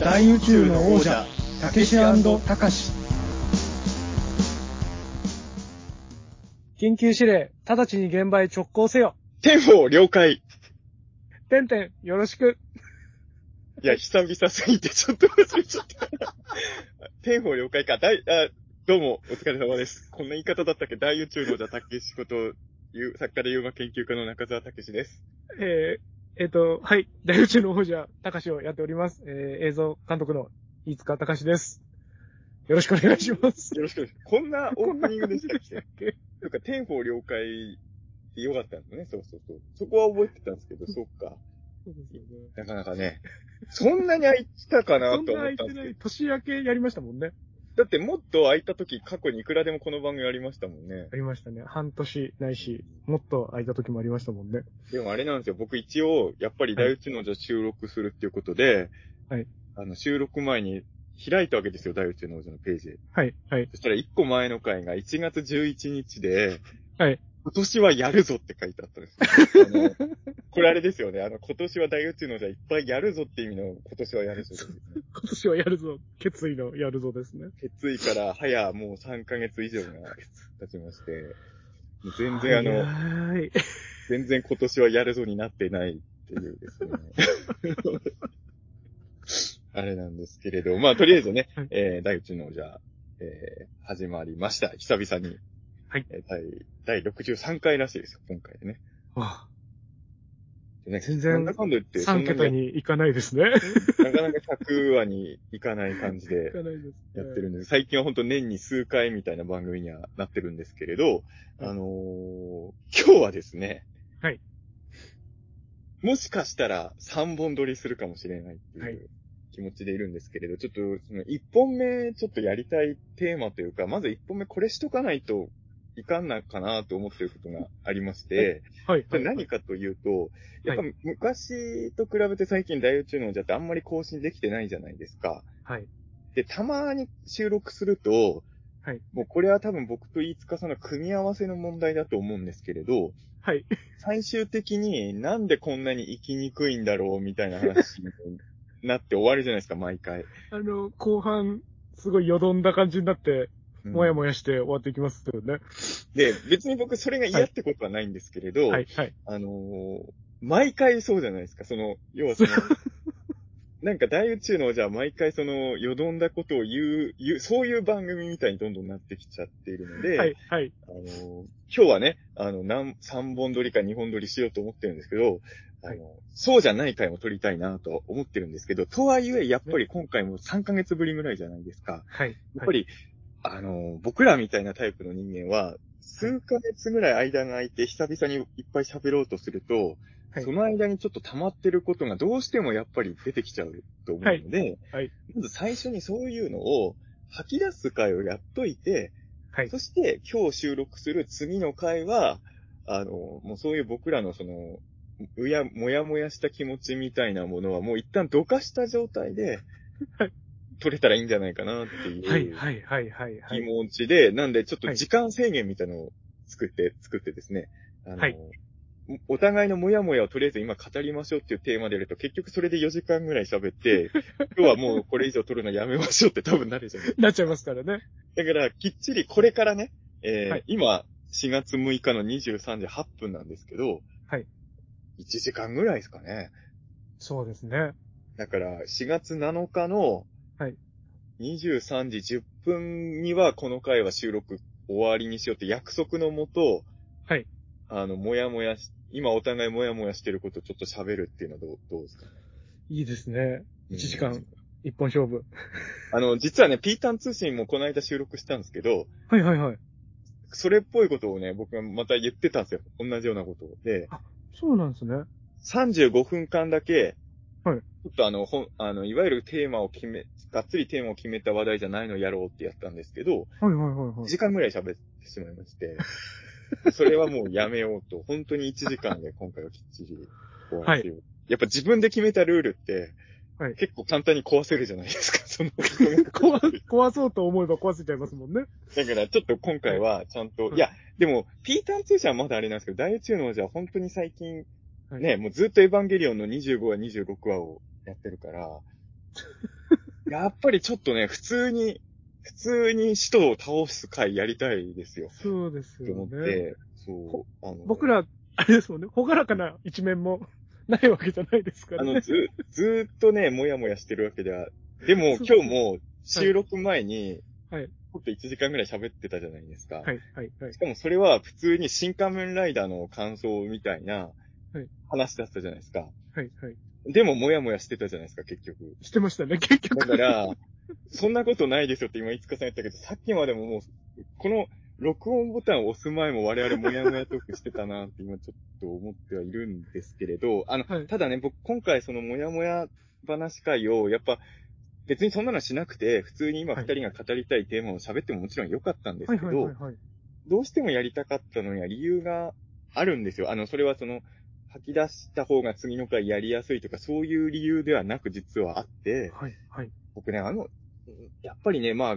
大宇宙の王者たけしたかし緊急指令直ちに現場へ直行せよテンフォー了解。てんてんよろしくいや、久々すぎてちょっと忘れちゃった。 Ten-four 了解か。大、あ、どうも、お疲れ様です。こんな言い方だったっけ？大宇宙の王者たけしこと、ゆ作家でユーマ研究家の中澤たけしです。えー、えっ、と、はい。大宇宙の王者、たかしをやっております。えー、映像監督の飯塚たかしです。よろしくお願いします。よろしくお願いします。こんなオープニングでしたっけ？っけとか、 Ten-four 了解ってよかったんですね。そうそうそう。そこは覚えてたんですけど、そっか。そうですよね。なかなかね。そんなに空いたかなそんなと思空いてない、ったんですけど。年明けやりましたもんね。だってもっと空いた時、過去にいくらでもこの番組ありましたもんねあ。りましたね。半年ないし、もっと空いた時もありましたもんね。でもあれなんですよ。僕一応、やっぱり大宇宙のじゃ収録するっていうことで、はい。あの、収録前に開いたわけですよ。大宇宙の王者のページ。はい、はい、そしたら一個前の回が1月11日で、はい。今年はやるぞって書いてあったんですよ。あの、これあれですよね。あの、今年は大宇宙のじゃいっぱいやるぞって意味の今年はやるぞね。今年はやるぞ。決意のやるぞですね。決意から早もう3ヶ月以上が経ちまして、もう全然あの、はい。全然今年はやるぞになってないっていうですね。あれなんですけれど、まあとりあえずね、はいえー、大宇宙の王者、えー、始まりました。久々に。はいえー第、第63回らしいですよ、今回でね。わでね全然なんだかんだ言って、あ、3桁に行かないですね。そんなになかなか100話にいかない感じで行かないです、やってるんです。最近は本当年に数回みたいな番組にはなってるんですけれど、あのー今日はですね、はい。もしかしたら3本撮りするかもしれないってはいいう気持ちでいるんですけれど、ちょっとその1本目ちょっとやりたいテーマというか、まず1本目これしとかないといかんなかなと思ってることがありまして、はい。それ何かというと、やっぱ昔と比べて最近大宇宙のじゃってあんまり更新できてないじゃないですか。はい。で、たまに収録すると、はい。もうこれは多分僕と飯塚さんの組み合わせの問題だと思うんですけれど、はい。最終的になんでこんなに生きにくいんだろうみたいな話になって終わるじゃないですか、毎回。あの、後半、すごいよどんだ感じになって、うんもやもやして終わっていきますよね。で、別に僕それが嫌ってことはないんですけれど、はい、はい。あのー毎回そうじゃないですか、その、要はその、なんか大宇宙のじゃあ毎回その、よどんだことを言う、言う、そういう番組みたいにどんどんなってきちゃっているので、はい、はい。あのー今日はね、あの、何、3本撮りか2本撮りしようと思ってるんですけど、あの、そうじゃない回も撮りたいなと思ってるんですけど、とはいえ、やっぱり今回も3ヶ月ぶりぐらいじゃないですか。はい。やっぱり、あの、僕らみたいなタイプの人間は、数ヶ月ぐらい間が空いて久々にいっぱい喋ろうとすると、はいその間にちょっと溜まってることがどうしてもやっぱり出てきちゃうと思うので、はい。まず最初にそういうのを吐き出す回をやっといて、はい。そして今日収録する次の回は、あの、もうそういう僕らのその、うや、もやもやした気持ちみたいなものはもう一旦どかした状態で はい、取れたらいいんじゃないかなっていう。はい、はい、はい、はい。気持ちで、なんでちょっと時間制限みたいなのを作って、作ってですね。あの、はいお互いのモヤモヤをとりあえず今語りましょうっていうテーマでやると、結局それで4時間ぐらい喋って、今日はもうこれ以上撮るのやめましょうって多分なるじゃないなっちゃいますからね。だから、きっちりこれからね、えーはい今、4月6日の23時8分なんですけど、はい。1時間ぐらいですかね。そうですね。だから、4月7日の、はい。23時10分にはこの回は収録終わりにしようって約束のもと、はい。あの、もやもやし、今お互いもやもやしてることをちょっと喋るっていうのはどうどうですか？いいですね。うん1時間、一本勝負。あの、実はね、ピータン通信もこの間収録したんですけど、はい、はい、はい。それっぽいことをね、僕がまた言ってたんですよ。同じようなことを。で、そうなんですね。35分間だけ、はいちょっとあの、ほん、あの、いわゆるテーマを決め、がっつりテーマを決めた話題じゃないのをやろうってやったんですけど、はい、はい、はい、は1い。時間ぐらい喋ってしまいまして、それはもうやめようと、本当に1時間で今回はきっちり終わらせよう。やっぱ自分で決めたルールって、はい結構簡単に壊せるじゃないですか、その。壊、壊そうと思えば壊せちゃいますもんね。だからちょっと今回はちゃんと、はいいや、でも、ピーターン通社はまだあれなんですけど、大宇宙のじゃ本当に最近、はいね、もうずっとエヴァンゲリオンの25話、26話をやってるから、やっぱりちょっとね、普通に、普通に使徒を倒す回やりたいですよ。そうですとよね。思って、そう、あの、僕ら、あれですもんね、ほがらかな一面も ないわけじゃないですからね。あの、ず、ずーっとね、もやもやしてるわけでは、でも今日も収録前に、はい。ちょっと1時間ぐらい喋ってたじゃないですか。はい、はい、はいし。かもそれは普通に新仮面ライダーの感想みたいなはい話だったじゃないですか。はい、はい。でももやもやしてたじゃないですか、結局。してましたね、結局。だから、そんなことないですよって今、いつかさん言ったけど、さっきまでももう、この録音ボタンを押す前も我々もやもやトークしてたなって今ちょっと思ってはいるんですけれど、あの、はいただね、僕今回そのもやもや話会を、やっぱ、別にそんなのしなくて、普通に今はい二人が語りたいテーマを喋ってももちろん良かったんですはい、けはい、はいど、はい。どうしてもやりたかったのには理由があるんですよ。あの、それはその、吐き出した方が次の回やりやすいとか、そういう理由ではなく実はあって、はい、はい。僕ね、あの、やっぱりね、まあ、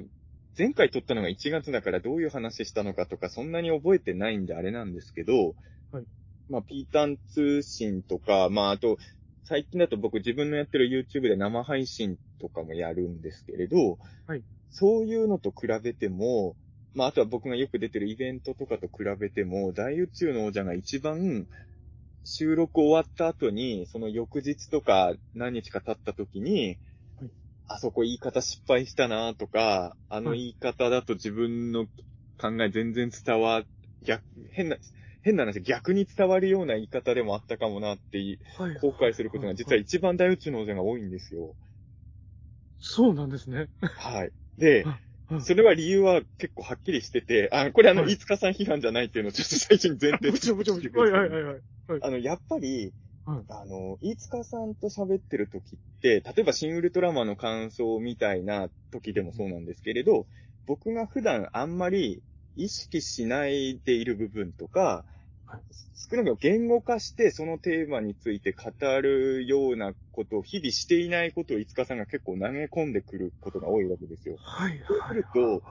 前回撮ったのが1月だからどういう話したのかとか、そんなに覚えてないんであれなんですけど、はいまあ、ピータン通信とか、まあ、あと、最近だと僕自分のやってる YouTube で生配信とかもやるんですけれど、はいそういうのと比べても、まあ、あとは僕がよく出てるイベントとかと比べても、大宇宙の王者が一番収録終わった後に、その翌日とか何日か経った時に、はいあそこ言い方失敗したなとか、あのはい言い方だと自分の考え全然伝わ、逆、変な、変な話、逆に伝わるような言い方でもあったかもなっていはい後悔することが実は一番大宇宙の王者が多いんですよ。そうなんですね。はい。で、うんそれは理由は結構はっきりしてて、あこれあの、はい。飯塚さん批判じゃないっていうのをちょっと最初に前提もちちろん、もちろん。はい、はい、はい、はい。あの、やっぱり、はいあの、飯塚さんと喋ってる時って、例えばシン・ウルトラマンの感想みたいな時でもそうなんですけれど、僕が普段あんまり意識しないでいる部分とか、はい少なくとも言語化してそのテーマについて語るようなことを日々していないことを飯塚さんが結構投げ込んでくることが多いわけですよ。はい、そうはい。すると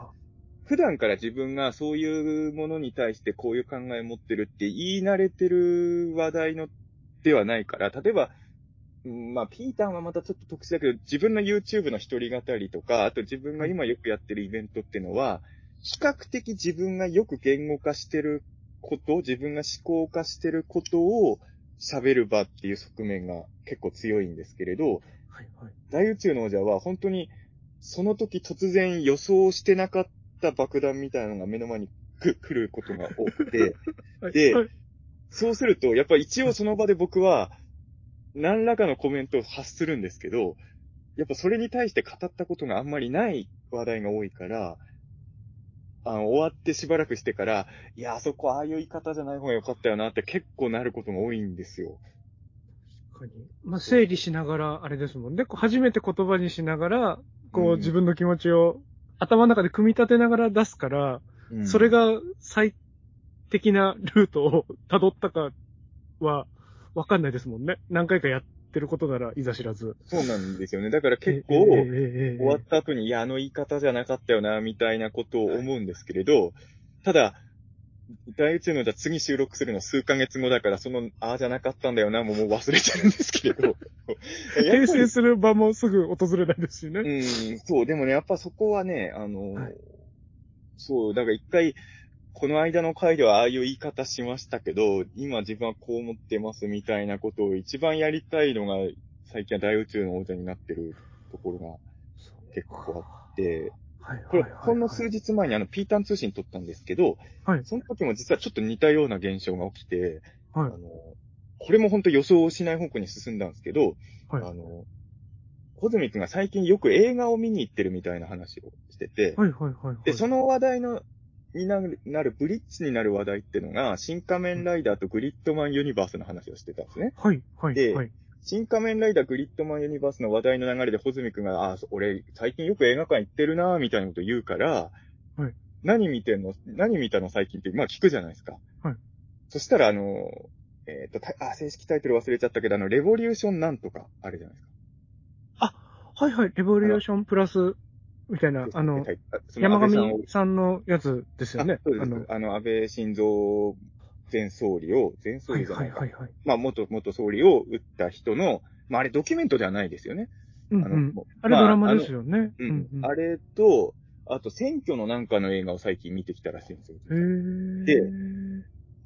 普段から自分がそういうものに対してこういう考えを持ってるって言い慣れてる話題のではないから、例えば、うんまあ、ピーターはまたちょっと特殊だけど、自分の YouTube の一人語りとか、あと自分が今よくやってるイベントっていうのは、比較的自分がよく言語化してること、自分が思考化してることを喋る場っていう側面が結構強いんですけれど、はい、はい。大宇宙の王者は本当に、その時突然予想してなかった爆弾みたいなのが目の前にく来ることが多くて、はいではいそうすると、やっぱ一応その場で僕は、何らかのコメントを発するんですけど、やっぱそれに対して語ったことがあんまりない話題が多いから、あの、終わってしばらくしてから、いや、あそこああいう言い方じゃない方が良かったよなって結構なることが多いんですよ。確かに。まあ、整理しながら、あれですもんね。こう初めて言葉にしながら、こうんう、自分の気持ちを頭の中で組み立てながら出すから、うんそれが最適なルートを辿ったかは、わかんないですもんね。何回かやってることなら、いざ知らず。そうなんですよね。だから結構、終わった後に、いや、あの言い方じゃなかったよな、みたいなことを思うんですけれど、ただ、大宇宙のじゃ次収録するの数ヶ月後だから、その、ああじゃなかったんだよな、もうもう忘れてるんですけれど。訂正する場もすぐ訪れないですしね。うん、そう、でもね、やっぱそこはね、あの、はいそう、だから一回、この間の回ではああいう言い方しましたけど、今自分はこう思ってますみたいなことを一番やりたいのが、最近は大宇宙の王者になってるところが結構あって、はいこれ、ほんの数日前にあの、ピータン通信撮ったんですけど、はい。その時も実はちょっと似たような現象が起きて、はい。あの、これも本当予想しない方向に進んだんですけど、はい。あの、ホズミ君が最近よく映画を見に行ってるみたいな話をしてて、はいはいはいはい。で、その話題の、になる、なるブリッジになる話題ってのが、新仮面ライダーとグリッドマンユニバースの話をしてたんですね。はいはいではい。新仮面ライダーグリッドマンユニバースの話題の流れで、ホズミ君が、あ、俺、最近よく映画館行ってるなみたいなこと言うから、はい何見てんの？何見たの最近って、まあ聞くじゃないですか。はいそしたら、あの、えっ、と、たあ、正式タイトル忘れちゃったけど、あの、レボリューションなんとか、あるじゃないですか。はいはい。レボリューションプラス、みたいな、あの、山上さんのやつですよね。あそうです。あの、あの、安倍晋三前総理を、前総はい理じゃないか。はいはいはい。まあ、元、元総理を撃った人の、まあ、あれドキュメントではないですよね。うん、あのうん。あれまあドラマですよね。ううんん、うん。あれと、あと選挙のなんかの映画を最近見てきたらしいんですよ。で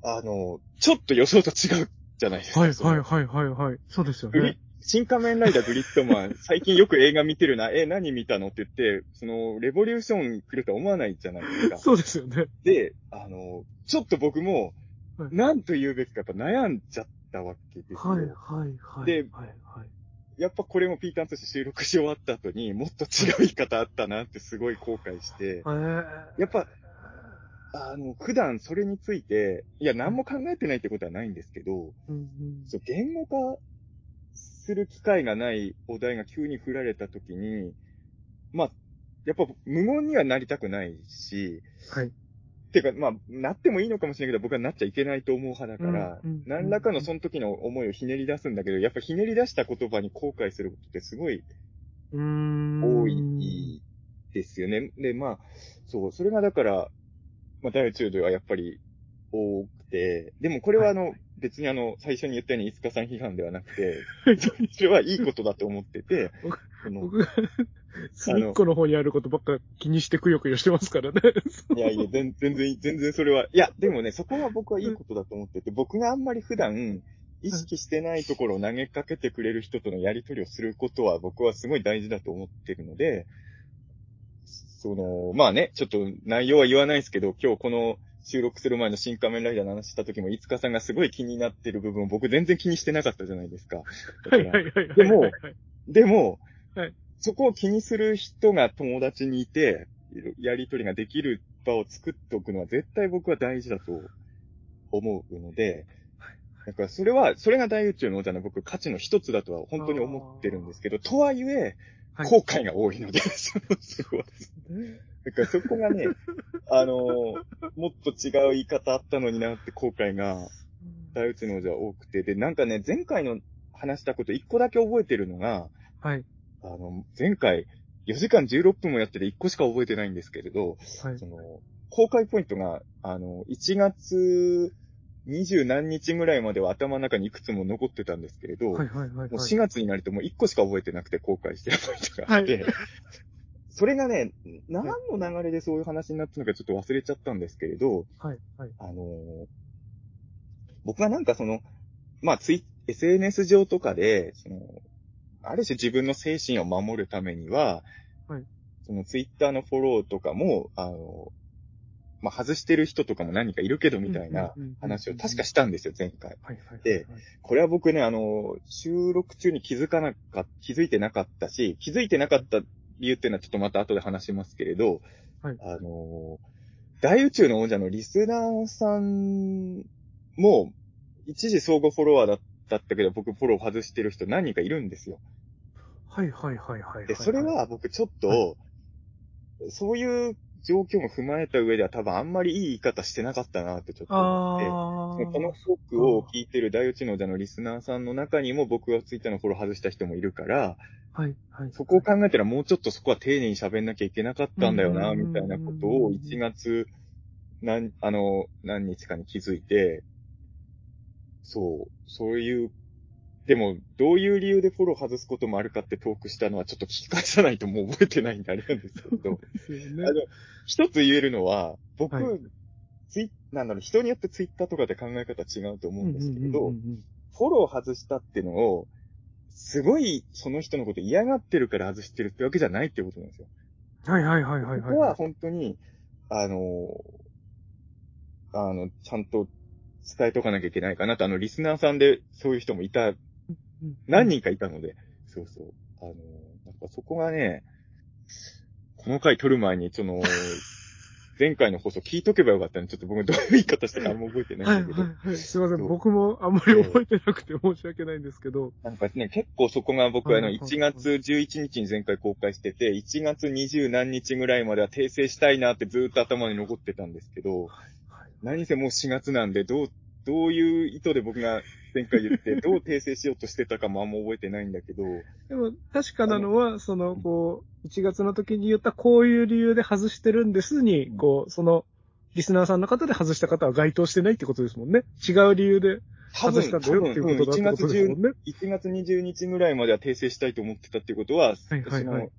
あの、ちょっと予想と違うじゃないですか。はい、はい、はい、はい、はい。そうですよね。新仮面ライダーグリッドマン、最近よく映画見てるな、え、何見たの？って言って、その、レボリューション来るとは思わないじゃないですか。そうですよね。で、あの、ちょっと僕もは、い何と言うべきかやっぱ悩んじゃったわけですよ。はい、はい、はい。ではい、はい。やっぱこれもピーターンとして収録し終わった後にもっと違う言い方あったなってすごい後悔して、えーやっぱ、あの、普段それについて、いや、何も考えてないってことはないんですけど、そう言語化する機会がないお題が急に振られたときに、まあ、やっぱ無言にはなりたくないし、はい。てか、まあ、なってもいいのかもしれないけど、僕はなっちゃいけないと思う派だから、うんうん何らかのその時の思いをひねり出すんだけど、やっぱひねり出した言葉に後悔することってすごい。多いですよね。で、まあ、そう、それがだから、まあ、大宇宙ではやっぱり多くて、でもこれはあの、別にあの、最初に言ったように、いつかさん批判ではなくて、それはいいことだと思ってて、僕が、隅っこの方にあることばっか気にしてくよくよしてますからね。いやいや、全全然、全然それは、いや、でもね、そこは僕はいいことだと思ってて、僕があんまり普段、意識してないところを投げかけてくれる人とのやりとりをすることは僕はすごい大事だと思ってるので、その、まあね、ちょっと内容は言わないですけど、今日この収録する前の新仮面ライダーの話した時も、いつかさんがすごい気になってる部分を僕全然気にしてなかったじゃないですか。はいはいはいはい。でもはいでも、はいそこを気にする人が友達にいて、やりとりができる場を作っておくのは絶対僕は大事だと思うので、だからそれは、それが大宇宙の王者の僕価値の一つだとは本当に思ってるんですけど、とはいえ、はい後悔が多いので、そのそこは。だからそこがね、あのーもっと違う言い方あったのになって後悔が大宇宙の王者は多くて、で、なんかね、前回の話したこと一個だけ覚えてるのが、はい。あの、前回、4時間16分もやってて1個しか覚えてないんですけれど、はいそ。の、公開ポイントが、あの、1月20何日ぐらいまでは頭の中にいくつも残ってたんですけれど、はいはいはいはい。もう4月になるともう1個しか覚えてなくて公開してるポイントがあって、はいそれがね、何の流れでそういう話になったのかちょっと忘れちゃったんですけれど、はいはい。あのー僕がなんかその、まあツイ、SNS 上とかで、その、ある種自分の精神を守るためには、はいそのツイッターのフォローとかも、あの、まあ外してる人とかも何かいるけどみたいな話を確かしたんですよ、前回。はいはいはい。で、これは僕ね、あの、収録中に気づかなかっ気づいてなかったし、気づいてなかった理由っていうのはちょっとまた後で話しますけれど、はいあの、大宇宙の王者のリスナーさんも、一時相互フォロワーだったけど、僕フォロー外してる人何人かいるんですよ。はいはいはいはいはい。で、それは僕ちょっと、はそういう状況も踏まえた上では多分あんまりいい言い方してなかったなってちょっと思って。このトークを聞いてる大宇宙の座のリスナーさんの中にも僕がツイッターのフォロー外した人もいるから、はいはい。そこを考えたらもうちょっとそこは丁寧に喋んなきゃいけなかったんだよな、うんみたいなことを1月、何、あの、何日かに気づいて、そう、そういう、でも、どういう理由でフォロー外すこともあるかってトークしたのはちょっと聞き返さないともう覚えてないんであれなんですけど、ですよあのね。一つ言えるのは、僕、はいツイなんだろう、人によってツイッターとかで考え方違うと思うんですけれど、フォロー外したってのを、すごいその人のこと嫌がってるから外してるってわけじゃないってことなんですよ。はいはいはいはいはい。ここは本当に、あの、あの、ちゃんと伝えとかなきゃいけないかなと、あの、リスナーさんでそういう人もいた、うん何人かいたので、そうそう。あの、なんかそこがね、この回撮る前に、その、前回の放送聞いとけばよかったのに、ちょっと僕どういう言い方したかあんま覚えてないはいんだけど、はいはい。すいません。僕もあんまり覚えてなくて申し訳ないんですけど。なんかね、結構そこが僕、あの、はいはい1月11日に前回公開してて、1月20何日ぐらいまでは訂正したいなってずーっと頭に残ってたんですけど、はい何せもう4月なんで、どう、どういう意図で僕が前回言って、どう訂正しようとしてたかもあんま覚えてないんだけど、でも、確かなのは、その、こう、1月の時に言ったこういう理由で外してるんですに、こう、その、リスナーさんの方で外した方は該当してないってことですもんね。違う理由で。外したんだよっていうことだってことですもんね。1月20日ぐらいまでは訂正したいと思ってたっていうことは、はいはいはいその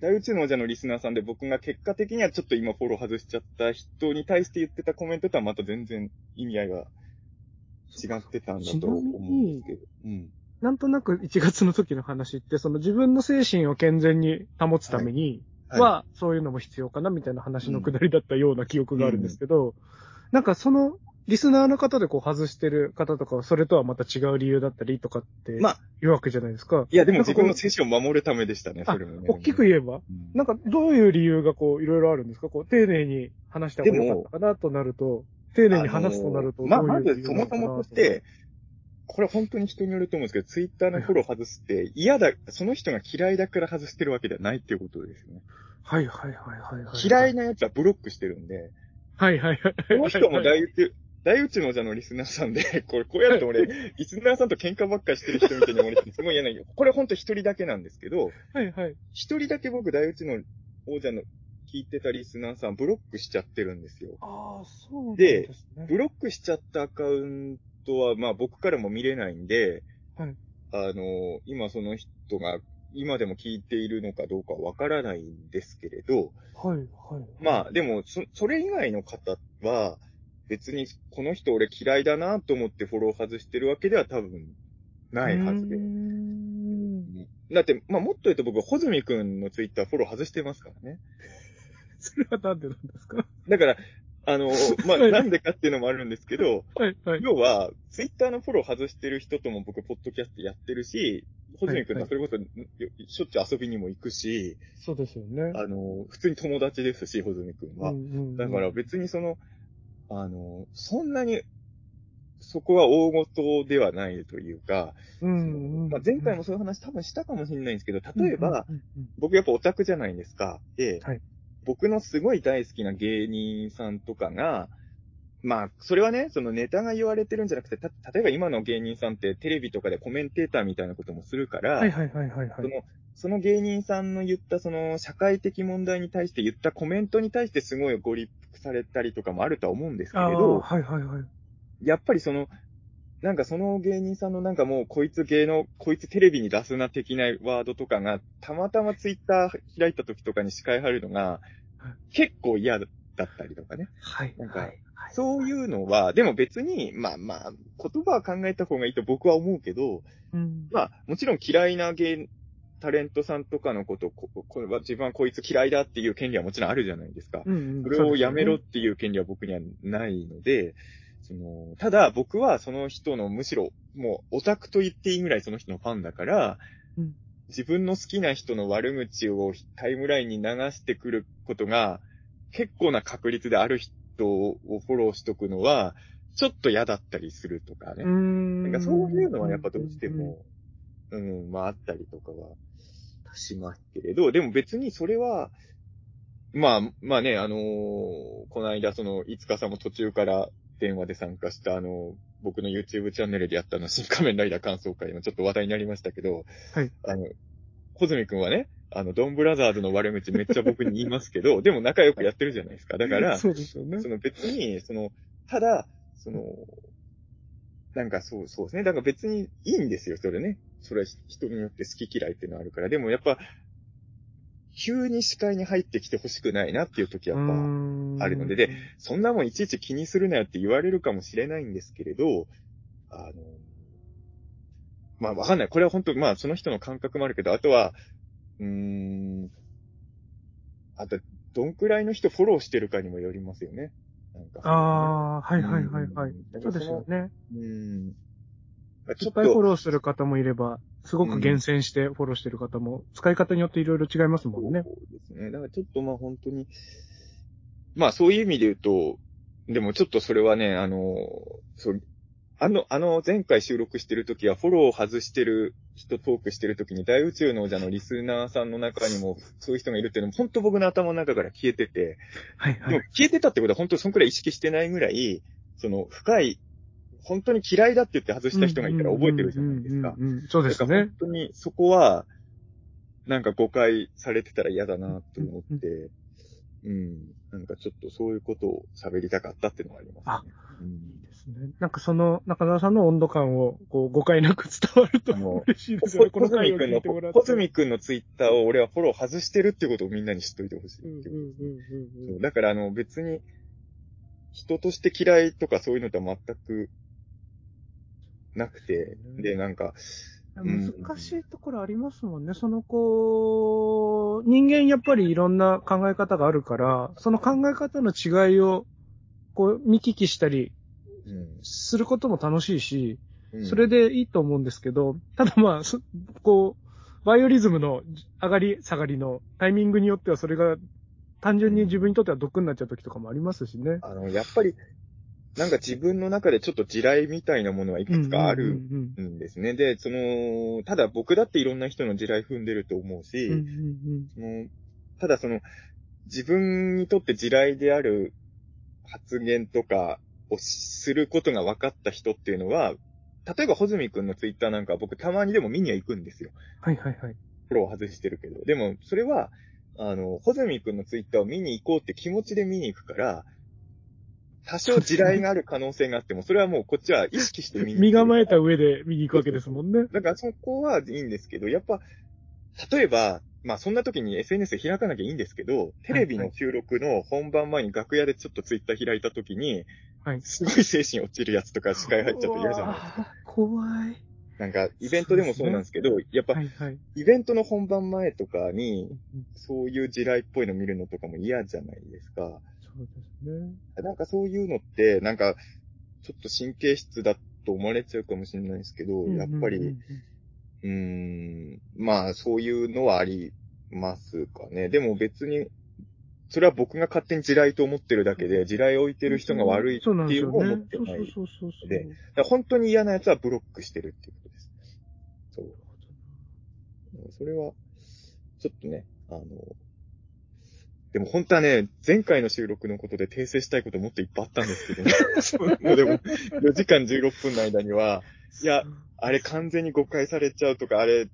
大宇宙の王者のリスナーさんで僕が結果的にはちょっと今フォロー外しちゃった人に対して言ってたコメントとはまた全然意味合いが違ってたんだと思うんですけど。うん。なんとなく1月の時の話って、その自分の精神を健全に保つためにはいは、そういうのも必要かなみたいな話のくだりだったような記憶があるんですけど、なんかその、リスナーの方でこう外してる方とかは、それとはまた違う理由だったりとかって、まあいうわけじゃないですか？いや、でも自分の精神を守るためでしたね、あそれもね。大きく言えばうんなんかどういう理由がこう、いろいろあるんですか？こう、丁寧に話した方がよかったかなとなると、丁寧に話すとなると、まあ、まず、そもそもとして、これ本当に人によると思うんですけど、ツイッターのフォロー外すって、嫌だ、その人が嫌いだから外してるわけではないっていうことですよね。はいはいはいはいはい。嫌いな奴はブロックしてるんで、はいはいはい。この人も大宇宙、大宇宙の座のリスナーさんで、これ、こうやると俺、リスナーさんと喧嘩ばっかりしてる人みたいに思われてすごい嫌なんよ。これ本当一人だけなんですけど、はいはい。一人だけ僕大宇宙の王者の聞いてたリスナーさんブロックしちゃってるんですよ。ああ、そうでね。ブロックしちゃったアカウントは、まあ僕からも見れないんで、はいあの、今その人が、今でも聞いているのかどうかわからないんですけれど、はいはい。まあでも、そ、それ以外の方は、別にこの人俺嫌いだなと思ってフォロー外してるわけでは多分ないはずでうー。んだって、まあもっと言うと僕、ホズミくんのツイッターフォロー外してますからね。それはなんでなんですか？だから、あの、まあはいなんでかっていうのもあるんですけど、はいはい。要は、ツイッターのフォロー外してる人とも僕、ポッドキャストやってるし、ホズミ君とはそれこそ、しょっちゅう遊びにも行くし、そうですよね。あの、普通に友達ですし、ホズミ君は。うんうんうんだから別にその、あの、そんなに、そこは大事ではないというか、うんうんまあ、前回もそういう話多分したかもしれないんですけど、例えば、うんうんうん僕やっぱオタクじゃないですか。で、はい僕のすごい大好きな芸人さんとかが、まあ、それはね、そのネタが言われてるんじゃなくて、た、例えば今の芸人さんってテレビとかでコメンテーターみたいなこともするから、はいはいはいはいはい。その、その芸人さんの言ったその社会的問題に対して言ったコメントに対してすごいご立腹されたりとかもあるとは思うんですけれど、はいはいはい。やっぱりその、なんかその芸人さんのなんかもうこいつ芸能、こいつテレビに出すな的なワードとかが、たまたまツイッター開いた時とかに視界入るのが、結構嫌だったりとかね。はい。なんかはいそういうのは、でも別に、まあまあ、言葉は考えた方がいいと僕は思うけど、うん。まあ、もちろん嫌いな芸、タレントさんとかのこと、ここれは自分はこいつ嫌いだっていう権利はもちろんあるじゃないですか。うんうんそれをやめろっていう権利は僕にはないので、その、ただ僕はその人のむしろ、もうオタクと言っていいぐらいその人のファンだから、うん自分の好きな人の悪口をタイムラインに流してくることが、結構な確率である人をフォローしとくのは、ちょっと嫌だったりするとかね。んなんかそういうのはやっぱどうしても、うん、まああったりとかはしますけれど、でも別にそれは、まあ、まあね、あのーこの間その、いつかさんも途中から電話で参加したあの、僕の YouTube チャンネルでやったあの、新仮面ライダー感想会もちょっと話題になりましたけど、はい。あの、小泉くんはね、あの、ドンブラザーズの悪口めっちゃ僕に言いますけど、でも仲良くやってるじゃないですか。だから、そうですよねそ。の別に、その、ただ、その、なんかそう、そうですね。だから別にいいんですよ、それね。それは人によって好き嫌いっていうのはあるから。でもやっぱ、急に視界に入ってきてほしくないなっていう時はやっぱ、あるのでで、そんなもんいちいち気にするなよって言われるかもしれないんですけれど、あの、まあわかんない。これは本当まあその人の感覚もあるけど、あとは、うーん、あと、どんくらいの人フォローしてるかにもよりますよね。なんかああ、はいはいはいはいうん。そうですよね。うん。ちいっぱいフォローする方もいれば、すごく厳選してフォローしてる方も、使い方によっていろいろ違いますもんね。そうですね。だからちょっとまあ本当に、まあそういう意味で言うと、でもちょっとそれはね、あの、そう、あの、あの前回収録してる時はフォローを外してる人トークしてる時に大宇宙の王者のリスナーさんの中にもそういう人がいるっていうのも本当僕の頭の中から消えてて、はいはい。でも消えてたってことは本当そんくらい意識してないぐらい、その深い、本当に嫌いだって言って外した人がいたら覚えてるじゃないですか。そうですね本。当にそこは、なんか誤解されてたら嫌だなと思って、うん。なんかちょっとそういうことを喋りたかったっていうのがありますね。うんいいですね。なんかその中澤さんの温度感をこう誤解なく伝わると嬉しいですよね。こコズミ君の。コズミ君のツイッターを俺はフォロー外してるっていうことをみんなに知っといてほしいってうだからあの別に、人として嫌いとかそういうのとは全くなくて、うんで、なんか、難しいところありますもんね。そのこう、人間やっぱりいろんな考え方があるから、その考え方の違いをこう見聞きしたりうんすることも楽しいし、うんそれでいいと思うんですけど、ただまあ、そこう、バイオリズムの上がり下がりのタイミングによってはそれが単純に自分にとっては毒になっちゃう時とかもありますしね。あの、やっぱり、なんか自分の中でちょっと地雷みたいなものはいくつかあるうんですね。で、その、ただ僕だっていろんな人の地雷踏んでると思うし、そのただその、自分にとって地雷である発言とかをすることが分かった人っていうのは、例えば、ホズミ君のツイッターなんかは僕たまにでも見には行くんですよ。はいはいはい。フォロー外してるけど。でも、それは、あの、ホズミ君のツイッターを見に行こうって気持ちで見に行くから、多少地雷がある可能性があっても、それはもうこっちは意識して見に行く。身構えた上で見に行くわけですもんね。だからそこはいいんですけど、やっぱ、例えば、まあそんな時に SNS 開かなきゃいいんですけど、テレビの収録の本番前に楽屋でちょっとツイッター開いた時に、はい。すごい精神落ちるやつとか視界入っちゃって嫌じゃないですか。怖い。なんか、イベントでもそうなんですけど、やっぱは、いはい。イベントの本番前とかにう、んそういう地雷っぽいの見るのとかも嫌じゃないですか。そうですね。なんかそういうのって、なんか、ちょっと神経質だと思われちゃうかもしれないですけど、やっぱりうんまあ、そういうのはありますかね。でも別に、それは僕が勝手に地雷と思ってるだけで、地雷を置いてる人が悪いっていうのは思ねってない。そうそうそう。で本当に嫌なやつはブロックしてるっていうことです。そう。それは、ちょっとね、あの、でも本当はね、前回の収録のことで訂正したいこともっといっぱいあったんですけどね。もうでも、4時間16分の間には、いや、あれ完全に誤解されちゃうとか、あれ、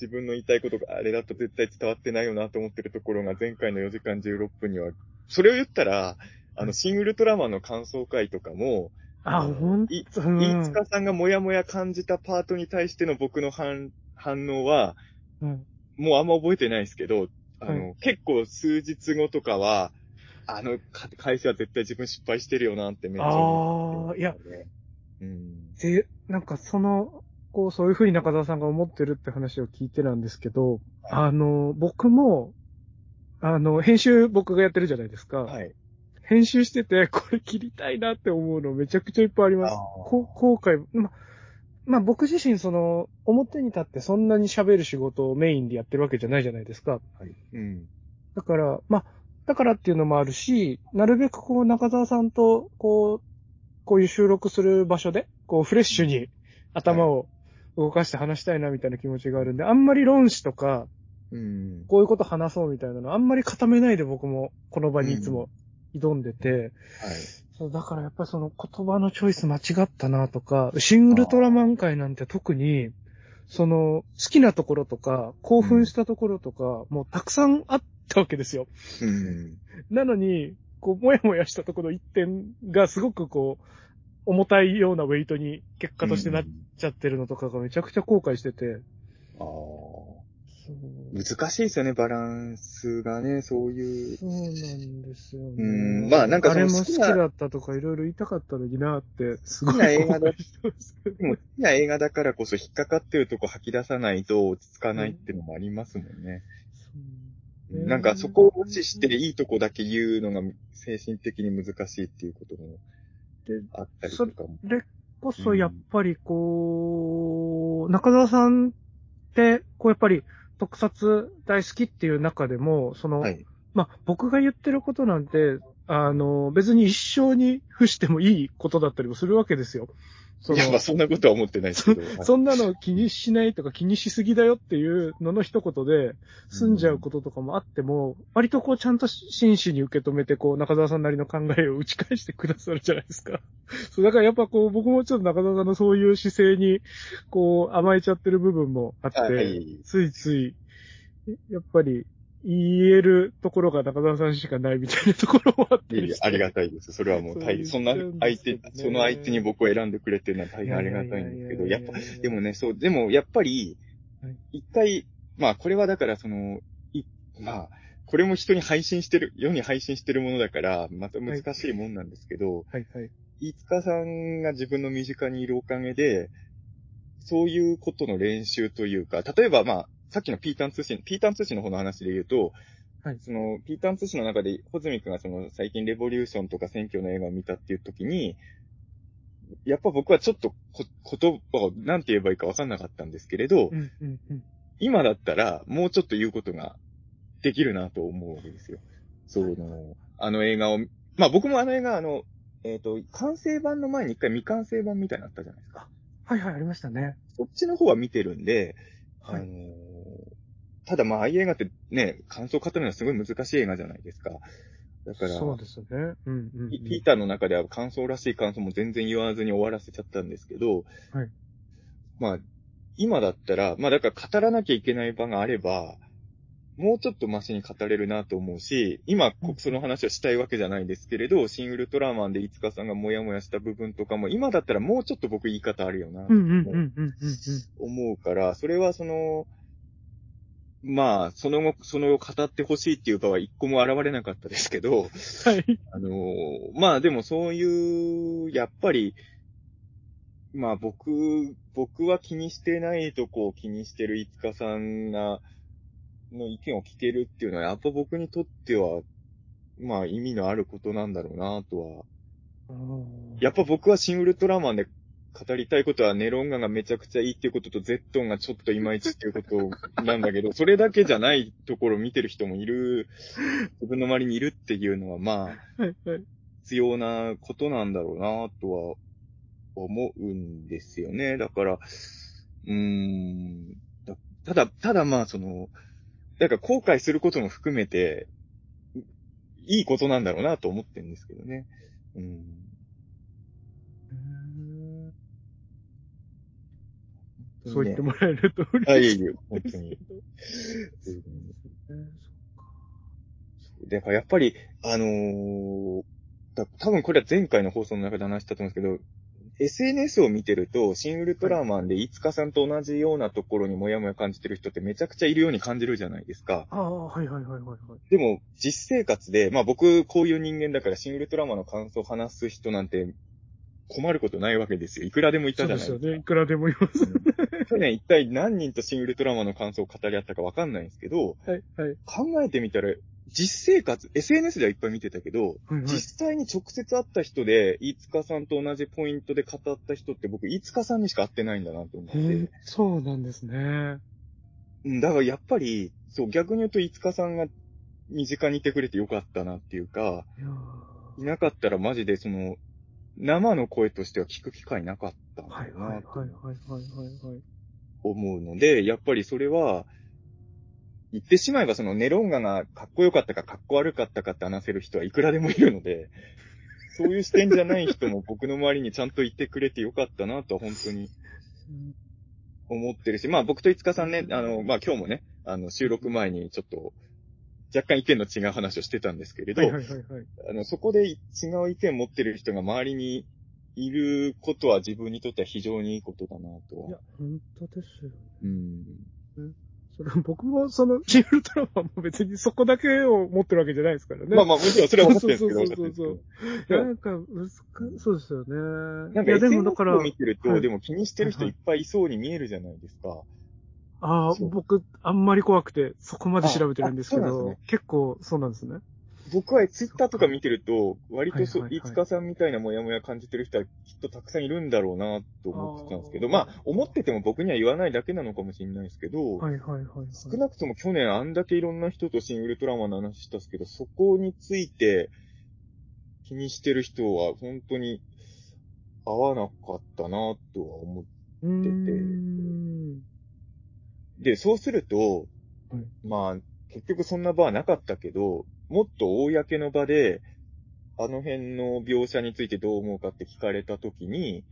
自分の言いたいことがあれだと絶対伝わってないよなと思ってるところが前回の4時間16分には、それを言ったら、あの、シン・ウルトラマンの感想会とかも、あ、ほんと、いうん飯塚さんがもやもや感じたパートに対しての僕の反反応は、うん。もうあんま覚えてないですけど、あの、は結構数日後とかは、あの、か会社は絶対自分失敗してるよなってめっちゃ思ああ、いや、うん。で、なんかその、こう、そういうふうに中澤さんが思ってるって話を聞いてなんですけど、あの、僕も、あの、編集僕がやってるじゃないですか。はい。編集してて、これ切りたいなって思うのめちゃくちゃいっぱいあります。こ後悔、ま、まあ僕自身その、表に立ってそんなに喋る仕事をメインでやってるわけじゃないじゃないですか。はい。うん。だから、まあ、だからっていうのもあるし、なるべくこう中澤さんと、こう、こういう収録する場所で、こうフレッシュに頭を動かして話したいなみたいな気持ちがあるんで、あんまり論旨とか、うん。こういうこと話そうみたいなの、あんまり固めないで僕もこの場にいつも挑んでて、はい。そう、だからやっぱりその言葉のチョイス間違ったなとか、シン・ウルトラマン界なんて特に、その、好きなところとか、興奮したところとか、もうたくさんあったわけですよ。うん。なのに、こう、もやもやしたところ一点がすごくこう、重たいようなウェイトに結果としてなっちゃってるのとかがめちゃくちゃ後悔してて。ああ。そう難しいですよね、バランスがね、そういう。そうなんですよね。うんまあなんかそのあれも好きだったとかいろいろ言いたかったのになって、すごい好きな映画だ。でも好きな映画だからこそ引っかかってるとこ吐き出さないと落ち着かないっていうのもありますもんね。そううんなんかそこを無視していいとこだけ言うのが精神的に難しいっていうこともであったりとかも。それこそやっぱりこう、中澤さんって、こうやっぱり特撮大好きっていう中でも、その、はい。まあ、僕が言ってることなんて、あの、別に一生に付してもいいことだったりもするわけですよ。そのいや、まあそんなことは思ってないですけど。はいそんなの気にしないとか気にしすぎだよっていうのの一言で済んじゃうこととかもあっても、割とこうちゃんと真摯に受け止めて、こう中澤さんなりの考えを打ち返してくださるじゃないですか。そう、だからやっぱこう僕もちょっと中澤さんのそういう姿勢に、こう甘えちゃってる部分もあって、はいついつい、やっぱり言えるところが中澤さんしかないみたいなところもあっていえいえありがたいです。それはもう大、そんな相手、その相手に僕を選んでくれてるのは大変ありがたいんですけど、やっぱ、でもね、そう、でもやっぱりはい、一回、まあこれはだからその、い、まあ、これも人に配信してる、世に配信してるものだから、また難しいもんなんですけど、はいはい。飯塚さんが自分の身近にいるおかげで、そういうことの練習というか、例えばまあ、さっきのピータン通信、ピータン通信の方の話で言うと、はいその、ピータン通信の中で、ホズミ君がその、最近レボリューションとか選挙の映画を見たっていう時に、やっぱ僕はちょっとこ言葉を何て言えばいいか分かんなかったんですけれど、うんうんうん。今だったらもうちょっと言うことができるなと思うわけですよ。その、あの映画を、まあ僕もあの映画、あの、えっ、と、完成版の前に一回未完成版みたいなのあったじゃないですか。はいはい、ありましたね。そっちの方は見てるんで、はいあのーただまあ、ああいう映画ってね、感想を語るのはすごい難しい映画じゃないですか。だから、そうですね。うんうん、うん。ピピーターの中では感想らしい感想も全然言わずに終わらせちゃったんですけど、はいまあ、今だったら、まあだから語らなきゃいけない場があれば、もうちょっとマシに語れるなと思うし、今、こその話をしたいわけじゃないですけれど、シン・ウルトラマンで五日さんがモヤモヤした部分とかも、今だったらもうちょっと僕言い方あるよな、うんうんうんうんうんうん。思うから、それはその、まあ、その後、その後語ってほしいっていう場は一個も現れなかったですけど、はい。あのーまあでもそういう、やっぱり、まあ僕、僕は気にしてないとこを気にしてる五日さんが、の意見を聞けるっていうのは、やっぱ僕にとっては、まあ意味のあることなんだろうなとは。やっぱ僕はシン・ウルトラマンで語りたいことはネロンガがめちゃくちゃいいっていうこととゼットンがちょっといまいちっていうことなんだけど、それだけじゃないところを見てる人もいる、自分の周りにいるっていうのはまあ、はいはい。必要なことなんだろうなとは思うんですよね。だから、うーん、だただ、ただまあその、だから後悔することも含めて、いいことなんだろうなと思ってるんですけどね。うん。そう言ってもらえると嬉しい。あ、いえいえ、本当に。うんだからやっぱり、あのーだ多分これは前回の放送の中で話したと思うんですけど、SNS を見てると、シン・ウルトラマンで、いつかさんと同じようなところにもやもや感じてる人ってめちゃくちゃいるように感じるじゃないですか。ああ、はいはいはいはいはい。でも、実生活で、まあ僕、こういう人間だから、シン・ウルトラマンの感想を話す人なんて困ることないわけですよ。いくらでもいたそうじゃないですか。ですよね。いくらでもいます。去年一体何人とシン・ウルトラマンの感想を語り合ったかわかんないんですけど、はいはい。考えてみたら、実生活、SNS ではいっぱい見てたけど、はいはい実際に直接会った人で、飯塚さんと同じポイントで語った人って僕、飯塚さんにしか会ってないんだなと思って。そうなんですね。うんだからやっぱり、そう、逆に言うと飯塚さんが身近にいてくれてよかったなっていうか、いなかったらマジでその、生の声としては聞く機会なかったはいはいはいはいはいはい。思うので、やっぱりそれは、言ってしまえばそのネロンガがかっこよかったかかっこ悪かったかって話せる人はいくらでもいるので、そういう視点じゃない人も僕の周りにちゃんといてくれてよかったなとは本当に思ってるし、まあ僕と五日さんね、あの、まあ今日もね、あの収録前にちょっと若干意見の違う話をしてたんですけれど、はいはいはいはい。あの、そこで違う意見持ってる人が周りにいることは自分にとっては非常にいいことだなとは。いや、本当ですよ。うん。それ僕もその、シン・ウルトラマンも別にそこだけを持ってるわけじゃないですからね。まあまあ、もちろんそれは思ってるんですけど、そうそうそうそうなんか、難しそうですよね。なんかいや、でも SNS だからを、見てると、はいでも気にしてる人いっぱいいそうに見えるじゃないですか。ああそう、僕、あんまり怖くて、そこまで調べてるんですけどああそうなんで、結構そうなんですね。僕はツイッターとか見てると、割とそ、はいはいはいいつかさんみたいなモヤモヤ感じてる人はきっとたくさんいるんだろうなと思ってたんですけど、あーまあ、思ってても僕には言わないだけなのかもしれないですけど、はいはいはいはい。少なくとも去年あんだけいろんな人とシン・ウルトラマンの話したんですけど、そこについて気にしてる人は本当に合わなかったなとは思ってうーん。で、そうすると、はいまあ、結局そんな場はなかったけど、もっと公の場で、あの辺の描写についてどう思うかって聞かれたときに、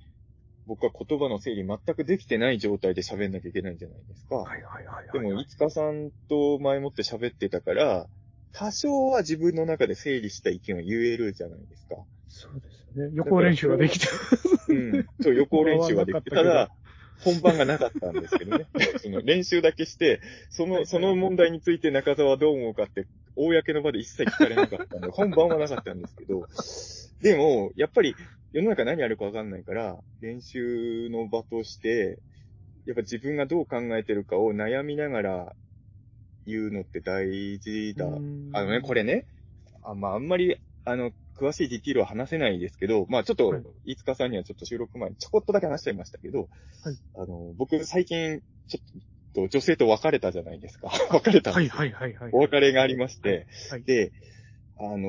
僕は言葉の整理全くできてない状態で喋んなきゃいけないんじゃないですか。はいはいはいはい。でも、いつかさんと前もって喋ってたから、多少は自分の中で整理した意見を言えるじゃないですか。そうですよね。予行練習ができて。うん。そう、予行練習はできて、ただ、本番がなかったんですけどね。その練習だけして、その、その問題について中澤はどう思うかって、公の場で一切聞かれなかったんで、本番はなかったんですけど、でも、やっぱり世の中何あるかわかんないから、練習の場として、やっぱ自分がどう考えてるかを悩みながら言うのって大事だ。あのね、これ。れね、あまあ、あんまり、あの、詳しいディティールは話せないですけど、まあちょっと、はい飯塚さんにはちょっと収録前にちょこっとだけ話しちゃいましたけど、はいあの、僕最近、ちょっと女性と別れたじゃないですか。別れたんはいはいはいはい。お別れがありまして、はい。で、あの、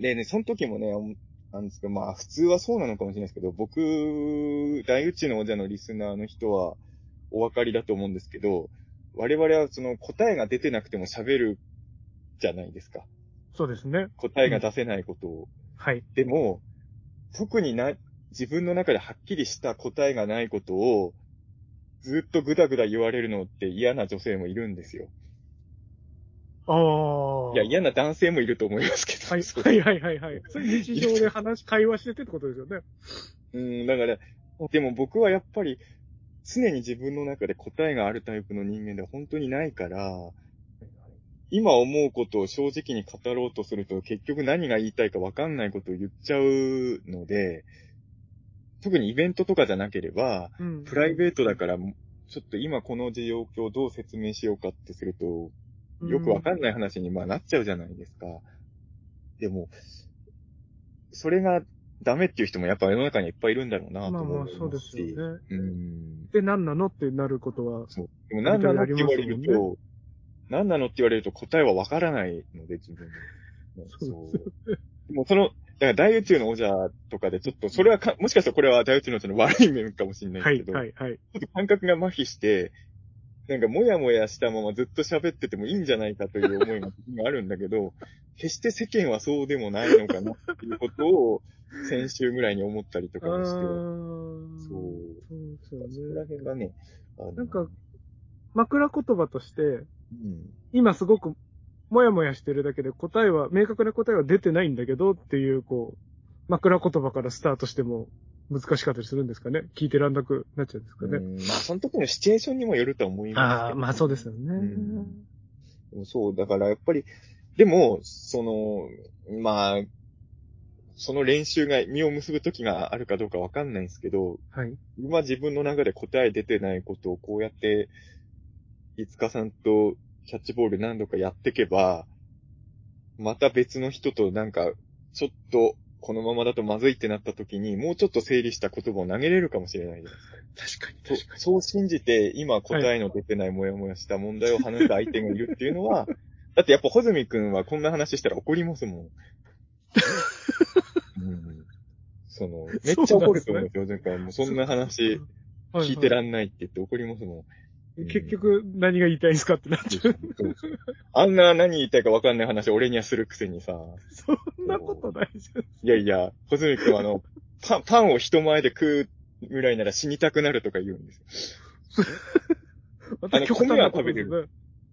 でね、その時もね、なんですけど、まあ普通はそうなのかもしれないですけど、僕、大宇宙の王者のリスナーの人はお分かりだと思うんですけど、我々はその答えが出てなくても喋るじゃないですか。そうですね。答えが出せないことを。はい。でも、特にな、自分の中ではっきりした答えがないことを、ずっとぐだぐだ言われるのって嫌な女性もいるんですよ。ああ。いや、嫌な男性もいると思いますけど。はいはいはいはいはい。それ日常で話、会話しててってことですよね。うん、だから、でも僕はやっぱり、常に自分の中で答えがあるタイプの人間では本当にないから、今思うことを正直に語ろうとすると結局何が言いたいか分かんないことを言っちゃうので、特にイベントとかじゃなければ、うん。プライベートだから、ちょっと今この状況をどう説明しようかってすると、よくわかんない話にまあなっちゃうじゃないですか。でも、それがダメっていう人もやっぱ世の中にいっぱいいるんだろうなとまあ思いますし。まあ、そうですよね。うん。で、何なのってなることは、そう。でも何なのって言われると、何なのって言われると答えはわからないので、自分で。そうそう。でもその、だから大宇宙の王者とかでちょっと、それはか、もしかしたらこれは大宇宙の王者の悪い面かもしれないはいけど、はいはい。ちょっと感覚が麻痺して、なんかもやもやしたままずっと喋っててもいいんじゃないかという思いがあるんだけど、決して世間はそうでもないのかなっていうことを先週ぐらいに思ったりとかもして、ー。そうそうですそこよね。ら辺がね、なんか、枕言葉として、うん、今すごく、もやもやしてるだけで答えは、明確な答えは出てないんだけどっていう、こう、枕言葉からスタートしても難しかったりするんですかね？聞いてらんなくなっちゃうんですかね？うんまあその時のシチュエーションにもよるとは思いますけど。ああ、まあそうですよね。うそう、だからやっぱり、でも、その、まあ、その練習が実を結ぶ時があるかどうかわかんないんですけど、はい。今自分の中で答え出てないことをこうやって、いつかさんとキャッチボール何度かやってけば、また別の人となんか、ちょっとこのままだとまずいってなった時に、もうちょっと整理した言葉を投げれるかもしれないじゃないですか。確かにそう確かに。そう信じて、今答えの出てないもやもやした問題を話す相手がいるっていうのは、だってやっぱ、ほずみくんはこんな話したら怒りますもん。うん、その、めっちゃ怒ると思うんですよ。なんかもうそんな話聞いてらんないって言って怒りますもん。うん結局、何が言いたいんですかってなっちゃう。あんな何言いたいかわかんない話俺にはするくせにさ、そんなことないじゃん。いやいや、ほずみくんはあの、パン、パンを人前で食うぐらいなら死にたくなるとか言うんですよ。まあの米は食べれですね。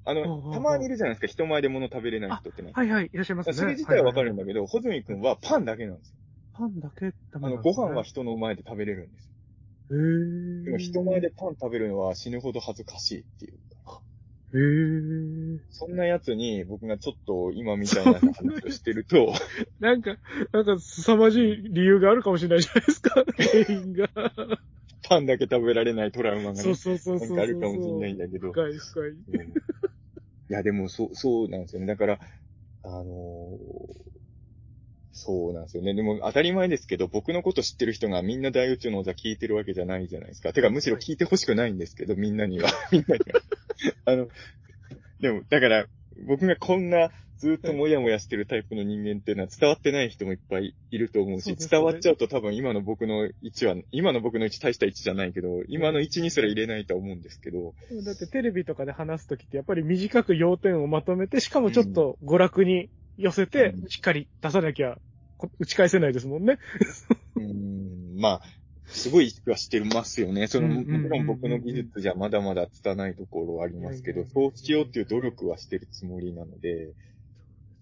あの、たまにいるじゃないですか、人前で物食べれない人ってね。はいはい、いらっしゃいますね。それ自体はわかるんだ。だけど、ほずみくんはパンだけなんですよ。パンだけダメあの、ご飯は人の前で食べれるんですよ。へー。でも人前でパン食べるのは死ぬほど恥ずかしいっていう。へー。そんな奴に僕がちょっと今みたいな話をしてると、なんか、なんか凄まじい理由があるかもしれないじゃないですか、原因が。パンだけ食べられないトラウマがね、そうそうそうそうそう。なんかあるかもしれないんだけど。深い深い。うんいや、でも、そう、そうなんですよね。だから、あのーそうなんですよね。でも、当たり前ですけど、僕のこと知ってる人がみんな大宇宙の王座聞いてるわけじゃないじゃないですか。てか、むしろ聞いてほしくないんですけど、みんなには。みんなには。あの、でも、だから、僕がこんな、ずっともやもやしてるタイプの人間っていうのは伝わってない人もいっぱいいると思うし、伝わっちゃうと多分今の僕の位置は、今の僕の位置大した位置じゃないけど、今の位置にすら入れないと思うんですけど、だってテレビとかで話すときってやっぱり短く要点をまとめて、しかもちょっと娯楽に寄せてう、んしっかり出さなきゃこ打ち返せないですもんね。うーんまあ、すごい意識はしてますよね。その、もちろん僕の技術じゃまだまだ拙いところはありますけど、そうしようっていう努力はしてるつもりなので、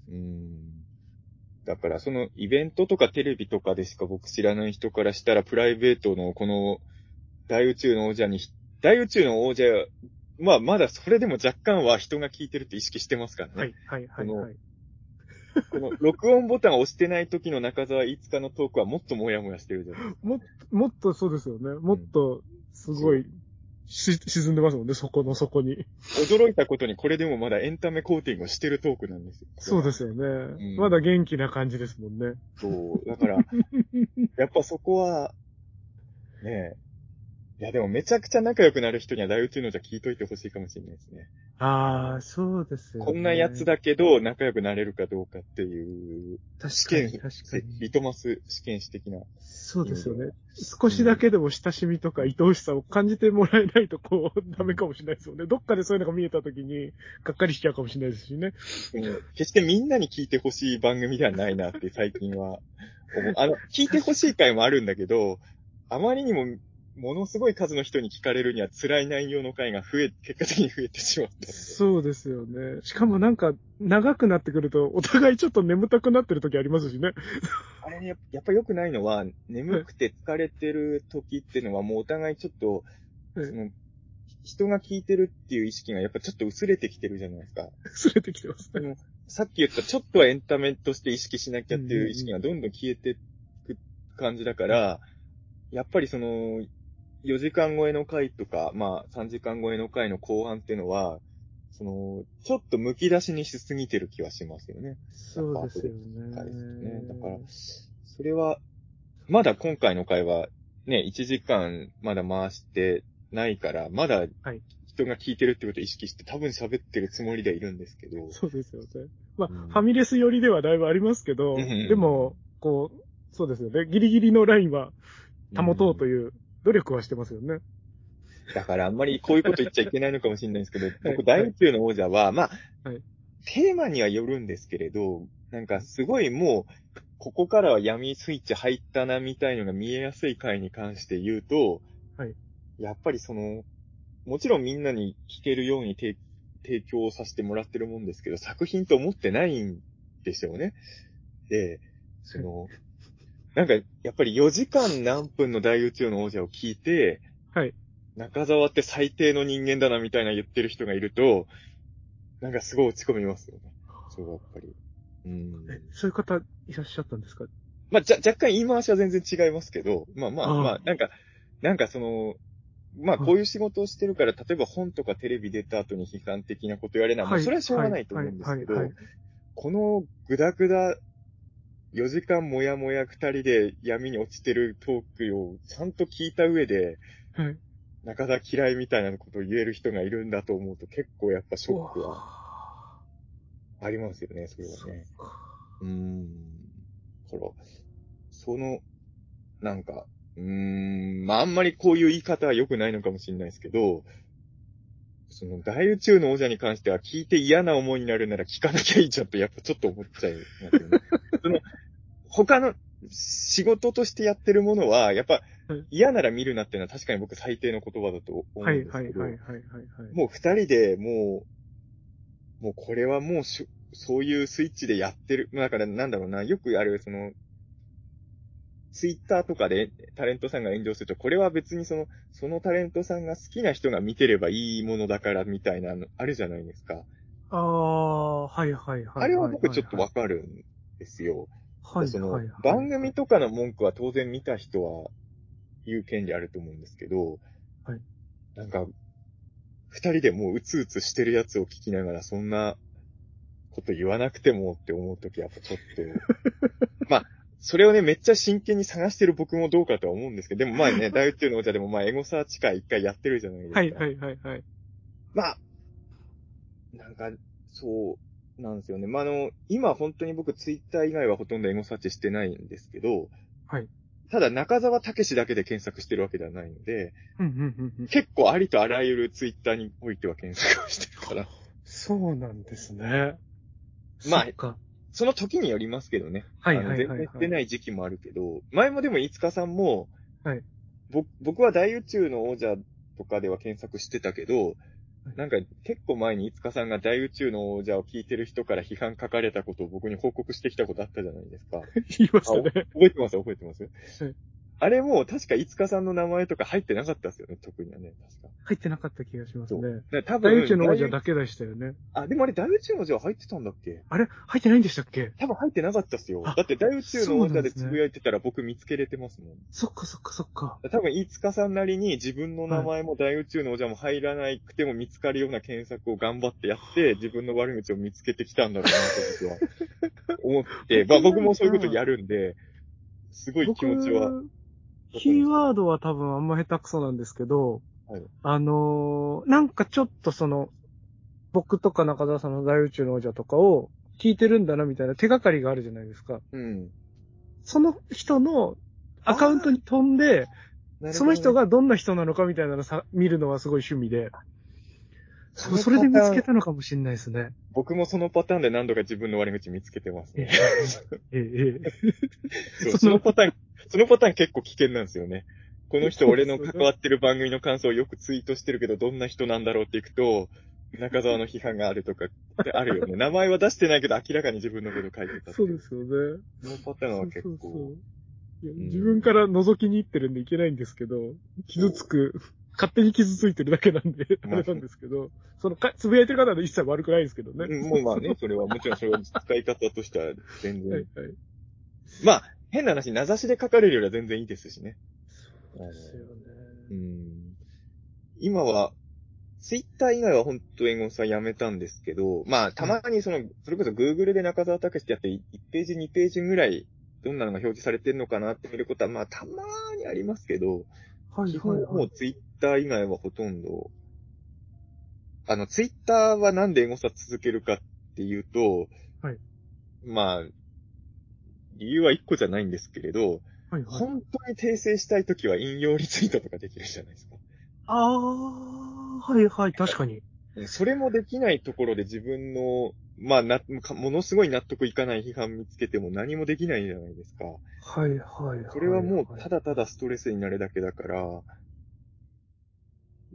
うん。だから、そのイベントとかテレビとかでしか僕知らない人からしたら、プライベートのこの大宇宙の王者に、大宇宙の王者、まあ、まだそれでも若干は人が聞いてるって意識してますからね。はい、はい、はい、はい。この録音ボタンを押してない時の中澤いつかのトークはもっともやもやしてるじゃないですか。もっと、もっとそうですよね。もっと、すごい、し、沈んでますもんね、そこの底に。驚いたことにこれでもまだエンタメコーティングをしてるトークなんですよ。そうですよね。んまだ元気な感じですもんね。そう。だから、やっぱそこは、ねえ。いやでもめちゃくちゃ仲良くなる人には大宇宙のじゃ聞いといてほしいかもしれないですね。ああ、そうですよね。こんなやつだけど仲良くなれるかどうかっていう試験確かに、、確かに。リトマス試験紙的な。そうですよね。少しだけでも親しみとか愛おしさを感じてもらえないと、こう、ダメかもしれないですよね。どっかでそういうのが見えたときに、がっかりしちゃうかもしれないですしね。でも決してみんなに聞いてほしい番組ではないなって最近は思う。あの、聞いてほしい回もあるんだけど、あまりにもものすごい数の人に聞かれるには辛い内容の回が増え、結果的に増えてしまった。そうですよね。しかもなんか、長くなってくると、お互いちょっと眠たくなってる時ありますしね。あれね、やっぱ良くないのは、眠くて疲れてる時っていうのはもうお互いちょっと、はいその、人が聞いてるっていう意識がやっぱちょっと薄れてきてるじゃないですか。薄れてきてますね。さっき言ったちょっとはエンタメとして意識しなきゃっていう意識がどんどん消えてく感じだから、やっぱりその、4時間超えの回とか、まあ3時間超えの回の後半っていうのは、その、ちょっと剥き出しにしすぎてる気はしますよね。そうですよ回ですねね。だから、それは、まだ今回の回は、ね、1時間まだ回してないから、まだはい人が聞いてるってことを意識して多分喋ってるつもりではいるんですけど、そうですよね。まあ、うんファミレス寄りではだいぶありますけど、うんうんでも、こう、そうですよね。ギリギリのラインは保とうとうんいう努力はしてますよね。だからあんまりこういうこと言っちゃいけないのかもしれないんですけど、僕、はい。大宇宙の王者は、まあ、はい。テーマにはよるんですけれど、なんかすごいもう、ここからは闇スイッチ入ったなみたいのが見えやすい回に関して言うと、はい。やっぱりその、もちろんみんなに聞けるように提提供させてもらってるもんですけど、作品と思ってないんですよね。で、その、なんか、やっぱり4時間何分の大宇宙の王者を聞いて、はい。中沢って最低の人間だなみたいな言ってる人がいると、なんかすごい落ち込みますよね。そう、やっぱり。うん。えそういう方いらっしゃったんですか？まあ、じゃ、若干言い回しは全然違いますけど、まあまあああまあ、なんか、なんかその、まあはいこういう仕事をしてるから、例えば本とかテレビ出た後に批判的なこと言われるのは、もうそれはしょうがないと思うんですけどはいはいはい、このぐだぐだ、4時間もやもや2人で闇に落ちてるトークをちゃんと聞いた上で、はい。はい。中田嫌いみたいなことを言える人がいるんだと思うと結構やっぱショックはは。ありますよね、それはね。そうーん。だから、その、なんか、うーん、まああんまりこういう言い方は良くないのかもしれないですけど、その大宇宙の王者に関しては聞いて嫌な思いになるなら聞かなきゃいいじゃんとやっぱちょっと思っちゃいますよね。その、他の仕事としてやってるものは、やっぱはい嫌なら見るなっていうのは確かに僕最低の言葉だと思うんはいですけど、はいはいはいはいはい。もう二人でもう、もうこれはもうしそういうスイッチでやってる。まあだからなんだろうな、よくあるその、ツイッターとかでタレントさんが炎上すると、これは別にその、そのタレントさんが好きな人が見てればいいものだからみたいなのあるじゃないですか。ああ、はいはいはい。あれは僕ちょっとわかるんですよ。はいそのはいはい。番組とかの文句は当然見た人は言う権利あると思うんですけど、はいなんか、二人でもううつうつしてるやつを聞きながらそんなこと言わなくてもって思うときやっぱちょっと、まあ、それをね、めっちゃ真剣に探してる僕もどうかとは思うんですけど、でもまあね、大宇宙のお茶でもまあエゴサーチ会一回やってるじゃないですか。はいはいはいはい。まあ、なんか、そうなんですよね。まあ、あの、今本当に僕ツイッター以外はほとんどエゴサーチしてないんですけど、はい。ただ中沢武史だけで検索してるわけではないので、うんうんうんうん。結構ありとあらゆるツイッターにおいては検索をしてるから、そうなんですね。まあその時によりますけどね。はいはいはいはい全然してない時期もあるけど、前もでも、いつかさんも、はい僕僕は大宇宙の王者とかでは検索してたけど、なんか結構前にいつかさんが大宇宙の王者を聞いてる人から批判書かれたことを僕に報告してきたことあったじゃないですか。言いましあたね。覚えてます？覚えてます？はいあれも確かいつかさんの名前とか入ってなかったですよね、特にはね、確か。入ってなかった気がしますね。だから多分、大宇宙の王者大だけでしたよね。あ、でもあれ大宇宙の王者は入ってたんだっけ？あれ？入ってないんでしたっけ？多分入ってなかったっすよ。あだって大宇宙の王者でつぶやいてたら僕見つけれてますもん。そっかそっかそっか。多分、いつかさんなりに自分の名前も大宇宙の王者も入らなくても見つかるような検索を頑張ってやって、自分の悪口を見つけてきたんだろうなと僕は思って、まあ僕もそういうことやるんで、すごい気持ちは。僕キーワードは多分あんま下手くそなんですけど、はいあのーなんかちょっとその、僕とか中澤さんの大宇宙の王者とかを聞いてるんだなみたいな手がかりがあるじゃないですか。うん。その人のアカウントに飛んで、その人がどんな人なのかみたいなのさ、見るのはすごい趣味で、それで見つけたのかもしれないですね。僕もそのパターンで何度か自分の悪口見つけてますえね。え、ええ、そののパターン、そのパターン結構危険なんですよね。この人俺の関わってる番組の感想をよくツイートしてるけど、どんな人なんだろうっていくと、中澤の批判があるとかってあるよね。名前は出してないけど明らかに自分のこと書いてたってそうですよね。そのパターンは結そうそうそ構う。自分から覗きに行ってるんでいけないんですけど、傷つく、勝手に傷ついてるだけなんで、あまあれなんですけど、そのか、つぶやいてる方は一切悪くないですけどね。うんもうまあね、それはもちろんそれは使い方としては全然。はいはい。まあ、変な話、名指しで書かれるよりは全然いいですしね。そうですよね。うん今は、ツイッター以外は本当エゴさんやめたんですけど、まあ、たまにその、それこそ Google で中澤隆史ってやって1ページ2ページぐらい、どんなのが表示されてるのかなって見ることは、まあ、たまーにありますけど、はい基。本もうツイッター以外はほとんど、あの、ツイッターはなんでエゴサ続けるかっていうと、はいまあ、理由は1個じゃないんですけれど、はいはい。本当に訂正したいときは引用リツイートとかできるじゃないですか。ああ、はいはい、確かに。それもできないところで自分の、まあな、かものすごい納得いかない批判見つけても何もできないじゃないですか。はいはいはい。それはもうただただストレスになるだけだから、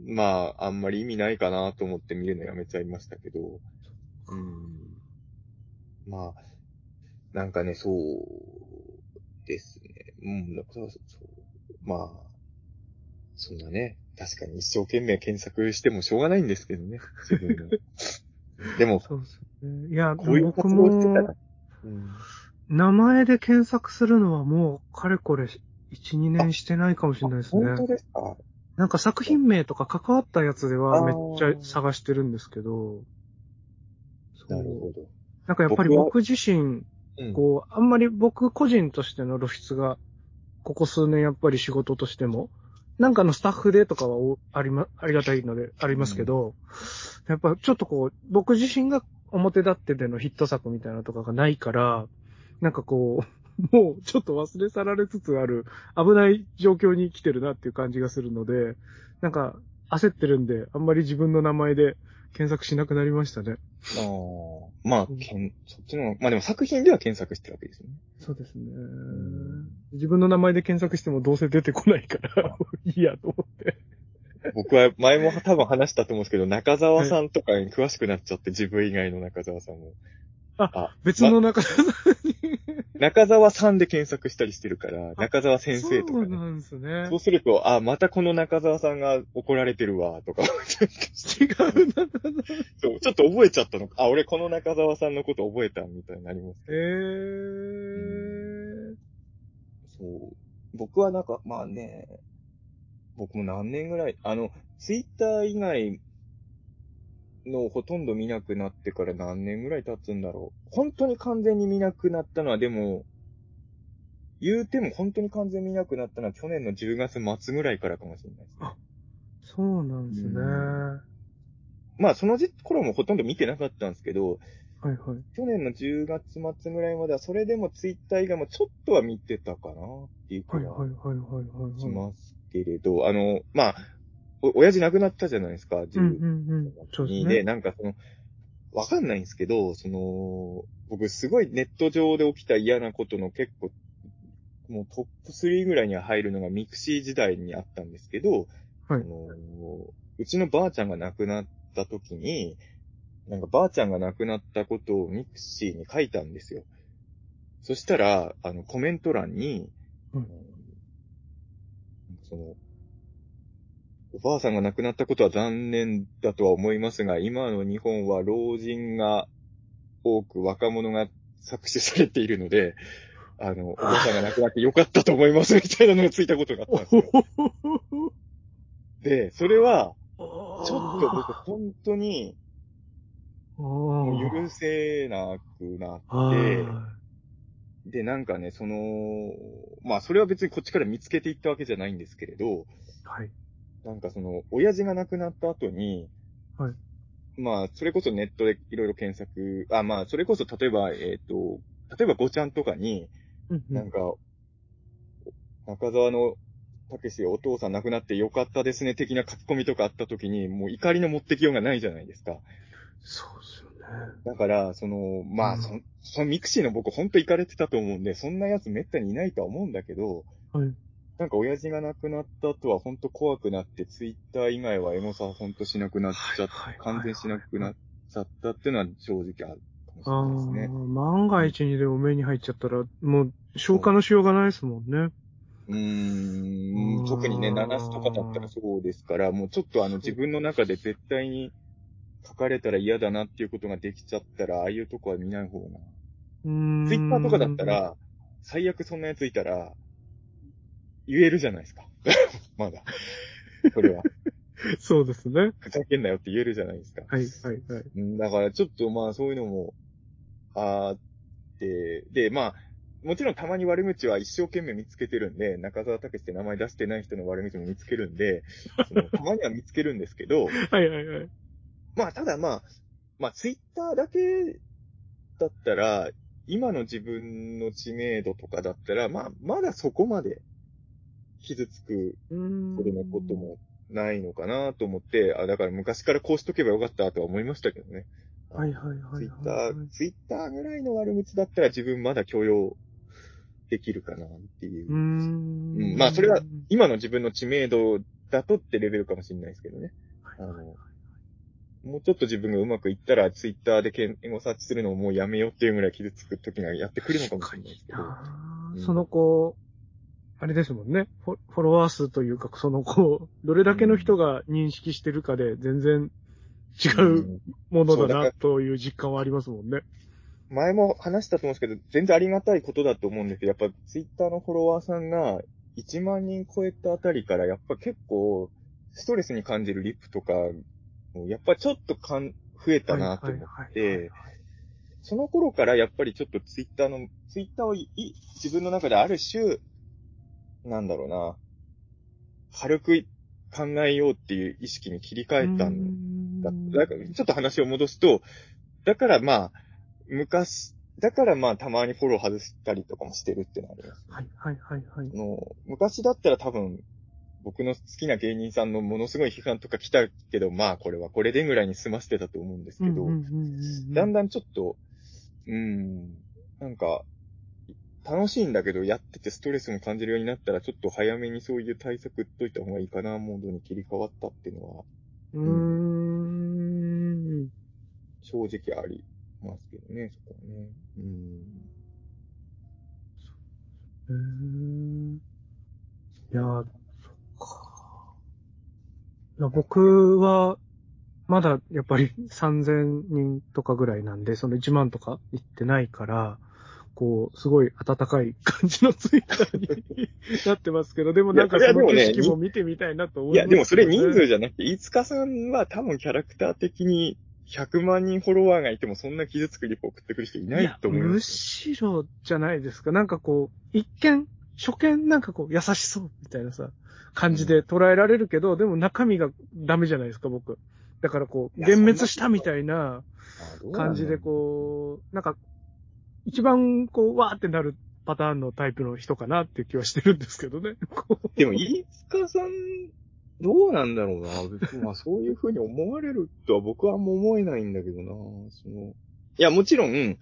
まあ、あんまり意味ないかなと思って見るのやめちゃいましたけど、うん。まあ、なんかね、そうですね。うん、だからそう、まあ、そんなね、確かに一生懸命検索してもしょうがないんですけどね、自分も。でも、そうですね。いや、僕も名前で検索するのはもう、かれこれ、1、2年してないかもしれないですね。本当ですか？なんか作品名とか関わったやつではめっちゃ探してるんですけど、なるほど。なんかやっぱり僕自身、うん。こう、あんまり僕個人としての露出が、ここ数年やっぱり仕事としても、なんかのスタッフでとかはおありま、ありがたいので、ありますけど、やっぱちょっとこう、僕自身が表立ってでのヒット作みたいなのとかがないから、なんかこう、もうちょっと忘れ去られつつある危ない状況に来てるなっていう感じがするので、なんか焦ってるんで、あんまり自分の名前で検索しなくなりましたね。ああ、まあ、けん、そっちの、まあでも作品では検索してるわけですよね。そうですねん。自分の名前で検索してもどうせ出てこないから、いいやと思って。僕は前も多分話したと思うんですけど、中澤さんとかに詳しくなっちゃって、自分以外の中澤さんも。あ別の中田さんに。中澤さんで検索したりしてるから、中澤先生とかね。そうなんですねそう。すると、あ、またこの中澤さんが怒られてるわ、とか。違う中田さん。そう、ちょっと覚えちゃったの。あ、俺この中澤さんのこと覚えた、みたいになります。えー。そう。僕はなんか、まあね、僕も何年ぐらい、あの、ツイッター以外のほとんど見なくなってから何年ぐらい経つんだろう。本当に完全に見なくなったのは、でも、言うても本当に完全に見なくなったのは去年の10月末ぐらいからかもしれないですね。そうなんですね。まあ、その時頃もほとんど見てなかったんですけど、いはい。去年の10月末ぐらいまでは、それでもツイッター以外もちょっとは見てたかなっていう気はいがはいはいはいはいしはい。ますけれど、あの、まあ、お、親父亡くなったじゃないですか、うんうんうん。そうで。なんかその、わかんないんですけど、その、僕すごいネット上で起きた嫌なことの結構、もうトップ3ぐらいには入るのが mixi 時代にあったんですけど、はいあのうちのばあちゃんが亡くなった時に、なんかばあちゃんが亡くなったことを mixi に書いたんですよ。そしたら、あの、コメント欄に、うんその、おばあさんが亡くなったことは残念だとは思いますが、今の日本は老人が多く若者が搾取されているので、あの、おばあさんが亡くなってよかったと思いますみたいなのがついたことがあったんですよ。で、それは、ちょっと僕本当に、もう許せなくなって、で、なんかね、その、まあ、それは別にこっちから見つけていったわけじゃないんですけれど、はい。なんかその、親父が亡くなった後に、はいまあ、それこそネットでいろいろ検索、あ、まあ、それこそ例えば、えっ、と、例えばごちゃんとかに、うんうなんんか、中澤のたけしお父さん亡くなってよかったですね的な書き込みとかあった時に、もう怒りの持ってきようがないじゃないですか。そうですよね。だから、その、まあ、うんそ、その mixi の僕ほんと行かれてたと思うんで、そんな奴めったにいないとは思うんだけど、はい。なんか親父が亡くなった後はほんと怖くなって、ツイッター以外はエゴサほんとしなくなっちゃっはいはいはい完全しなくなっちゃったっていうのは正直あるかもしれないですね。ー万が一にでも目に入っちゃったら、もう消化のしようがないですもんね。うーん、特にね、うん7スとかだったらそうですから、もうちょっとあの自分の中で絶対に書かれたら嫌だなっていうことができちゃったら、ああいうとこは見ない方が。うーん。ツイッターとかだった、ら、最悪そんなやついたら、言えるじゃないですか。まだ。それは。そうですね。ふざけんなよって言えるじゃないですか。はい、はい、はい。うんだからちょっとまあそういうのもあって、で、まあ、もちろんたまに悪口は一生懸命見つけてるんで、中澤武って名前出してない人の悪口も見つけるんで、そのたまには見つけるんですけど、はい、はい、はい。まあただまあ、まあツイッターだけだったら、今の自分の知名度とかだったら、まあまだそこまで傷つくうーん。ほどのこともないのかなと思って、あ、だから昔からこうしとけばよかったとは思いましたけどね。はい、はい、はい。ツイッター、ツイッターぐらいの悪口だったら自分まだ許容できるかなっていう。うーん。うんまあそれは今の自分の知名度だとってレベルかもしれないですけどね。あの、もうちょっと自分がうまくいったらツイッターで検エサーチするのをもうやめようっていうぐらい傷つく時がやってくるのかもしれないですけど。うんその子、あれですもんねフォ。フォロワー数というか、その子、どれだけの人が認識してるかで全然違うものだなという実感はありますもんね。前も話したと思うんですけど、全然ありがたいことだと思うんですけど、やっぱツイッターのフォロワーさんが1万人超えたあたりから、やっぱ結構ストレスに感じるリップとか、やっぱちょっとかん増えたなと思って、その頃からやっぱりちょっとツイッターの、ツイッターをいい自分の中である種、なんだろうな、軽く考えようっていう意識に切り替えたんだ。だからちょっと話を戻すと、だからまあ、昔、だからまあたまにフォロー外したりとかもしてるっていうのはあります。はい、はい、はい、はい。あ。の、昔だったら多分、僕の好きな芸人さんのものすごい批判とか来たけど、まあこれはこれでぐらいに済ませてたと思うんですけど、うんうんうんうんだんだんちょっと、うーん、なんか、楽しいんだけど、やっててストレスも感じるようになったら、ちょっと早めにそういう対策打っといた方がいいかな、モードに切り替わったっていうのは、うーん。正直ありますけどね、そこはね。うん。へーいやー、そっか。いや僕は、まだやっぱり3000人とかぐらいなんで、その1万とか行ってないから、こう、すごい温かい感じのツイッターになってますけど、でもなんかいやその景色も見てみたいなと思いや、います、でもそれ人数じゃなくて、飯塚さんは多分キャラクター的に100万人フォロワーがいてもそんな傷つくリプ送ってくる人いないと思いやむしろじゃないですか。なんかこう、一見、初見なんかこう、優しそうみたいなさ、感じで捉えられるけど、でも中身がダメじゃないですか、僕。だからこう、幻滅したみたいな感じでこう、なんか、一番こう、わーってなるパターンのタイプの人かなっていう気はしてるんですけどね。でも、飯塚さん、どうなんだろうな。まあ、そういう風に思われるとは僕はあんま思えないんだけどな。その、いや、もちろん、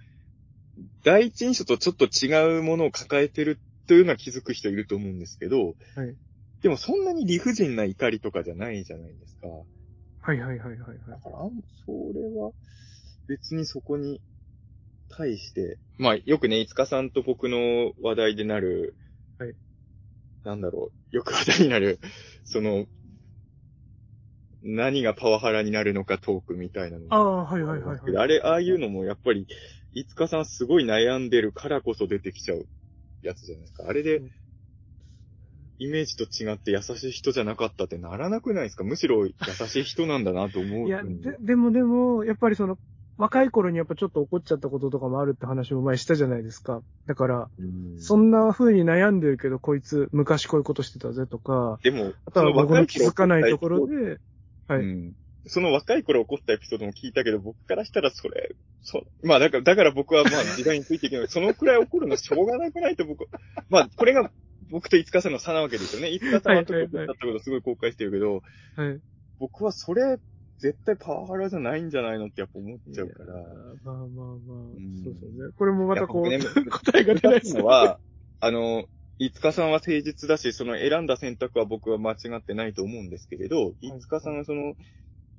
第一印象とちょっと違うものを抱えてるっというのは気づく人いると思うんですけど、はい。でもそんなに理不尽な怒りとかじゃないじゃないですか。はいはいはいはいはい。だから、それは、別にそこに対して、まあ、よくね、いつかさんと僕の話題でなる、はい。なんだろう、よく話題になる、その、何がパワハラになるのかトークみたいなの。ああ、はいはいはいはい。あれ、ああいうのもやっぱり、いつかさんすごい悩んでるからこそ出てきちゃうやつじゃないですか。あれでうん、イメージと違って優しい人じゃなかったってならなくないですか？むしろ優しい人なんだなと思う。いや、で、でもでも、やっぱりその、若い頃にやっぱちょっと怒っちゃったこととかもあるって話も前したじゃないですか。だから、うんそんな風に悩んでるけど、こいつ昔こういうことしてたぜとか、でも、あとは僕の気づかないところで、で、はい。うんその若い頃起こったエピソードも聞いたけど、僕からしたらそれ、そまあだから、だから僕はまあ時代についていけない。そのくらい起こるのしょうがなくないと僕は、まあこれが僕と五日さんの差なわけですよね。五日さんは特にだったことすごい後悔してるけど、はい。僕はそれ、絶対パワハラじゃないんじゃないのってやっぱ思っちゃうから。まあまあまあ、んそうですよね。これもまたこう、ね 答えが出ないのは、あの、いつかさんは誠実だし、その選んだ選択は僕は間違ってないと思うんですけれど、いつかさんはその、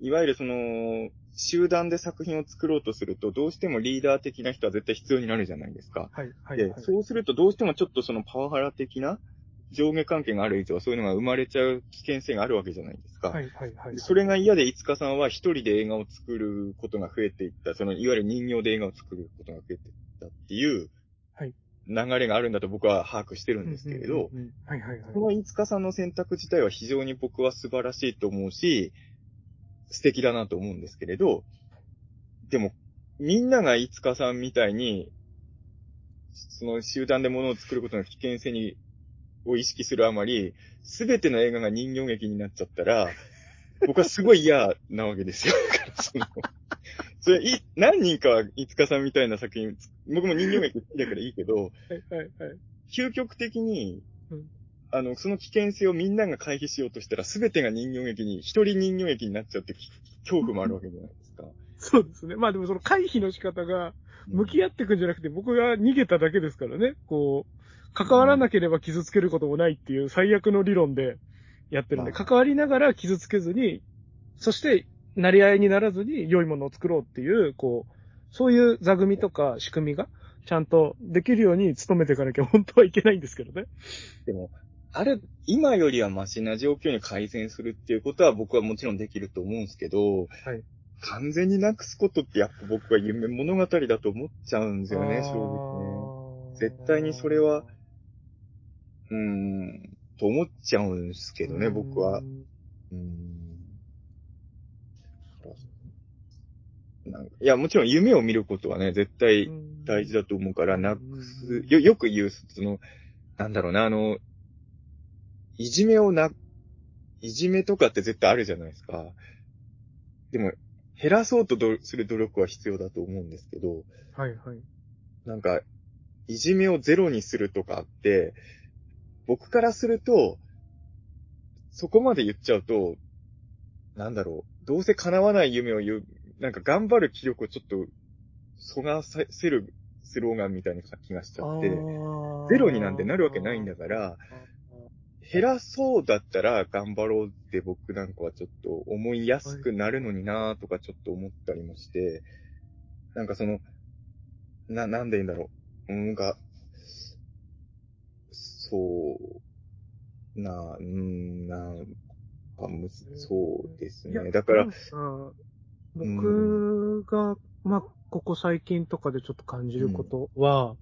いわゆるその、集団で作品を作ろうとすると、どうしてもリーダー的な人は絶対必要になるじゃないですか。はい、はい。で、はいそうするとどうしてもちょっとそのパワハラ的な上下関係がある以上、そういうのが生まれちゃう危険性があるわけじゃないですか。はい、はい、はい。それが嫌で、いつかさんは一人で映画を作ることが増えていった、その、いわゆる人形で映画を作ることが増えていったっていう、はい流れがあるんだと僕は把握してるんですけれど、はい、はい。このいつかさんの選択自体は非常に僕は素晴らしいと思うし、素敵だなと思うんですけれど、でも、みんながいつかさんみたいに、その集団で物を作ることの危険性に、を意識するあまり、すべての映画が人形劇になっちゃったら、僕はすごい嫌なわけですよ。そのそれ、い、何人かはいつかさんみたいな作品、僕も人形劇好きだからいいけど、はい、はい、はい。究極的に、うんあの、その危険性をみんなが回避しようとしたら、すべてが人形劇に、一人人形劇になっちゃって、き恐怖もあるわけじゃないですか。そうですね。まあでもその回避の仕方が、向き合っていくんじゃなくて、僕が逃げただけですからね。こう、関わらなければ傷つけることもないっていう最悪の理論でやってるんで、まあ関わりながら傷つけずに、そして、なり合いにならずに良いものを作ろうっていう、こう、そういう座組とか仕組みが、ちゃんとできるように努めていかなきゃ本当はいけないんですけどね。でも、あれ、今よりはマシな状況に改善するっていうことは僕はもちろんできると思うんですけど、はい完全になくすことってやっぱ僕は夢物語だと思っちゃうんですよね、正直ね。直絶対にそれは、うーん、と思っちゃうんですけどね、僕は。。うーん。なんかいや、もちろん夢を見ることはね、絶対大事だと思うから、なくす、よ、よく言う、その、なんだろうな、あの、いじめをな、いじめとかって絶対あるじゃないですか。でも、減らそうとどする努力は必要だと思うんですけど、はいはい。なんか、いじめをゼロにするとかって、僕からすると、そこまで言っちゃうと、なんだろう、どうせ叶わない夢を言う、なんか頑張る気力をちょっと、そがせるスローガンみたいな気がしちゃって、ゼロになんてなるわけないんだから、減らそうだったら頑張ろうって僕なんかはちょっと思いやすくなるのになーとかちょっと思ったりもして、なんかその、な、なんで言うんだろう。うんが、そう、な、うん、なんかむず、そうですね。だから僕が、まあ、ここ最近とかでちょっと感じることは、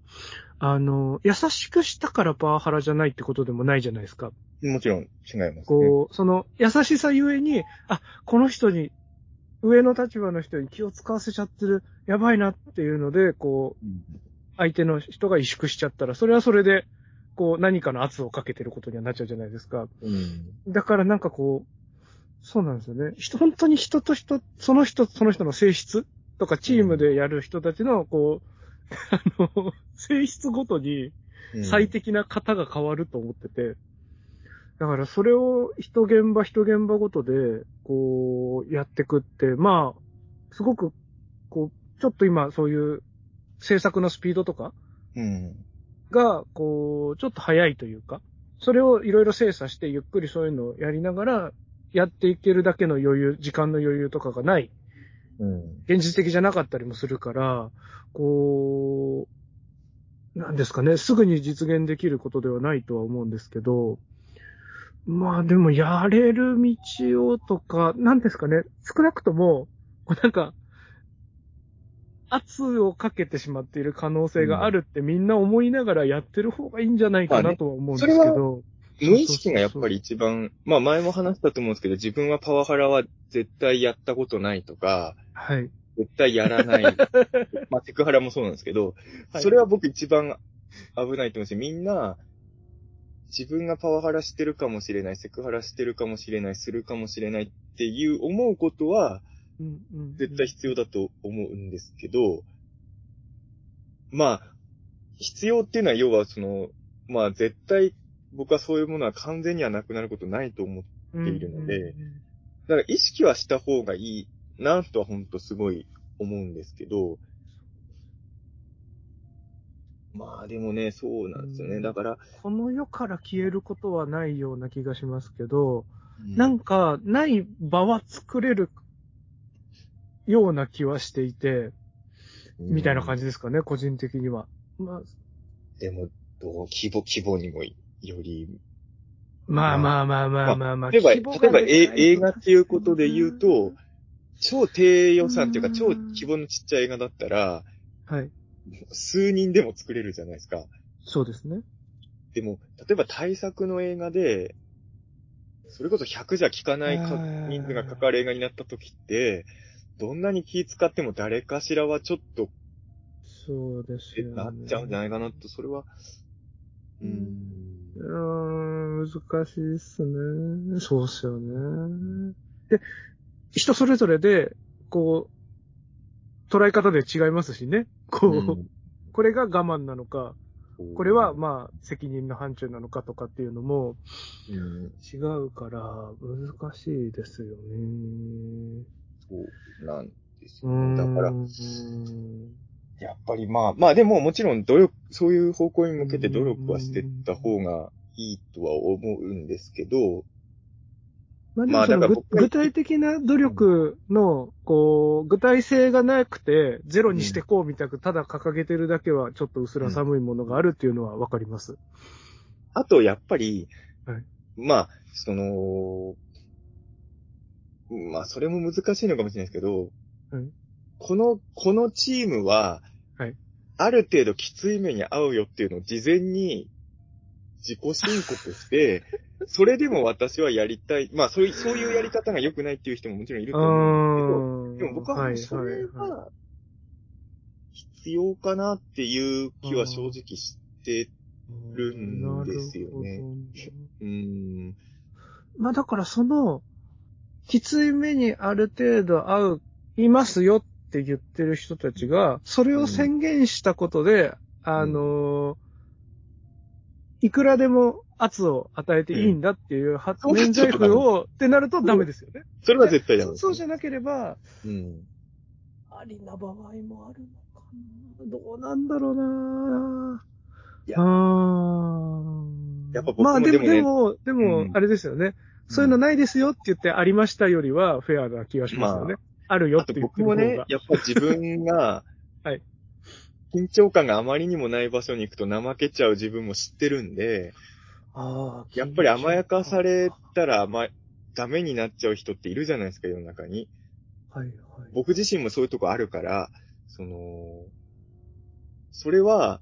あの、優しくしたからパワハラじゃないってことでもないじゃないですか。もちろん違いますね。こう、その、優しさゆえに、あ、この人に、上の立場の人に気を使わせちゃってる、やばいなっていうので、こう、うん相手の人が萎縮しちゃったら、それはそれで、こう、何かの圧をかけてることにはなっちゃうじゃないですか。うん。だからなんかこう、そうなんですよね。人、本当に人と人、その人、その人の性質とかチームでやる人たちの、こう、あの、性質ごとにうん最適な型が変わると思ってて、だからそれを一現場一現場ごとで、こう、やってくって、まあ、すごく、こう、ちょっと今そういう制作のスピードとか、うん。が、こう、ちょっと早いというか、それをいろいろ精査してゆっくりそういうのをやりながら、やっていけるだけの余裕、時間の余裕とかがない、うん。現実的じゃなかったりもするから、こう、なんですかね、すぐに実現できることではないとは思うんですけど、まあでもやれる道をとか、なんですかね、少なくとも、なんか、圧をかけてしまっている可能性があるってみんな思いながらやってる方がいいんじゃないかなとは思うんですけまあど。無意識がやっぱり一番、まあ前も話したと思うんですけど、自分はパワハラは絶対やったことないとか、はい。絶対やらない。まあセクハラもそうなんですけど、はいそれは僕一番危ないと思うし、みんな、自分がパワハラしてるかもしれない、セクハラしてるかもしれない、するかもしれないっていう思うことは、うんうん絶対必要だと思うんですけど、まあ、必要っていうのは要はその、まあ絶対僕はそういうものは完全にはなくなることないと思う。ているのでうんうんうんだから意識はした方がいいなとは本当すごい思うんですけど、まあでもね、そうなんですよね。うんだから、この世から消えることはないような気がしますけど、うんなんか、ない場は作れるような気はしていて、みたいな感じ。じですかね、個人的には。まあ、でも、どう、規模、規模にもより、まあまあまあまあまあまあ。例えば、例えば、映画っていうことで言うと、超低予算っていうか、うん超規模のちっちゃい映画だったら、はい。数人でも作れるじゃないですか。そうですね。でも、例えば大作の映画で、それこそ100じゃ効かない人数がかかる映画になった時って、どんなに気使っても誰かしらはちょっと、そうですね。なっちゃうんじゃないかなと、それは、うーん。うーん、難しいっすね。そうっすよね。で、人それぞれで、こう、捉え方で違いますしね。こう、これが我慢なのか、うんこれは、まあ、責任の範疇なのかとかっていうのもうん、違うから、難しいですよね。そうなんですうよね。だから、やっぱりまあ、まあでももちろん努力、そういう方向に向けて努力はしてった方がいいとは思うんですけど、まあだか具体的な努力の、こう、具体性がなくて、ゼロにしてこうみたく、ただ掲げてるだけは、ちょっと薄ら寒いものがあるっていうのはわかります。あとやっぱり、はい。まあ、その、まあそれも難しいのかもしれないですけど、はいこの、このチームは、はいある程度きつい目に遭うよっていうのを事前に自己申告して、それでも私はやりたい。まあそういう、そういうやり方が良くないっていう人ももちろんいると思うんですけど。でも僕はそれは必要かなっていう気は正直して、るんですよねうーん。まあだからその、きつい目にある程度合う、いますよって言ってる人たちが、それを宣言したことで、あのーいくらでも圧を与えていいんだっていう、はそう免罪符を、ってなるとダメですよね。それは絶対ダメです。そそうじゃなければ、うん。ありな場合もあるのかなどうなんだろうないややっぱ僕もまあでも、でもねでも、あれですよね。そういうのないですよって言ってありましたよりはフェアな気がしますよね。あるよって僕もねが、。やっぱ自分が、はい緊張感があまりにもない場所に行くと怠けちゃう自分も知ってるんで、ああ、やっぱり甘やかされたら甘い、ダメになっちゃう人っているじゃないですか、世の中に。はいはい。僕自身もそういうとこあるから、その、それは、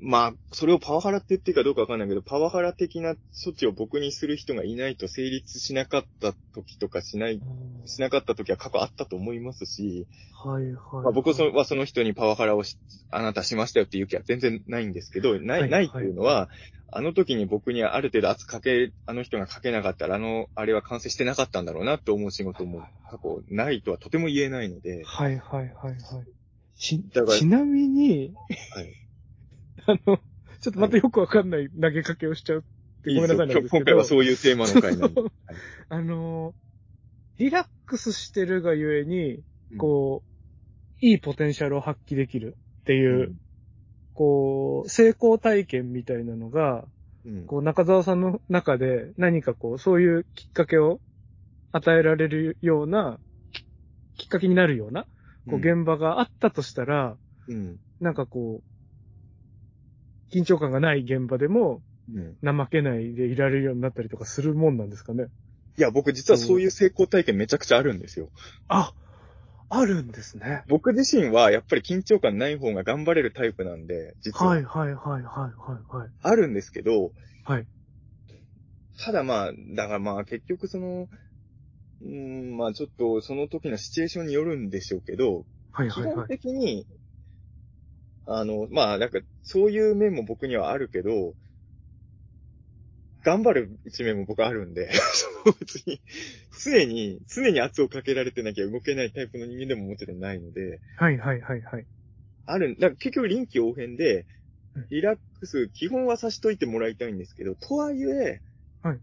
まあ、それをパワハラって言っていいかどうかわかんないけど、パワハラ的な措置を僕にする人がいないと成立しなかった時とかしない、しなかった時は過去あったと思いますし、はいはい。まあ、僕はその人にパワハラをし、あなたしましたよっていう気は全然ないんですけど、ない、はいないっていうのは、あの時に僕にある程度圧かけ、あの人がかけなかったら、あの、あれは完成してなかったんだろうなと思う仕事も過去ないとはとても言えないので、はいはいはいはい。ち、ちなみに、はい。あの、ちょっとまたよくわかんない投げかけをしちゃうってごめんなさいなんですけど。今回はそういうテーマの回なんで。あの、リラックスしてるがゆえに、うんこう、いいポテンシャルを発揮できるっていうこう、成功体験みたいなのが、うん。こう、中澤さんの中で何かこう、そういうきっかけを与えられるような、ききっかけになるような、こう、現場があったとしたら、うん。なんかこう、緊張感がない現場でも、うん。怠けないでいられるようになったりとかするもんなんですかね。いや、僕実はそういう成功体験めちゃくちゃあるんですよ。あ、あるんですね。僕自身はやっぱり緊張感ない方が頑張れるタイプなんで、実は。はいはいはいはいはいはい。あるんですけど、はい。ただまあ、だからまあ結局その、うーん、まあちょっとその時のシチュエーションによるんでしょうけど、基本はいはいはい。的に、あの、まあなんかそういう面も僕にはあるけど、頑張る一面も僕あるんで、別に、常に、常に圧をかけられてなきゃ動けないタイプの人間でももちろんないので、はいはいはいはい。ある、だから結局臨機応変でうん、リラックス、基本はさしといてもらいたいんですけど、とはいえ、はい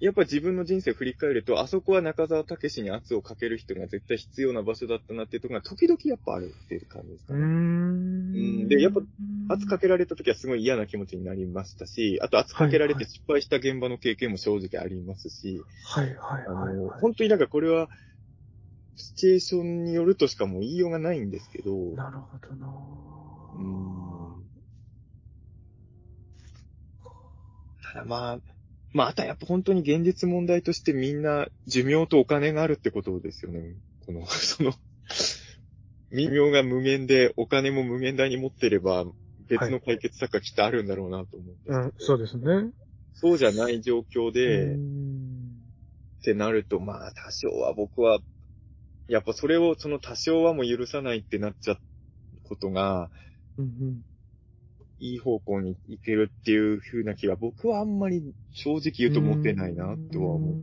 やっぱ自分の人生を振り返ると、あそこは中澤武史に圧をかける人が絶対必要な場所だったなっていうところが時々やっぱあるっていう感じですかね。ん。んでやっぱ圧かけられた時はすごい嫌な気持ちになりましたし、あと圧かけられて失敗した現場の経験も正直ありますし、はいはいあの、はいはい。本当になんかこれは、シチュエーションによるとしかもう言いようがないんですけど、なるほどなうーんただまあ、まあ、あとはやっぱ本当に現実問題としてみんな寿命とお金があるってことですよね。この、その、寿命が無限でお金も無限大に持ってれば別の解決策がきっとあるんだろうなと思うんですけど、うん、そうですね。そうじゃない状況で、ってなると、まあ多少は僕は、やっぱそれをその多少はもう許さないってなっちゃうことが、うんうんいい方向に行けるっていう風な気が僕はあんまり正直言うと持てないなとは思っ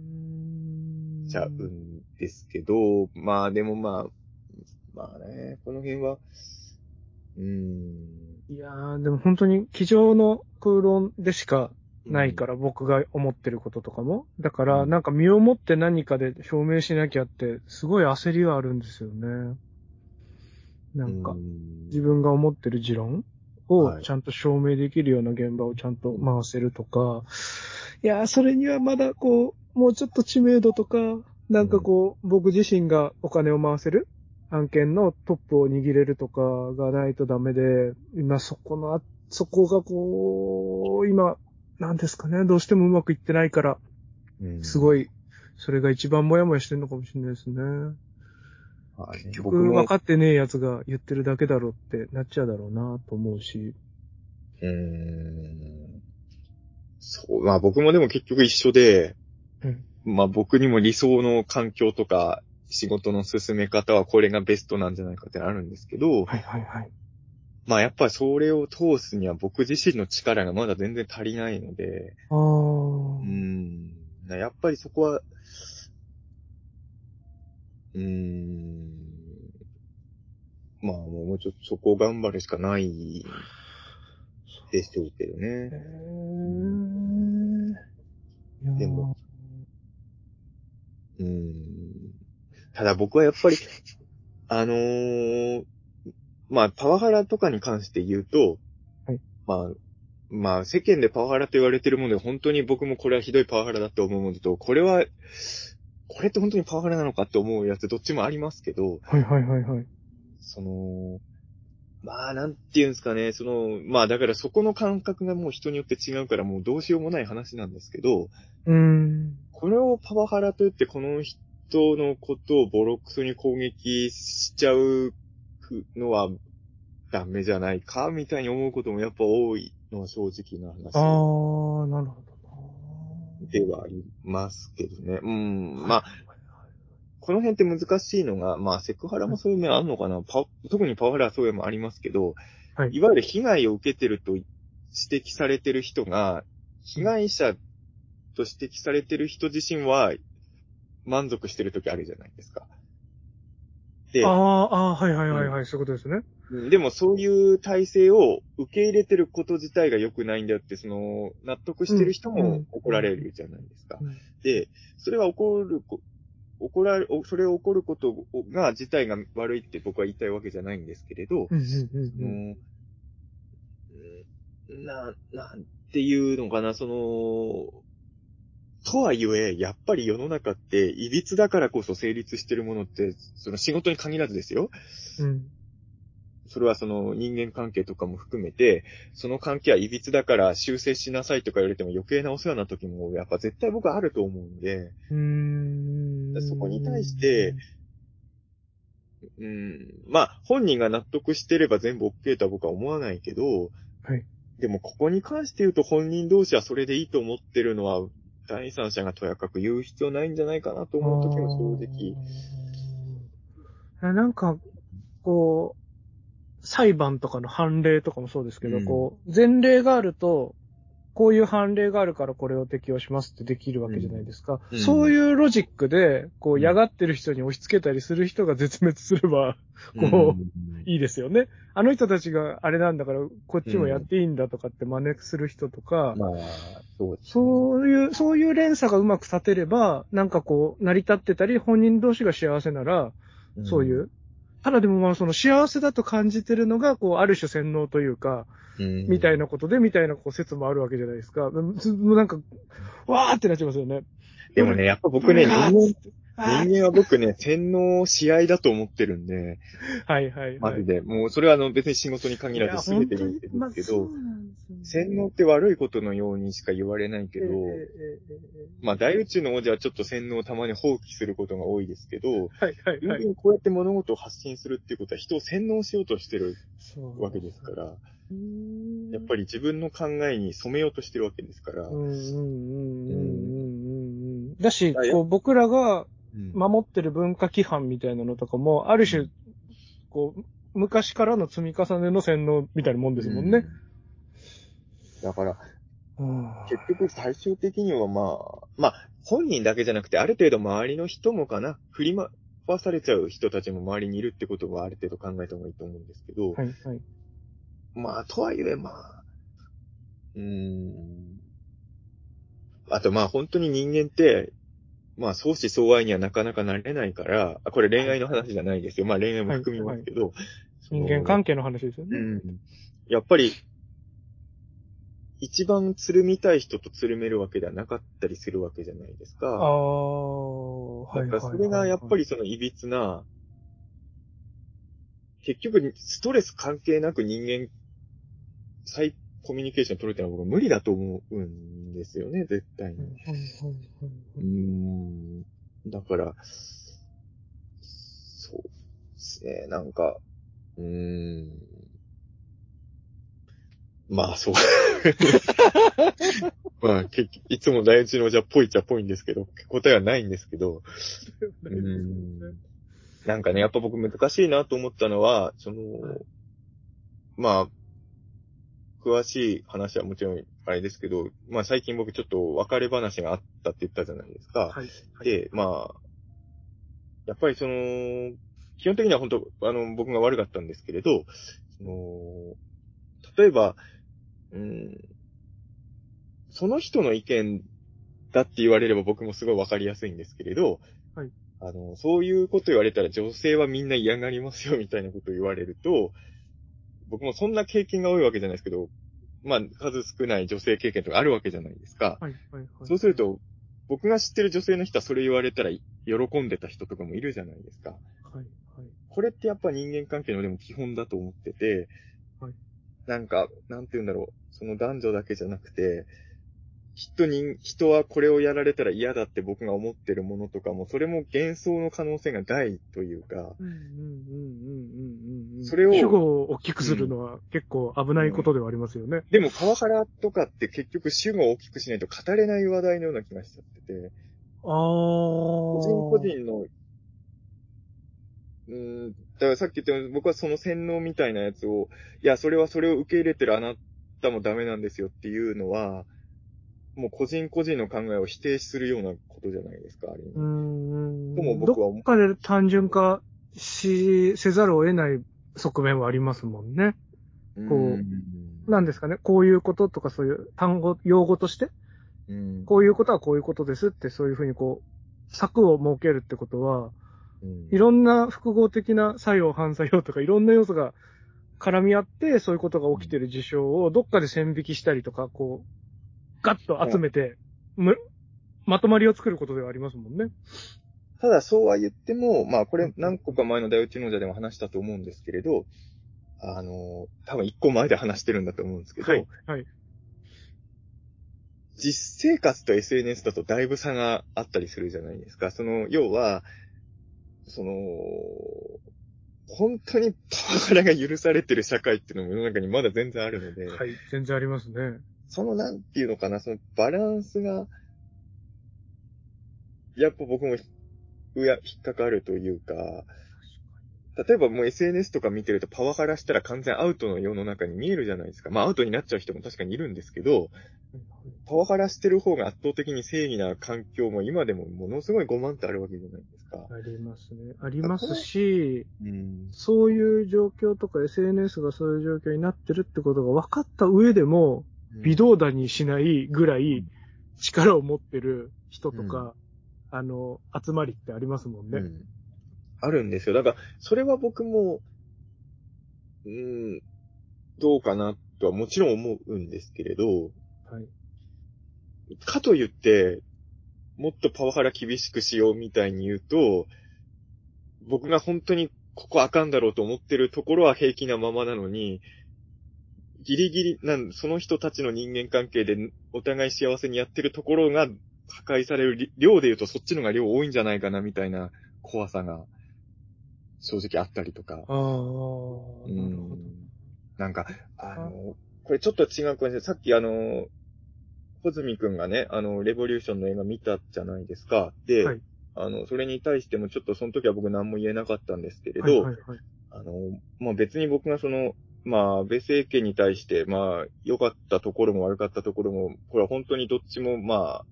ちゃうんですけど、まあでもまあ、まあね、この辺は、うーん。いやー、でも本当に机上の空論でしかないから、僕が思ってることとかも。だから、うんなんか身をもって何かで証明しなきゃって、すごい焦りはあるんですよね。なんかう、ん自分が思ってる持論はいをちゃんと証明できるような現場をちゃんと回せるとか、いやー、それにはまだこう、もうちょっと知名度とか、なんかこう、僕自身がお金を回せる？案件のトップを握れるとかがないとダメで、今そこのあ、そこがこう、今、なんですかね、どうしてもうまくいってないから、うん。すごい、それが一番もやもやしてるのかもしれないですね。はい結局分かってねえやつが言ってるだけだろうってなっちゃうだろうなと思うし。うーんそう、まあ僕もでも結局一緒で、うんまあ僕にも理想の環境とか仕事の進め方はこれがベストなんじゃないかってあるんですけど、はいはいはい。まあやっぱりそれを通すには僕自身の力がまだ全然足りないので、ああ。うーん、やっぱりそこは、うーん、まあもうちょっとそこを頑張るしかないでしょうけどへね。でも。うーん。ただ僕はやっぱり、あのーまあ、パワハラとかに関して言うと、はいまあ、まあ、世間でパワハラと言われてるもので、本当に僕もこれはひどいパワハラだと思うものと、これは、これって本当にパワハラなのかって思うやつどっちもありますけど、はいはいはいはい。その、まあ、なんていうんですかね、その、まあ、だからそこの感覚がもう人によって違うからもうどうしようもない話なんですけど、うーん。これをパワハラと言ってこの人のことをボロクソに攻撃しちゃうのはダメじゃないかみたいに思うこともやっぱ多いのは正直なあ話あ、なるほどではありますけどね。うん、な。まあ、この辺って難しいのが、まあセクハラもそういう面あるのかな。パ特にパワハラはそういう面もありますけど、はいいわゆる被害を受けてると指摘されてる人が、被害者と指摘されてる人自身は満足してる時あるじゃないですか。であ、あ、ああ、はいはいはいはい、そういうことですね。でもそういう体制を受け入れてること自体が良くないんだよって、その、納得してる人うんも怒られるじゃないですか。うんで、それは怒るこ、怒られ、おそれを怒ることが、自体が悪いって僕は言いたいわけじゃないんですけれど、そうん。のな、なんていうのかな、その、とはいえ、やっぱり世の中って、いびつだからこそ成立してるものって、その仕事に限らずですよ。うん。それはその人間関係とかも含めて、その関係はいびつだから修正しなさいとか言われても余計なお世話な時も、やっぱ絶対僕はあると思うんで、うんそこに対して、うん、まあ、本人が納得してれば全部 OK とは僕は思わないけど、はい。でも、ここに関して言うと本人同士はそれでいいと思ってるのは、第三者がとやかく言う必要ないんじゃないかなと思う時も正直。なんか、こう、裁判とかの判例とかもそうですけど、うん、こう、前例があると、こういう判例があるからこれを適用しますってできるわけじゃないですか。うん、そういうロジックで、こう、嫌がってる人に押し付けたりする人が絶滅すれば、こう、いいですよね。あの人たちがあれなんだから、こっちもやっていいんだとかって真似する人とか、まあ、そう、そういう、そういう連鎖がうまく立てれば、なんかこう、成り立ってたり、本人同士が幸せなら、そういう、ただでもまあその幸せだと感じてるのが、こう、ある種洗脳というか、みたいなことで、みたいなこう説もあるわけじゃないですか。もうなんか、わーってなっちゃいますよね。でもね、やっぱ僕ね、人間は僕ね、洗脳試合だと思ってるんで。はいはい、はい。マジで。もうそれはあの別に仕事に限らず全てに言ってるんですけど、洗脳って悪いことのようにしか言われないけど、まあ大宇宙の王者はちょっと洗脳をたまに放棄することが多いですけど、はいはいはい。こうやって物事を発信するっていうことは人を洗脳しようとしてるわけですから、やっぱり自分の考えに染めようとしてるわけですから。だし、こう僕らが守ってる文化規範みたいなのとかも、ある種、こう、昔からの積み重ねの洗脳みたいなもんですもんね。だから、結局最終的にはまあ、まあ、本人だけじゃなくて、ある程度周りの人もかな、振り回されちゃう人たちも周りにいるってことはある程度考えた方がいいと思うんですけど、はいはい。まあ、とはいえ、まあ、うーん。あと、まあ、本当に人間って、まあ、相思相愛にはなかなかなれないから、これ恋愛の話じゃないですよ。まあ、恋愛も含みますけど。はいはい、人間関係の話ですよね。うん。やっぱり、一番つるみたい人とつるめるわけではなかったりするわけじゃないですか。ああ、はい。なんかそれがやっぱりその歪な、結局ストレス関係なく人間再コミュニケーション取るってのは僕は無理だと思うんですよね、絶対に。うん。だから、そうですね、なんか、うーん。まあ、そう。まあ、結局、いつも大一のじゃぽいっちゃぽいんですけど、答えはないんですけど、うん。なんかね、やっぱ僕難しいなと思ったのは、その、まあ、詳しい話はもちろんあれですけど、まあ最近僕ちょっと別れ話があったって言ったじゃないですか。はい。はい、で、まあ、やっぱりその、基本的には本当、あの、僕が悪かったんですけれど、その、例えば、うん、その人の意見だって言われれば僕もすごいわかりやすいんですけれど、はい。あの、そういうこと言われたら女性はみんな嫌がりますよみたいなこと言われると、僕もそんな経験が多いわけじゃないですけど、まあ、数少ない女性経験とかあるわけじゃないですか。はい、はい、はい。そうすると、僕が知ってる女性の人はそれ言われたら喜んでた人とかもいるじゃないですか。はい、はい。これってやっぱ人間関係のでも基本だと思ってて、はい。なんか、なんて言うんだろう。その男女だけじゃなくて、きっと人、人はこれをやられたら嫌だって僕が思ってるものとかも、それも幻想の可能性が大というか、うんうんうんうんうんうん。それを。主語を大きくするのは結構危ないことではありますよね。うん、でも、川原とかって結局主語を大きくしないと語れない話題のような気がしちゃってて、ああ。個人個人の、うん、だからさっき言ったように僕はその洗脳みたいなやつを、いや、それはそれを受け入れてるあなたもダメなんですよっていうのは、もう個人個人の考えを否定するようなことじゃないですか、あれ。うん。とも僕はどっかで単純化し、せざるを得ない側面はありますもんね。こう、なんですかね、こういうこととかそういう単語、用語として、うん、こういうことはこういうことですってそういうふうにこう、策を設けるってことは、うん、いろんな複合的な作用、反作用とかいろんな要素が絡み合って、そういうことが起きてる事象をどっかで線引きしたりとか、こう、ガッと集めて、む、まとまりを作ることではありますもんね。ただそうは言っても、まあこれ何個か前の大宇宙の者でも話したと思うんですけれど、あの、多分一個前で話してるんだと思うんですけど、はい。はい。実生活と SNS だとだいぶ差があったりするじゃないですか。その、要は、その、本当にパワハラが許されてる社会っていうのも世の中にまだ全然あるので、はい。全然ありますね。そのなんていうのかな、そのバランスが、やっぱ僕もひ、うや、引っかかるというか、例えばもう SNS とか見てるとパワハラしたら完全アウトの世の中に見えるじゃないですか。まあアウトになっちゃう人も確かにいるんですけど、パワハラしてる方が圧倒的に正義な環境も今でもものすごい5万ってあるわけじゃないですか。ありますね。ありますし、うん。そういう状況とか SNS がそういう状況になってるってことが分かった上でも、微動だにしないぐらい力を持ってる人とか、あの、集まりってありますもんね。うんあるんですよ。だから、それは僕も、うん、どうかなとはもちろん思うんですけれど、はい。かといって、もっとパワハラ厳しくしようみたいに言うと、僕が本当にここあかんだろうと思ってるところは平気なままなのに、ギリギリ、なん、その人たちの人間関係でお互い幸せにやってるところが破壊される量で言うとそっちのが量多いんじゃないかなみたいな怖さが正直あったりとか。ああ、なるほど。なんか、あの、これちょっと違うかもしれない。さっきあの、ホズミくんがね、あの、レボリューションの映画見たじゃないですか。で、はいあの、それに対してもちょっとその時は僕何も言えなかったんですけれど、はいはいはい。あの、まあ、別に僕がその、まあ、安倍政権に対して、まあ、良かったところも悪かったところも、これは本当にどっちも、まあ、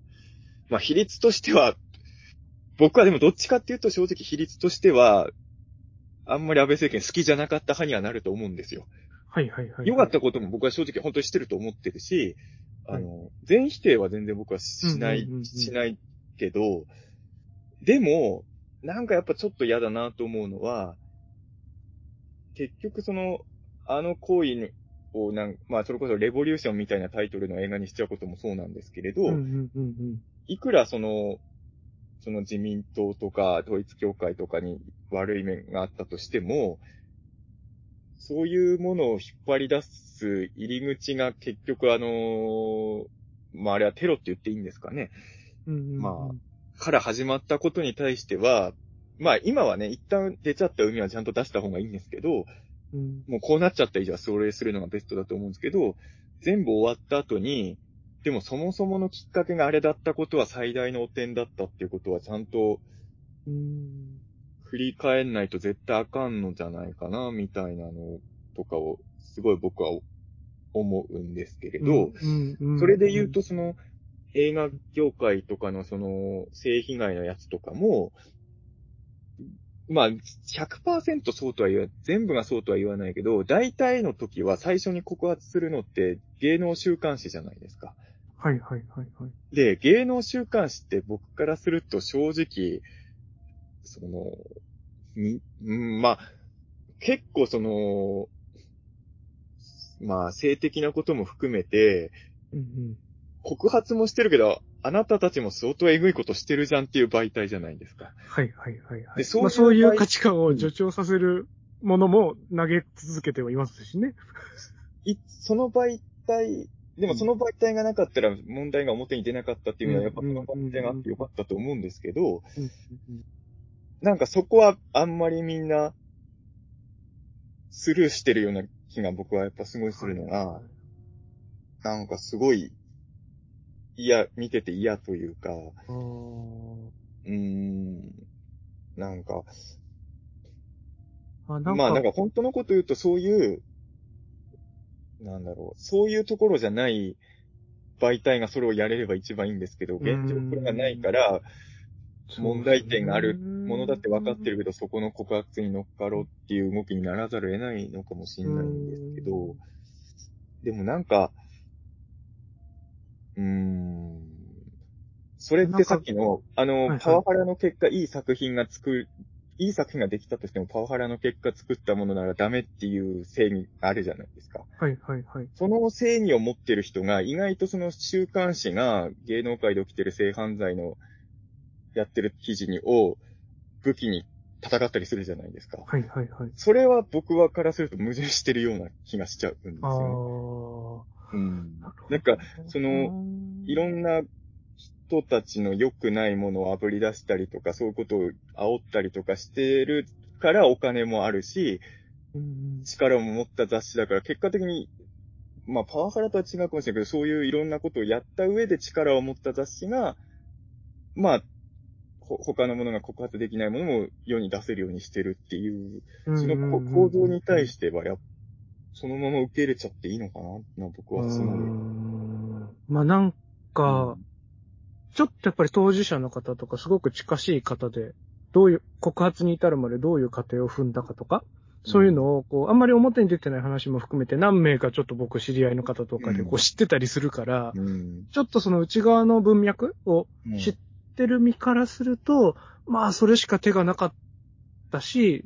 まあ、比率としては、僕はでもどっちかっていうと正直比率としては、あんまり安倍政権好きじゃなかった派にはなると思うんですよ。はいはいはい。良かったことも僕は正直本当にしてると思ってるし、あの、全否定は全然僕はしないうんうんうんうん、しないけど、でも、なんかやっぱちょっと嫌だなと思うのは、結局その、あの行為をなん、まあそれこそレボリューションみたいなタイトルの映画にしちゃうこともそうなんですけれど、うんうんうんうん。いくらその、その自民党とか統一教会とかに悪い面があったとしても、そういうものを引っ張り出す入り口が結局あのまああれはテロって言っていいんですかね。うんうんうんまから始まったことに対しては、まあ今はね、一旦出ちゃった海はちゃんと出した方がいいんですけど、うん。もうこうなっちゃった以上はそれするのがベストだと思うんですけど、全部終わった後に、でもそもそものきっかけがあれだったことは最大の汚点だったっていうことはちゃんとうん。振り返んないと絶対あかんのじゃないかな、みたいなのとかを、すごい僕は思うんですけれど、それで言うとその映画業界とかのその性被害のやつとかも、まあ、100%そうとは言わ、全部がそうとは言わないけど、大体の時は最初に告発するのって芸能週刊誌じゃないですか。はいはいはいはい。で、芸能週刊誌って僕からすると正直、その、み、うんまあ、結構その、まあ、性的なことも含めて、うんうん告発もしてるけど、あなたたちも相当エグいことしてるじゃんっていう媒体じゃないですか。はいはいはいはい。でそういうまあそういう価値観を助長させるものも投げ続けてはいますしね。い、その媒体、でもその媒体がなかったら問題が表に出なかったっていうのは、やっぱその媒体があってよかったと思うんですけど、なんかそこはあんまりみんな、スルーしてるような気が僕はやっぱすごいするのが、なんかすごい、嫌、見てて嫌というか、うーん、なんか、あなんか、まあなんか本当のこと言うとそういう、なんだろう、そういうところじゃない媒体がそれをやれれば一番いいんですけど、現状これがないから、問題点があるものだって分かってるけど、そこの告発に乗っかろうっていう動きにならざるを得ないのかもしれないんですけど、でもなんか、うーん、それってさっきの、あの、はいはいパワハラの結果、いい作品が作いい作品ができたとしてもパワハラの結果作ったものならダメっていう正義があるじゃないですか。はいはいはい。その正義を持ってる人が、意外とその週刊誌が芸能界で起きてる性犯罪のやってる記事にを武器に戦ったりするじゃないですか。はいはいはい。それは僕はからすると矛盾してるような気がしちゃうんですああよね。うん。ー。なんか、その、いろんな人たちの良くないものを炙り出したりとか、そういうことを煽ったりとかしてるからお金もあるし、うん力も持った雑誌だから、結果的に、まあ、パワハラとは違うかもしれないけど、そういういろんなことをやった上で力を持った雑誌が、まあ、ほ他のものが告発できないものも世に出せるようにしてるっていう、うん。そのこ構造に対しては、やっそのまま受け入れちゃっていいのかなな僕はすうごい。んまあなんか、ちょっとやっぱり当事者の方とかすごく近しい方で、どういう、告発に至るまでどういう過程を踏んだかとか、そういうのを、こう、あんまり表に出てない話も含めて何名かちょっと僕知り合いの方とかでこう知ってたりするから、うん。ちょっとその内側の文脈をうん知ってる身からすると、まあそれしか手がなかったし、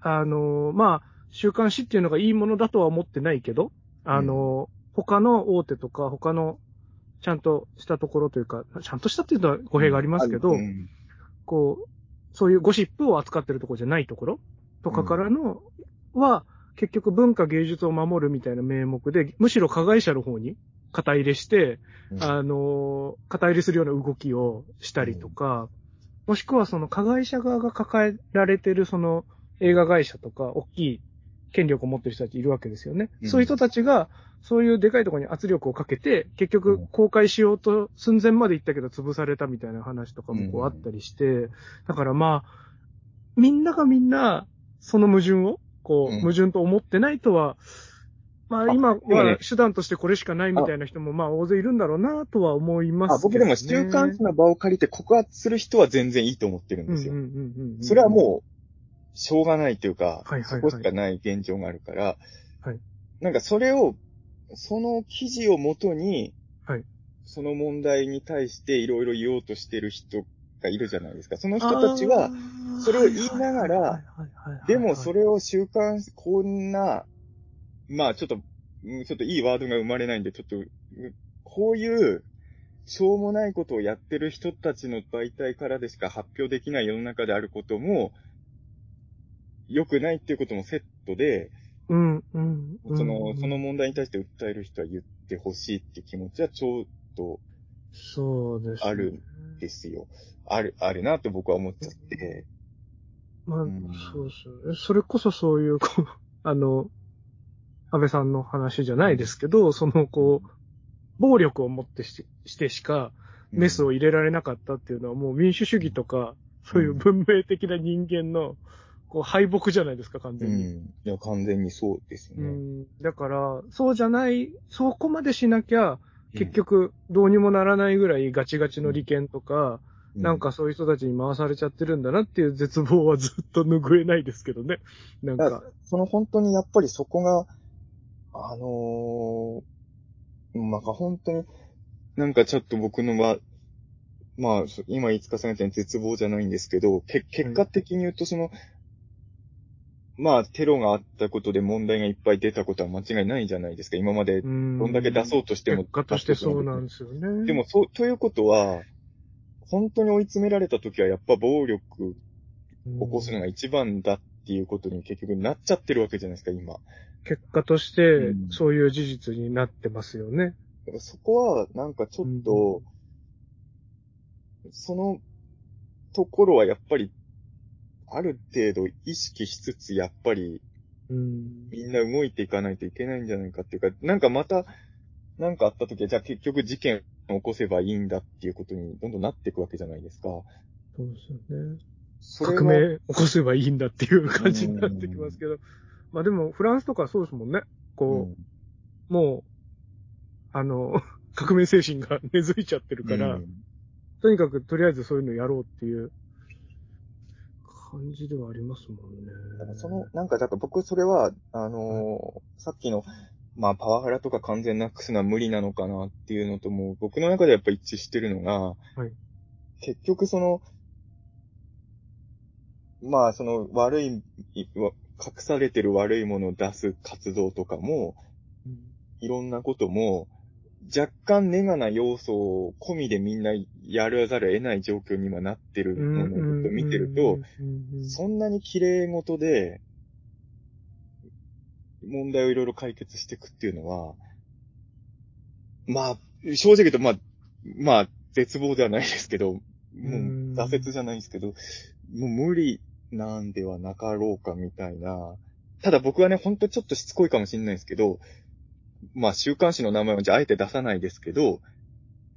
あの、まあ、週刊誌っていうのがいいものだとは思ってないけど、あの、他の大手とか他のちゃんとしたところというか、ちゃんとしたっていうのは語弊がありますけど、うん。こう、そういうゴシップを扱ってるところじゃないところとかからの、は、結局文化芸術を守るみたいな名目で、むしろ加害者の方に肩入れして、うん。あの、肩入れするような動きをしたりとか、もしくはその加害者側が抱えられてるその映画会社とか、大きい権力を持ってる人たちいるわけですよね。うん。そういう人たちが、そういうでかいところに圧力をかけて、結局うん。公開しようと寸前まで行ったけど潰されたみたいな話とかもこううん。あったりして、だからまあ、みんながみんな、その矛盾を、こう、うん。矛盾と思ってないとは、まあ今は手段としてこれしかないみたいな人もまあ大勢いるんだろうなとは思いますあ僕でも週刊誌の場を借りて告発する人は全然いいと思ってるんですよ。それはもう、しょうがないというか、はいはいはい。そこしかない現状があるから、はい。なんかそれを、その記事をもとに、はい。その問題に対していろいろ言おうとしてる人がいるじゃないですか。その人たちは、、それを言いながらでもそれ、れを週刊誌、こんな、まあちょっと、うんちょっといいワードが生まれないんで、ちょっと、うんこういう、しょうもないことをやってる人たちの媒体からでしか発表できない世の中であることも、良くないっていうこともセットで、うん、うん。うんその、その、問題に対して訴える人は言ってほしいって気持ちはちょっとそうです、ね。あるですよ。ある、あるなって僕は思っちゃって。まあ、うんそうですよね。それこそそういう、こう、あの、安倍さんの話じゃないですけど、その、こう、暴力をもってししてしかメスを入れられなかったっていうのはもう民主主義とか、そういう文明的な人間の、こう、敗北じゃないですか、完う全に。ん。いや、完全にそうですようね。ん、だから、そうじゃない、そこまでしなきゃ、うん結局、どうにもならないぐらいガチガチの利権とか、うなん、かそういう人たちに回されちゃってるんだなっていう絶望はずっと拭えないですけどね。なんだか、その本当にやっぱりそこが、あのー、なんか本当に、なんかちょっと僕のは、まあ、そ今、いつかさんが言ったように絶望じゃないんですけど、け結果的に言うと、その、まあ、テロがあったことで問題がいっぱい出たことは間違いないじゃないですか。今まで、どどんだけ出そうとしても。結果としてそうなんですよね。でも、そう、ということは、本当に追い詰められた時はやっぱ暴力うん、起こすのが一番だっていうことに結局なっちゃってるわけじゃないですか、今。結果としてうん、そういう事実になってますよね。そこは、なんかちょっと、そのところはやっぱり、ある程度意識しつつ、やっぱりうん。みんな動いていかないといけないんじゃないかっていうか、なんかまた、なんかあった時は、じゃあ結局事件を起こせばいいんだっていうことにどんどんなっていくわけじゃないですか。そうですよね。革命起こせばいいんだっていう感じになってきますけど。まあでも、フランスとかはそうですもんね。こう、もう、あの、革命精神が根付いちゃってるうんから、うんとにかくとりあえずそういうのやろうっていう感じではありますもんね。だからその、なんか、だから僕それは、あのーさっきの、まあ、パワハラとか完全なくすのは無理なのかなっていうのとも、僕の中でやっぱ一致してるのが、はい。結局その、まあ、その悪い、隠されてる悪いものを出す活動とかも、うん。いろんなことも、若干ネガな要素を込みでみんなやらざるを得ない状況に今なってるものをずっと見てると、、そんなに綺麗事で、問題をいろいろ解決していくっていうのは、まあ、正直言うと、まあ、まあ、絶望ではないですけど、もううん挫折じゃないですけど、もう無理なんではなかろうかみたいな。ただ僕はね、ほんとちょっとしつこいかもしれないですけど、まあ、週刊誌の名前をじゃああえて出さないですけど、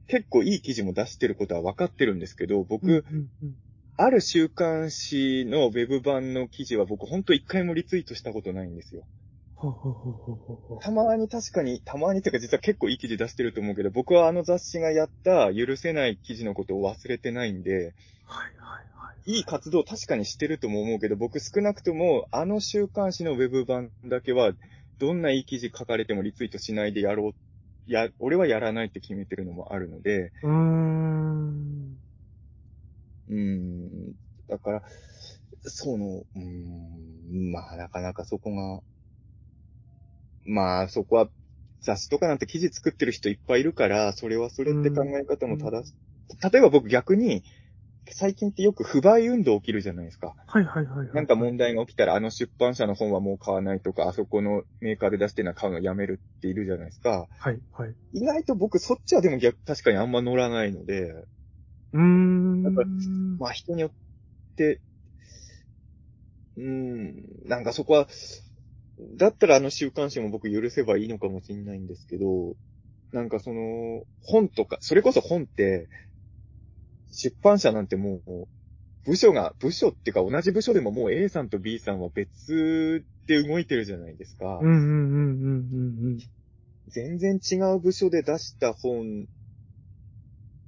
結構いい記事も出してることは分かってるんですけど、僕、うんうんうんある週刊誌のウェブ版の記事は僕ほんと一回もリツイートしたことないんですよ。たまに確かに、たまにっていうか実は結構いい記事出してると思うけど、僕はあの雑誌がやった許せない記事のことを忘れてないんで、はいはいはい。いい活動確かにしてるとも思うけど、僕少なくともあの週刊誌のウェブ版だけは、どんないい記事書かれてもリツイートしないでやろう、や、俺はやらないって決めてるのもあるので、うーん。うーん、だから、その、うーん、まあなかなかそこが、まあそこは雑誌とかなんて記事作ってる人いっぱいいるから、それはそれって考え方も正し、例えば僕逆に、最近ってよく不買運動起きるじゃないですか。はいはいはいはい。なんか問題が起きたら、あの出版社の本はもう買わないとか、あそこのメーカーで出してるのは買うのやめるっているじゃないですか。はいはい。意外と僕そっちはでも逆、確かにあんま乗らないので、うーん。やっぱまあ人によって、うーん、なんかそこは、だったらあの週刊誌も僕許せばいいのかもしれないんですけど、なんかその、本とか、それこそ本って、出版社なんてもう、部署が、部署っていうか同じ部署でももう A さんと B さんは別で動いてるじゃないですか。うんうんうんうんうん全然違う部署で出した本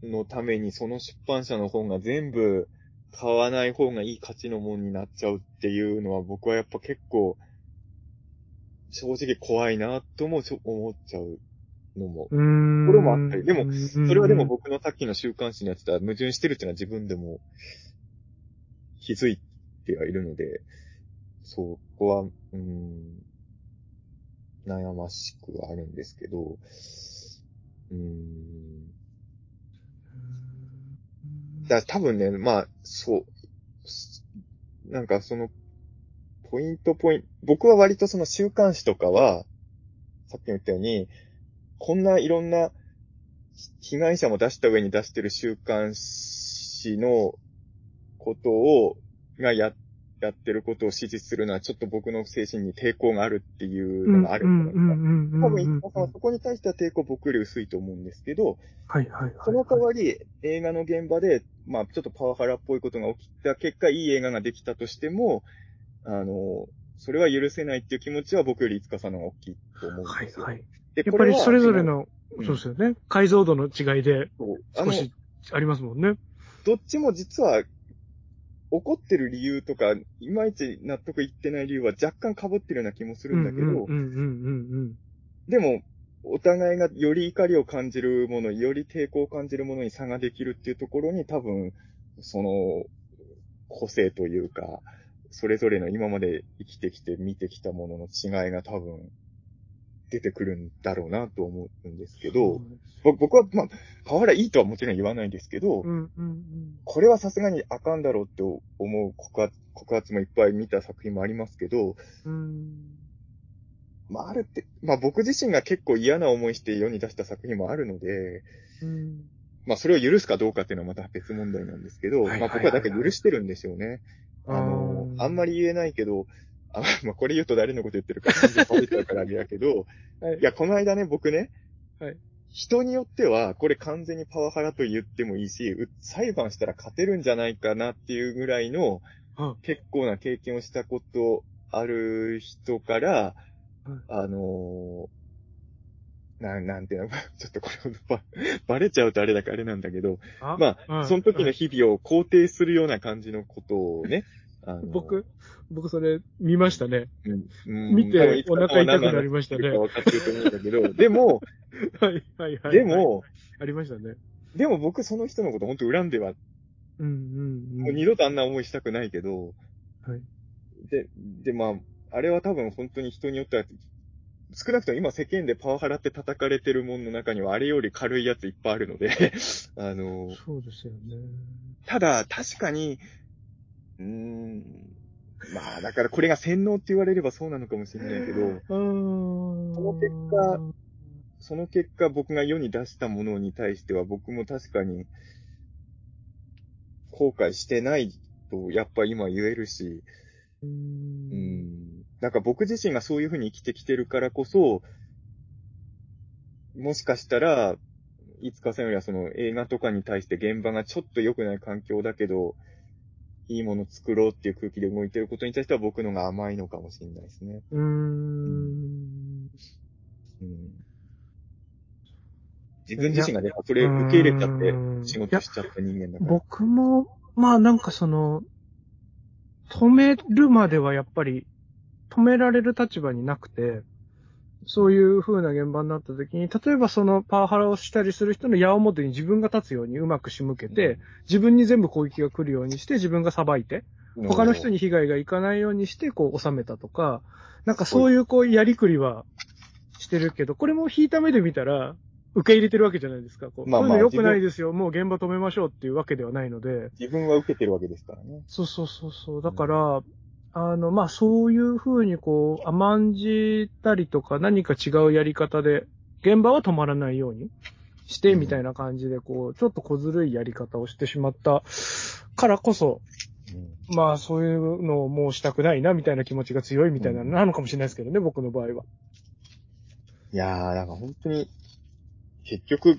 のためにその出版社の本が全部買わない方がいい価値のもんになっちゃうっていうのは僕はやっぱ結構正直怖いなとも思っちゃうのも。うん。これもあったりでもそそれはでも、僕のさっきの週刊誌のやつとは矛盾してるっていうのは自分でも気づいてはいるので、そこは、うん、悩ましくはあるんですけど、うん、だ多分ね、まあ、そう、なんかその、ポイントポイント、僕は割とその週刊誌とかは、さっきも言ったように、こんないろんな被害者も出した上に出してる週刊誌のことを、がや、やってることを支持するのはちょっと僕の精神に抵抗があるっていうのがあるんじゃないですか。多分、さんはそこに対しては抵抗僕より薄いと思うんですけど、はいはいはい。その代わり、映画の現場で、まあ、ちょっとパワハラっぽいことが起きた結果、いい映画ができたとしても、あの、それは許せないっていう気持ちは僕よりいつかさんの方が大きいと思うんですよ。はいはい。でやっぱりそれぞれ、の、うんそうですよね。解像度の違いで少しありますもんね。どっちも実は、怒ってる理由とか、いまいち納得いってない理由は若干被ってるような気もするんだけど、でも、お互いがより怒りを感じるもの、より抵抗を感じるものに差ができるっていうところに多分、その、個性というか、それぞれの今まで生きてきて見てきたものの違いが多分、出てくるんだろうなと思うんですけうん。ど、ぼ僕は、まあ、パワハラいいとはもちろん言わないですけど、うんうんうん。これはさすがにあかんだろうって思う告発告発もいっぱい見た作品もありますけど、うん。まあ、あるって、まあ僕自身が結構嫌な思いして世に出した作品もあるので、うん。まあそれを許すかどうかっていうのはまた別問題なんですけど、はいはいはいまあ僕はだから許してるんでしょうね。あの、あんまり言えないけど、あまあこれ言うと誰のこと言ってるか全然バレちゃうからあれやけど、はい。いや、この間ね、僕ね、はい。人によっては、これ完全にパワハラと言ってもいいし、う裁判したら勝てるんじゃないかなっていうぐらいのあ。結構な経験をしたことある人から、はい。あのーな、なんていうの、ちょっとこれば、バレちゃうとあれだからあれなんだけど、あまあ、はい。その時の日々を肯定するような感じのことをね、あのー僕、僕それ見ましたね。うん見てお腹痛くなりましたね分かってると思うんだけど、でも、はいはいはい。で、も、ありましたね。でも僕その人のこと本当恨んでは、うんうんうん。もう二度とあんな思いしたくないけど、はい。で、で、まあ、あれは多分本当に人によっては、少なくとも今世間でパワハラって叩かれてるものの中にはあれより軽いやついっぱいあるので、あの、そうですよね。ただ確かに、うーん、まあだからこれが洗脳って言われればそうなのかもしれないけど。その結果、その結果僕が世に出したものに対しては僕も確かに後悔してないとやっぱ今言えるし、うん。なんか僕自身がそういうふうに生きてきてるからこそ、もしかしたら、いつかさんよりはその映画とかに対して現場がちょっと良くない環境だけど、いいもの作ろうっていう空気で動いてることに対しては僕のが甘いのかもしれないですね。うーん。うん。自分自身がね、それ受け入れちゃって仕事しちゃった人間だから。僕も、まあなんかその、止めるまではやっぱり、止められる立場になくて、そういう風な現場になった時に、例えばそのパワハラをしたりする人の矢面に自分が立つようにうまく仕向けて、自分に全部攻撃が来るようにして自分が裁いて、他の人に被害がいかないようにして、こう収めたとか、なんかそういうこうやりくりはしてるけど、これも引いた目で見たら、受け入れてるわけじゃないですか。こうまあまあそういうの良くないですよ。もう現場止めましょうっていうわけではないので。自分は受けてるわけですからね。そうそうそうそう。だから、あの、まあ、そういうふうにこう、甘んじたりとか何か違うやり方で、現場は止まらないようにして、みたいな感じで、こう、ちょっと小ずるいやり方をしてしまったからこそ、うんまあ、そういうのをもうしたくないな、みたいな気持ちが強いみたいなうんのなのかもしれないですけどね、僕の場合は。いやー、なんか本当に、結局、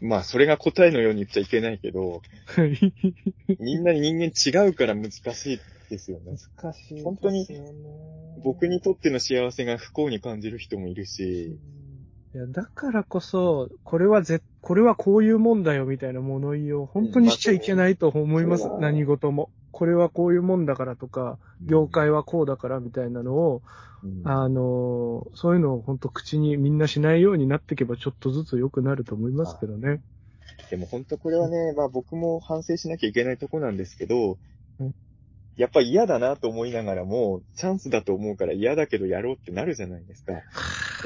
まあそれが答えのように言っちゃいけないけど、みんな人間違うから難しいですよね。難しい。本当に僕にとっての幸せが不幸に感じる人もいるし、いや、だからこそ、これはぜ、これはこういうもんだよみたいな物言いを本当にしちゃいけないと思います。うん何事も。これはこういうもんだからとか、業界はこうだからみたいなのを、うん。あのーそういうのを本当口にみんなしないようになっていけばちょっとずつ良くなると思いますけどね。でも本当これはね、まあ僕も反省しなきゃいけないとこなんですけどうん、やっぱ嫌だなと思いながらも、チャンスだと思うから嫌だけどやろうってなるじゃないですか。やっ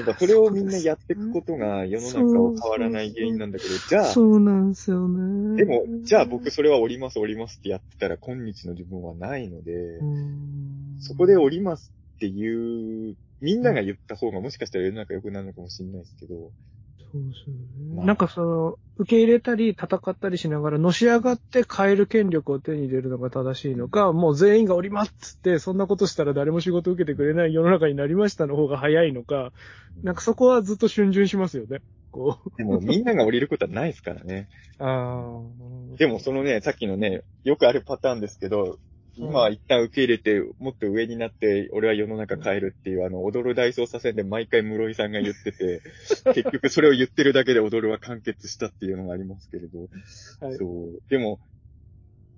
ぱそれをみんなやっていくことが世の中を変わらない原因なんだけど、じゃあ、そうなんですよね。でも、じゃあ僕それは降ります降りますってやってたら今日の自分はないので、そこで降りますっていう、みんなが言った方がもしかしたら世の中良くなるのかもしれないですけど、そうですよね。まあなんかその、受け入れたり戦ったりしながらのし上がって変える権力を手に入れるのが正しいのか、もう全員が降りますっつって、そんなことしたら誰も仕事受けてくれない世の中になりましたの方が早いのか、なんかそこはずっと逡巡しますよね。こう。でもみんなが降りることはないですからね。ああ。でもそのね、さっきのね、よくあるパターンですけど、今は一旦受け入れて、もっと上になって、俺は世の中変えるっていう、あの、踊る大捜査線で毎回室井さんが言ってて、結局それを言ってるだけで踊るは完結したっていうのがありますけれど、はいそう。でも、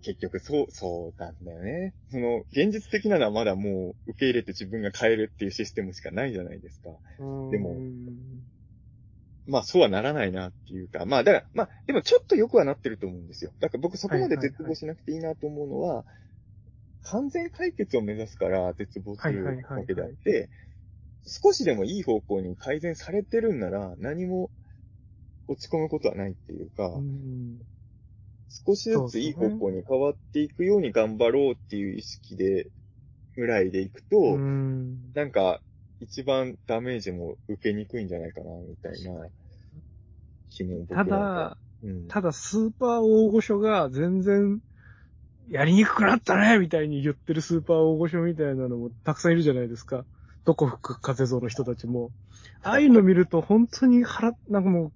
結局そう、そうなんだよね。その、現実的なのはまだもう、受け入れて自分が変えるっていうシステムしかないじゃないですか。でもまあ、そうはならないなっていうか、まあ、だから、まあ、でもちょっと良くはなってると思うんですよ。だから僕そこまで絶望しなくていいなと思うのは、完全解決を目指すから絶望するわけであって、少しでもいい方向に改善されてるんなら、何も落ち込むことはないっていうか、うん。少しずついい方向に変わっていくように頑張ろうっていう意識で、ぐらいでいくと、うん。なんか、一番ダメージも受けにくいんじゃないかな、みたいな気もただ、うん、ただスーパー大御所が全然、やりにくくなったねみたいに言ってるスーパー大御所みたいなのもたくさんいるじゃないですか。どこ吹く風像の人たちも。ああいうの見ると本当に腹、なんかもう、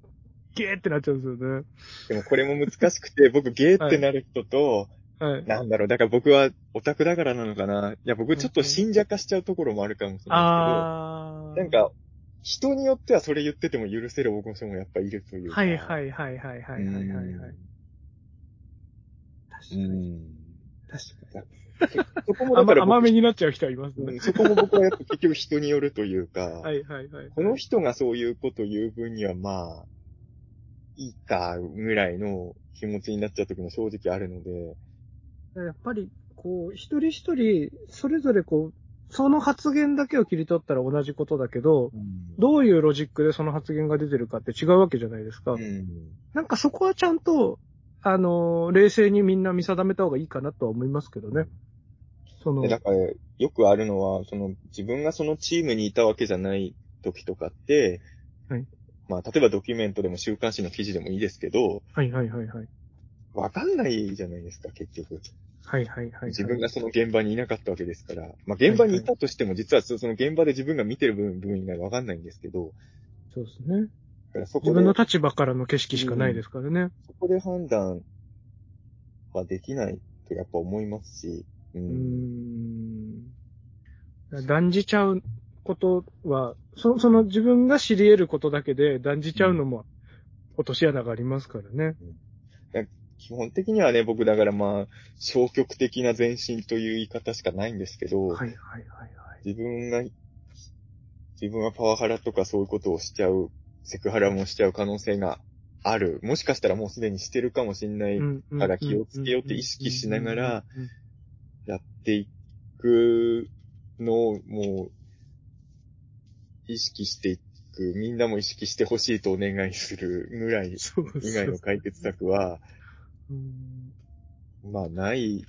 ゲーってなっちゃうんですよね。でもこれも難しくて、僕ゲーってなる人と、はい、なんだろう、だから僕はオタクだからなのかな。いや、僕ちょっと信者化しちゃうところもあるかもしれないですけど、なんか、人によってはそれ言ってても許せる大御所もやっぱいるという。はいはいはいはいはいはいはい、はい。確かに。ん。確か そこもだから僕甘めになっちゃう人はいますね。うんそこも僕はやっぱ結局人によるというか、はいはいはい。この人がそういうこと言う分にはまあ、いいか、ぐらいの気持ちになっちゃう時も正直あるので、やっぱり、こう、一人一人、それぞれこう、その発言だけを切り取ったら同じことだけど、どういうロジックでその発言が出てるかって違うわけじゃないですか。うん。なんかそこはちゃんと、あのー冷静にみんな見定めた方がいいかなとは思いますけどね。そので、、だから、よくあるのは、その、自分がそのチームにいたわけじゃない時とかって、はいまあ、例えばドキュメントでも週刊誌の記事でもいいですけど、はいはいはいはい。わかんないじゃないですか、結局。はいはいはい、はい。自分がその現場にいなかったわけですから。まあ、現場にいたとしても、実はそその現場で自分が見てる部分部分以外わかんないんですけど、そうですね。そこで自分の立場からの景色しかないですからね。そこで判断はできないとやっぱ思いますし、う。うーん。断じちゃうことは、そその自分が知り得ることだけで断じちゃうのも落とし穴がありますからね。基本的にはね、僕だからまあ、消極的な前進という言い方しかないんですけど、はいはいはいはい。自分が、自分はパワハラとかそういうことをしちゃう、セクハラもしちゃう可能性がある。もしかしたらもうすでにしてるかもしんない、から気をつけようって意識しながらやっていくのをもう、意識していく、みんなも意識してほしいとお願いするぐらい以外の解決策は、うん。まあない、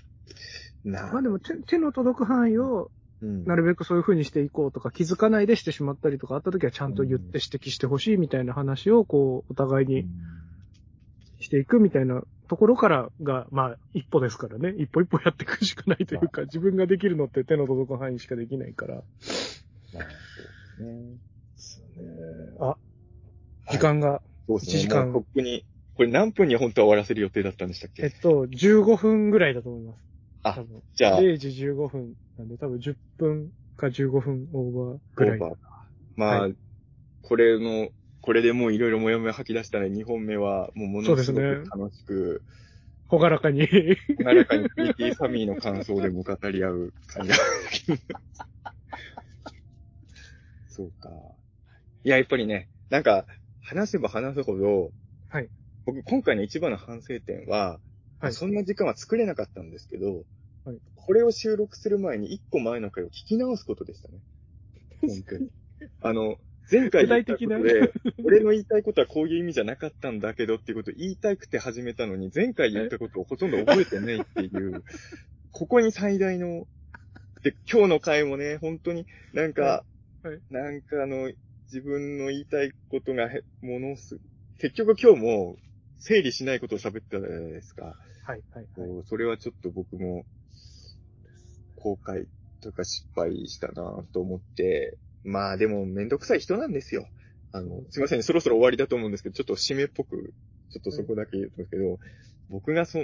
なまあでも手手の届く範囲をうん。なるべくそういう風にしていこうとか気づかないでしてしまったりとかあった時はちゃんと言って指摘してほしいみたいな話をこうお互いにしていくみたいなところからが、まあ一歩ですからね。一歩一歩やっていくしかないというか、自分ができるのって手の届く範囲しかできないから。まあそうですね。あ、時間が、そうですね。1時間。もうとっくに、これ何分に本当は終わらせる予定だったんでしたっけ？えっと、15分ぐらいだと思います。あじゃあ、0時15分なんで多分10分か15分オーバーぐらい。オーバーまあ、はこれの、これでもういろいろもやもや吐き出したら2本目はもうものすごく楽しく、ほがらかに。ならかに PT サミーの感想でも語り合う感じが。そうか。いや、やっぱりね、なんか、話せば話すほど、はい。僕、今回の一番の反省点は、はいそんな時間は作れなかったんですけど、はいこれを収録する前に一個前の回を聞き直すことでしたね。本当に。あの、前回言ったことで、俺の言いたいことはこういう意味じゃなかったんだけどっていうことを言いたくて始めたのに、前回言ったことをほとんど覚えてないっていう、ここに最大の、で、今日の回もね、本当になんか、はいはいなんかあの、自分の言いたいことがへ、ものす、結局今日も整理しないことを喋ってたじゃないですか。はい、はい、はい。それはちょっと僕も、後悔とか失敗したなと思って、まあでもめんどくさい人なんですよ。あの、すいません、そろそろ終わりだと思うんですけど、ちょっと締めっぽく、ちょっとそこだけ言うんですけど、僕がそ、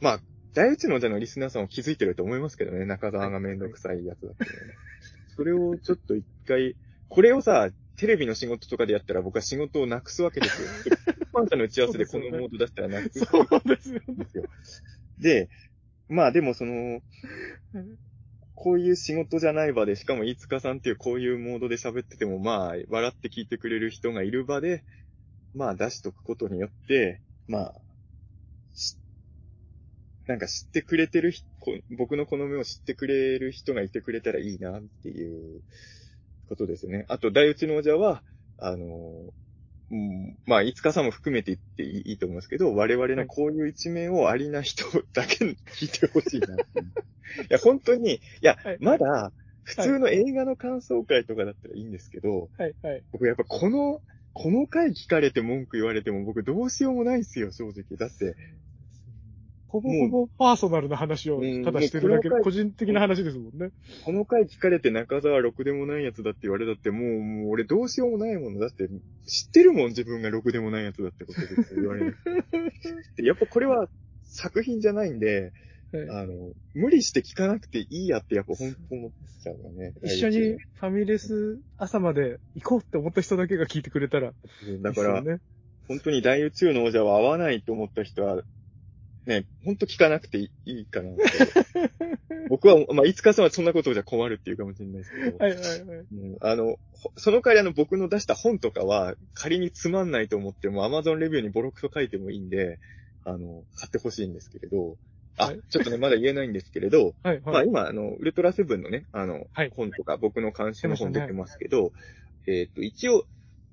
まあ、第一のじゃのリスナーさんは気づいてると思いますけどね、中澤がめんどくさいやつだったのね。それをちょっと一回、これをさ、テレビの仕事とかでやったら僕は仕事をなくすわけですよ。一般者の打ち合わせでこのモード出したらなくすそうですよね。んですよ。で、まあでもその、こういう仕事じゃない場で、しかも飯塚さんっていうこういうモードで喋ってても、まあ、笑って聞いてくれる人がいる場で、まあ出しとくことによって、まあ、しなんか知ってくれてる人、こ僕の好みを知ってくれる人がいてくれたらいいなっていうことですね。あと、大内の王者は、あの、うん、まあ、いつかさんも含めて言っていいと思いますけど、我々のこういう一面をありな人だけに聞いてほしいなって。いや、本当に、いやはい、まだ、普通の映画の感想会とかだったらいいんですけど、はい、はい。僕やっぱこの、この回聞かれて文句言われても僕どうしようもないですよ、正直。だって、ほぼほぼパーソナルな話をただしてるだけ個人的な話ですもんね。この回聞かれて中澤ろくでもないやつだって言われたって、もう、もう俺どうしようもないもの。だって、知ってるもん、自分がろくでもないやつだってことで言われる。でやっぱこれは作品じゃないんで、はいあの、無理して聞かなくていいやってやっぱ本当思っちゃうよね。一緒にファミレス朝まで行こうって思った人だけが聞いてくれたらいいだから。本当に大宇宙の王者は合わないと思った人は、ね、本当聞かなくていいかなって。僕は、まあ、いつかさんはそんなことじゃ困るっていうかもしれないですけど、はいはいはい。うんあの、ほその代わりあの僕の出した本とかは仮につまんないと思っても Amazon レビューにボロクソ書いてもいいんで、あの、買ってほしいんですけれど、あ、はいちょっとね、まだ言えないんですけれど、はい、はい。まあ今、あの、ウルトラセブンのね、あの、はい本とか、僕の監修の本出てますけど、えっ、と、一応、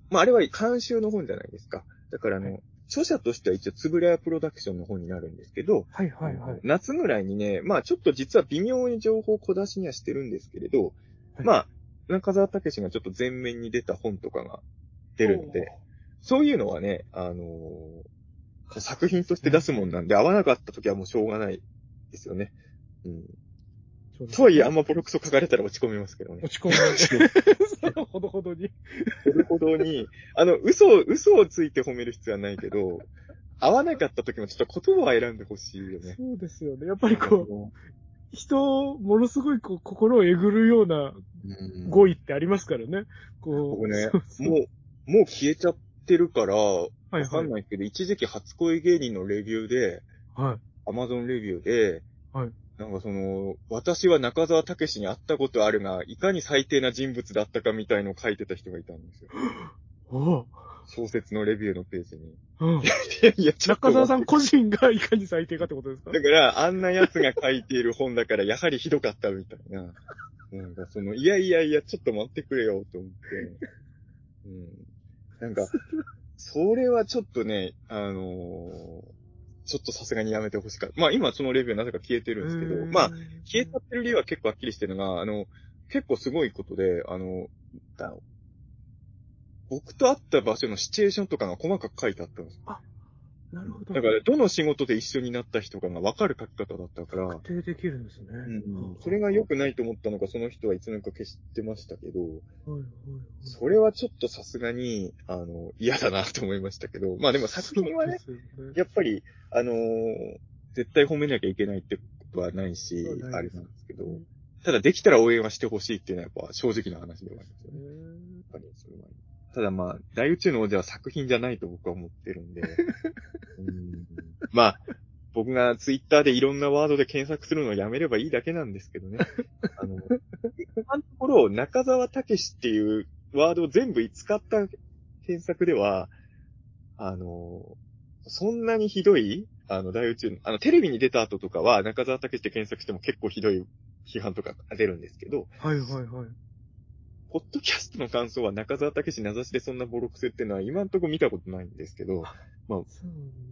まああれは監修の本じゃないですか。だからあの、は著者としては一応、つぶらやプロダクションの本になるんですけど、はい、はい、はい。夏ぐらいにね、まあちょっと実は微妙に情報を小出しにはしてるんですけれど、はいまあ、中澤武史がちょっと前面に出た本とかが出るんで、そういうのはね、あのー作品として出すもんなんで、合わなかった時はもうしょうがないですよね。うん。とはいえ、あんまボロクソ書かれたら落ち込みますけどね。落ち込む。ほどほどに。ほどほどに、あの、嘘を、嘘をついて褒める必要はないけど、合わなかった時もちょっと言葉を選んでほしいよね。そうですよね。やっぱりこう、人をものすごいこう心をえぐるようなうん語彙ってありますからね。こう。僕ねそう、そうもう、もう消えちゃってるから、わはいかんないけど、一時期初恋芸人のレビューで、はい。アマゾンレビューで、はいなんかその、私は中澤武史に会ったことあるが、いかに最低な人物だったかみたいのを書いてた人がいたんですよ。おう小説のレビューのページに。うん。いやいや、中澤さん個人がいかに最低かってことですか？だから、あんな奴が書いている本だから、やはりひどかったみたいな。なんかその、いやいやいや、ちょっと待ってくれよ、と思って。うん。なんか、それはちょっとね、あのーちょっとさすがにやめてほしかった。まあ今そのレビューなぜか消えてるんですけど、まあ、消えちゃってる理由は結構はっきりしてるのが、あの、結構すごいことで、あの、だ僕と会った場所のシチュエーションとかが細かく書いてあったんですよ。なるほど。だから、どの仕事で一緒になった人かが分かる書き方だったから、特定できるんですね。うん、それが良くないと思ったのか、その人はいつの間にか消してましたけど、はいはいはい。それはちょっとさすがに、あの、嫌だなと思いましたけど、まあでも作品はね、ね。やっぱり、あのー絶対褒めなきゃいけないってことはないしない、あれなんですけど、うんただできたら応援はしてほしいっていうのはやっぱ正直な話ではありますよね。やっぱりそれは。ただまあ、大宇宙の王者は作品じゃないと僕は思ってるんで、うんまあ、僕がツイッターでいろんなワードで検索するのをやめればいいだけなんですけどね。あの、今のところ、中沢武史っていうワードを全部使った検索では、あの、そんなにひどい、あの、大宇宙の、あの、テレビに出た後とかは、中沢武史って検索しても結構ひどい批判とかが出るんですけど、はいはいはい。ポッドキャストの感想は中沢武史名指しでそんなボロクセっていうのは今んとこ見たことないんですけど、そう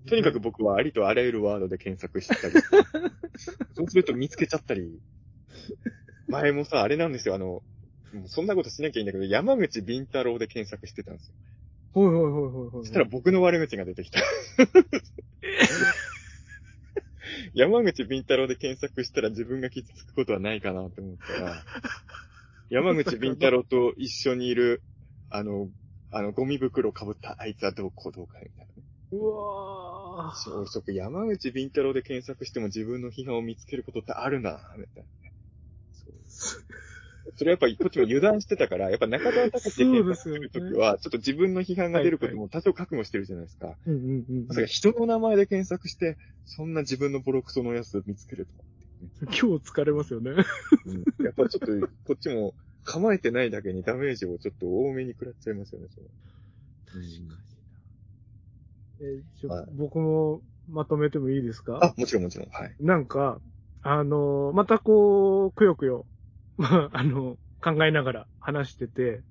とにかく僕はありとあらゆるワードで検索してたり、そうすると見つけちゃったり、前もさ、あれなんですよ、あの、もうそんなことしなきゃいいんだけど、山口敏太郎で検索してたんですよ。はいはいはいはいはい。そしたら僕の悪口が出てきた。山口敏太郎で検索したら自分が傷つくことはないかなと思ったら、山口敏太郎と一緒にいる、あの、あの、ゴミ袋被ったあいつはどうこうどうかみたいな。うわー俺そこ山口敏太郎で検索しても自分の批判を見つけることってあるなみたいなね。そうそれやっぱりこっちも油断してたから、やっぱ中川隆史で検索するときは、ちょっと自分の批判が出ることも多少覚悟してるじゃないですか。うんうんうんまさか人の名前で検索して、そんな自分のボロクソのやつ見つけるとは 今日疲れますよね。うんやっぱちょっと、こっちも構えてないだけにダメージをちょっと多めに食らっちゃいますよね、それえーちょはい僕もまとめてもいいですか？あ、もちろんもちろん。はい。なんか、あの、またこう、くよくよ、まあ、あの、考えながら話してて、で、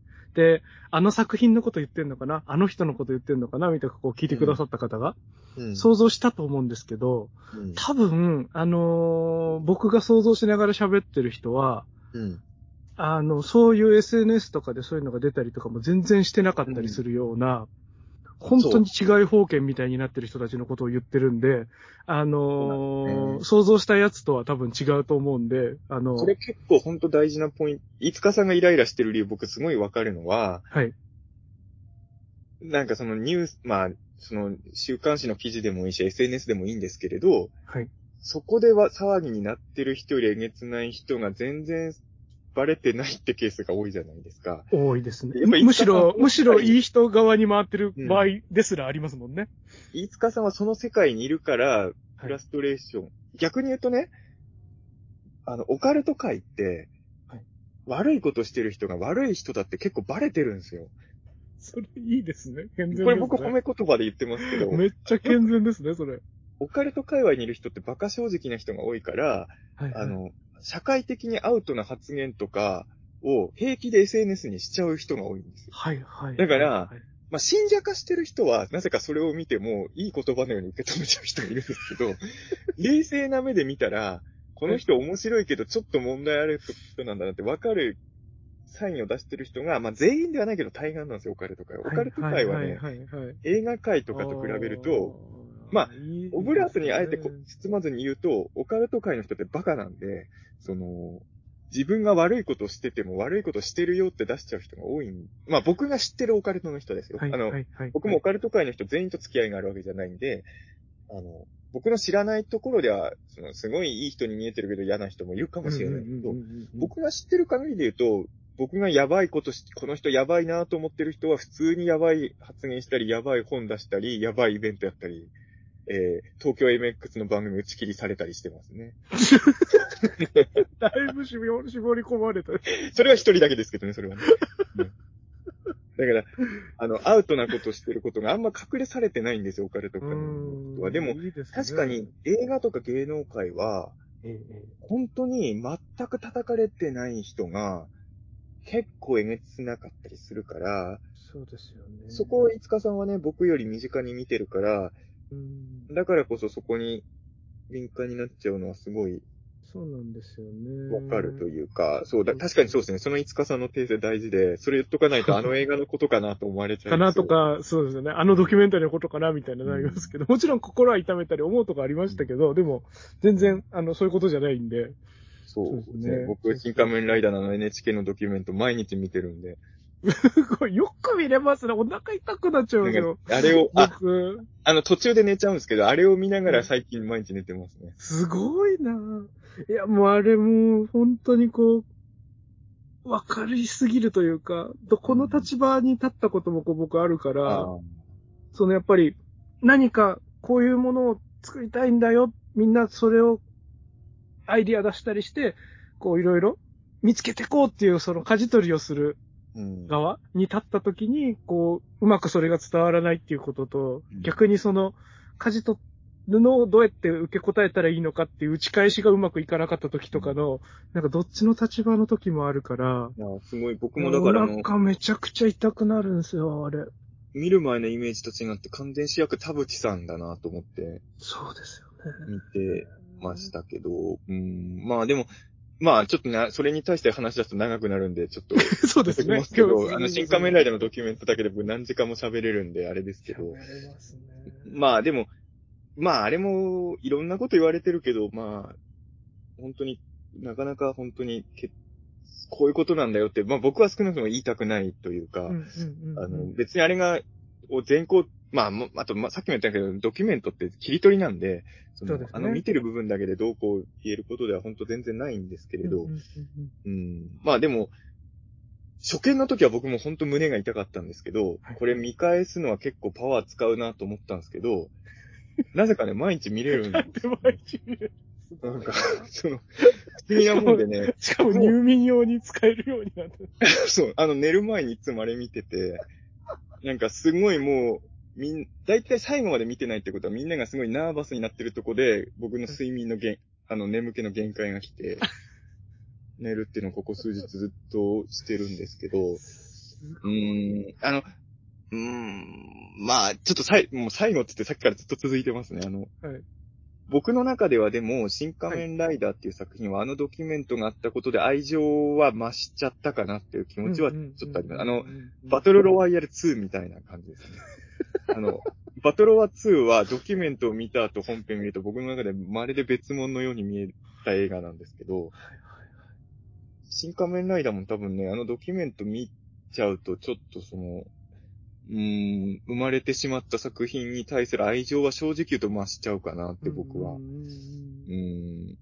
あの作品のこと言ってんのかな？あの人のこと言ってんのかな？みたいなこう聞いてくださった方が、うん。想像したと思うんですけど、うん。多分、あのー僕が想像しながら喋ってる人は、うん。あの、そういう SNS とかでそういうのが出たりとかも全然してなかったりするような、本当に違い方権みたいになってる人たちのことを言ってるんで、あのー想像したやつとは多分違うと思うんで、あの、それ結構本当大事なポイント。いつかさんがイライラしてる理由僕すごいわかるのは、はい。なんかそのニュース、まあ、その週刊誌の記事でもいいし、SNS でもいいんですけれど、はい。そこでは騒ぎになってる人よりえげつない人が全然バレてないってケースが多いじゃないですか。多いですね。むしろ、一むしろいい人側に回ってる場合ですらありますもんね。飯塚さんはその世界にいるから、はいフラストレーション。逆に言うとね、あの、オカルト界って、はい悪いことしてる人が悪い人だって結構バレてるんですよ。それいいですね。健全ですね。これ僕褒め言葉で言ってますけど、めっちゃ健全ですね、それ。オカルト界隈にいる人ってバカ正直な人が多いから、はい。あ、の、社会的にアウトな発言とかを平気で SNS にしちゃう人が多いんですよ。はい、はい。だからはいまあ、信者化してる人は、なぜかそれを見ても、いい言葉のように受け止めちゃう人もいるんですけど、冷静な目で見たら、この人面白いけど、ちょっと問題ある人なんだなって分かるサインを出してる人が、まあ、全員ではないけど大半なんですよ、オカルト界は。オカルト界はね、はい、はい、はい。映画界とかと比べると、まあオブラートにあえてこ包まずに言うと、オカルト界の人ってバカなんで、その、自分が悪いことをしてても悪いことしてるよって出しちゃう人が多いん。まあ僕が知ってるオカルトの人ですよ。はい、あの、はい、はい。僕もオカルト界の人全員と付き合いがあるわけじゃないんで、あの、僕の知らないところでは、その、すごいいい人に見えてるけど嫌な人もいるかもしれないけど僕が知ってる限りで言うと、僕がやばいことし、この人やばいなと思ってる人は普通にやばい発言したり、やばい本出したり、やばいイベントやったり、えー、東京 MX の番組打ち切りされたりしてますね。だいぶ絞り込まれた。それは一人だけですけどね、それはね。うんだから、あの、アウトなことしてることがあんま隠れされてないんですよ、オカルト界の人は。でも、いいですね確かに、映画とか芸能界は、えええ本当に全く叩かれてない人が、結構えげつなかったりするから、えそうですよね。そこをいつかさんはね、僕より身近に見てるから、うん、だからこそそこに敏感になっちゃうのはすごいそうなんですよね。わかるというか、そうだ、確かにそうですね。そのいつかさんの訂正大事で、それ言っとかないと あの映画のことかなと思われちゃう。かなと。か、そうですよね。あのドキュメンタリーのことかなみたいななりますけど、もちろん心は痛めたり思うとかありましたけど、でも、全然、あの、そういうことじゃないんで。そうですねね。僕、新仮面ライダーの NHK のドキュメント毎日見てるんで。よく見れますね。お腹痛くなっちゃうんですなんよ。かあれを、あ、僕、あの途中で寝ちゃうんですけど、あれを見ながら最近毎日寝てますね。すごいなぁいや、もうあれもう、本当にこう、わかりすぎるというか、どこの立場に立ったこともこう僕あるから、あそのやっぱり何かこういうものを作りたいんだよ。みんなそれをアイディア出したりして、こういろいろ見つけてこうっていうその舵取りをするうん。側に立った時に、こう、うまくそれが伝わらないっていうことと、うん逆にその、舵取るのをどうやって受け答えたらいいのかっていう打ち返しがうまくいかなかった時とかの、なんかどっちの立場の時もあるから、いやすごい、僕もだからあのお、腹めちゃくちゃ痛くなるんですよ、あれ。見る前のイメージと違って完全主役田淵さんだなと思ってそうですよね。見てましたけど、うん、まあでも、まあちょっとな、それに対して話し出すと長くなるんで、ちょっと、そうですね。ますけど、あの、新仮面ライダーのドキュメントだけで僕何時間も喋れるんで、あれですけど、喋れますね。まあでも、まああれもいろんなこと言われてるけど、まあ、本当になかなか本当にけ、こういうことなんだよって、まあ僕は少なくとも言いたくないというか、あの、別にあれが、を全校、まあ、もあと、まあ、さっきも言ったけど、ドキュメントって切り取りなんで、そのそうですね。あの、見てる部分だけでどうこう言えることでは本当全然ないんですけれど、うんうんうんうん。まあでも、初見の時は僕も本当胸が痛かったんですけどはい、これ見返すのは結構パワー使うなと思ったんですけど、なぜかね、毎日見れるんで なんで毎日見れるなんか、その、不思議なもんでね、しかも入眠用に使えるようになってる。そう、あの、寝る前にいつもあれ見てて、なんかすごいもう、みん、だいたい最後まで見てないってことはみんながすごいナーバスになってるとこで、僕の睡眠の限、あの、眠気の限界が来て、寝るっていうのをここ数日ずっとしてるんですけど、うーん、あの、うーん、まあ、ちょっとさい、もう最後って言ってさっきからずっと続いてますね。あの、はい僕の中ではでも、新仮面ライダーっていう作品は、あのドキュメントがあったことで愛情は増しちゃったかなっていう気持ちはちょっとあります。あの、、バトルロワイヤル2みたいな感じですね。あの、バトロワ2はドキュメントを見た後本編見ると僕の中でまるで別物のように見えた映画なんですけど、新仮面ライダーも多分ね、あのドキュメント見ちゃうとちょっとその、うーん、生まれてしまった作品に対する愛情は正直言うと増しちゃうかなって僕はうん、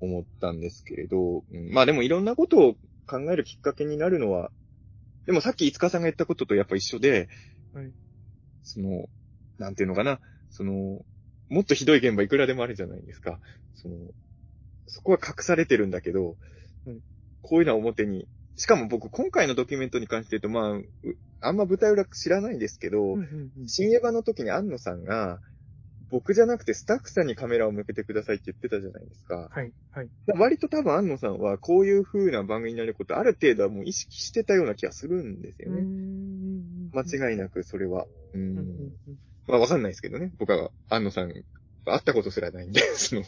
思ったんですけれど、うん。まあでもいろんなことを考えるきっかけになるのは、でもさっき五日さんが言ったこととやっぱ一緒で、はい。その、なんていうのかな、その、もっとひどい現場いくらでもあるじゃないですか。その、そこは隠されてるんだけど、はい。こういうのは表に、しかも僕今回のドキュメントに関して言うと、まあ、うあんま舞台裏知らないんですけど、うんうんうん新エヴァの時に安野さんが、僕じゃなくてスタッフさんにカメラを向けてくださいって言ってたじゃないですか。はい、はい。割と多分安野さんはこういう風な番組になることある程度はもう意識してたような気がするんですよね。間違いなくそれは。ううん。まあわかんないですけどね。僕は安野さん、会ったことすらないんで、その、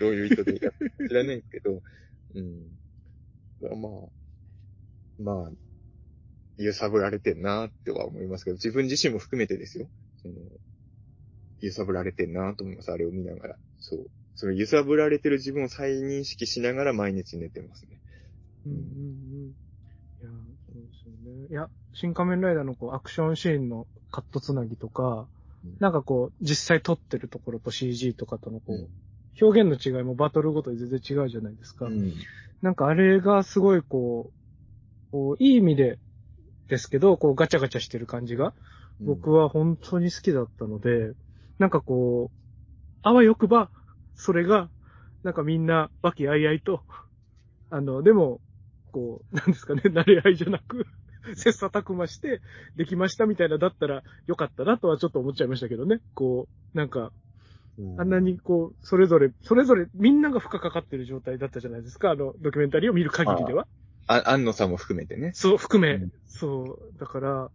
どういう意図で知らないんですけど、うん。まあ、まあ、揺さぶられてんなっては思いますけど、自分自身も含めてですよ。その、揺さぶられてんなと思います。あれを見ながら。そう。その揺さぶられてる自分を再認識しながら毎日寝てますね。うんうんうん。いや、そうですよね。いや、新仮面ライダーのこう、アクションシーンのカットつなぎとかうん、なんかこう、実際撮ってるところと CG とかとのこうんう、表現の違いもバトルごとに全然違うじゃないですか。うん。なんかあれがすごいこう、こういい意味でですけど、こうガチャガチャしてる感じが、僕は本当に好きだったので、なんかこう、あわよくば、それが、なんかみんな和気あいあいと、あの、でも、こう、なんですかね、慣れ合いじゃなく、切磋琢磨して、できましたみたいなだったらよかったなとはちょっと思っちゃいましたけどね。こう、なんか、うんあんなにこう、それぞれ、それぞれみんなが負荷かかってる状態だったじゃないですか、あの、ドキュメンタリーを見る限りでは。あ、安野さんも含めてね。そう、含め、うんそう。だから、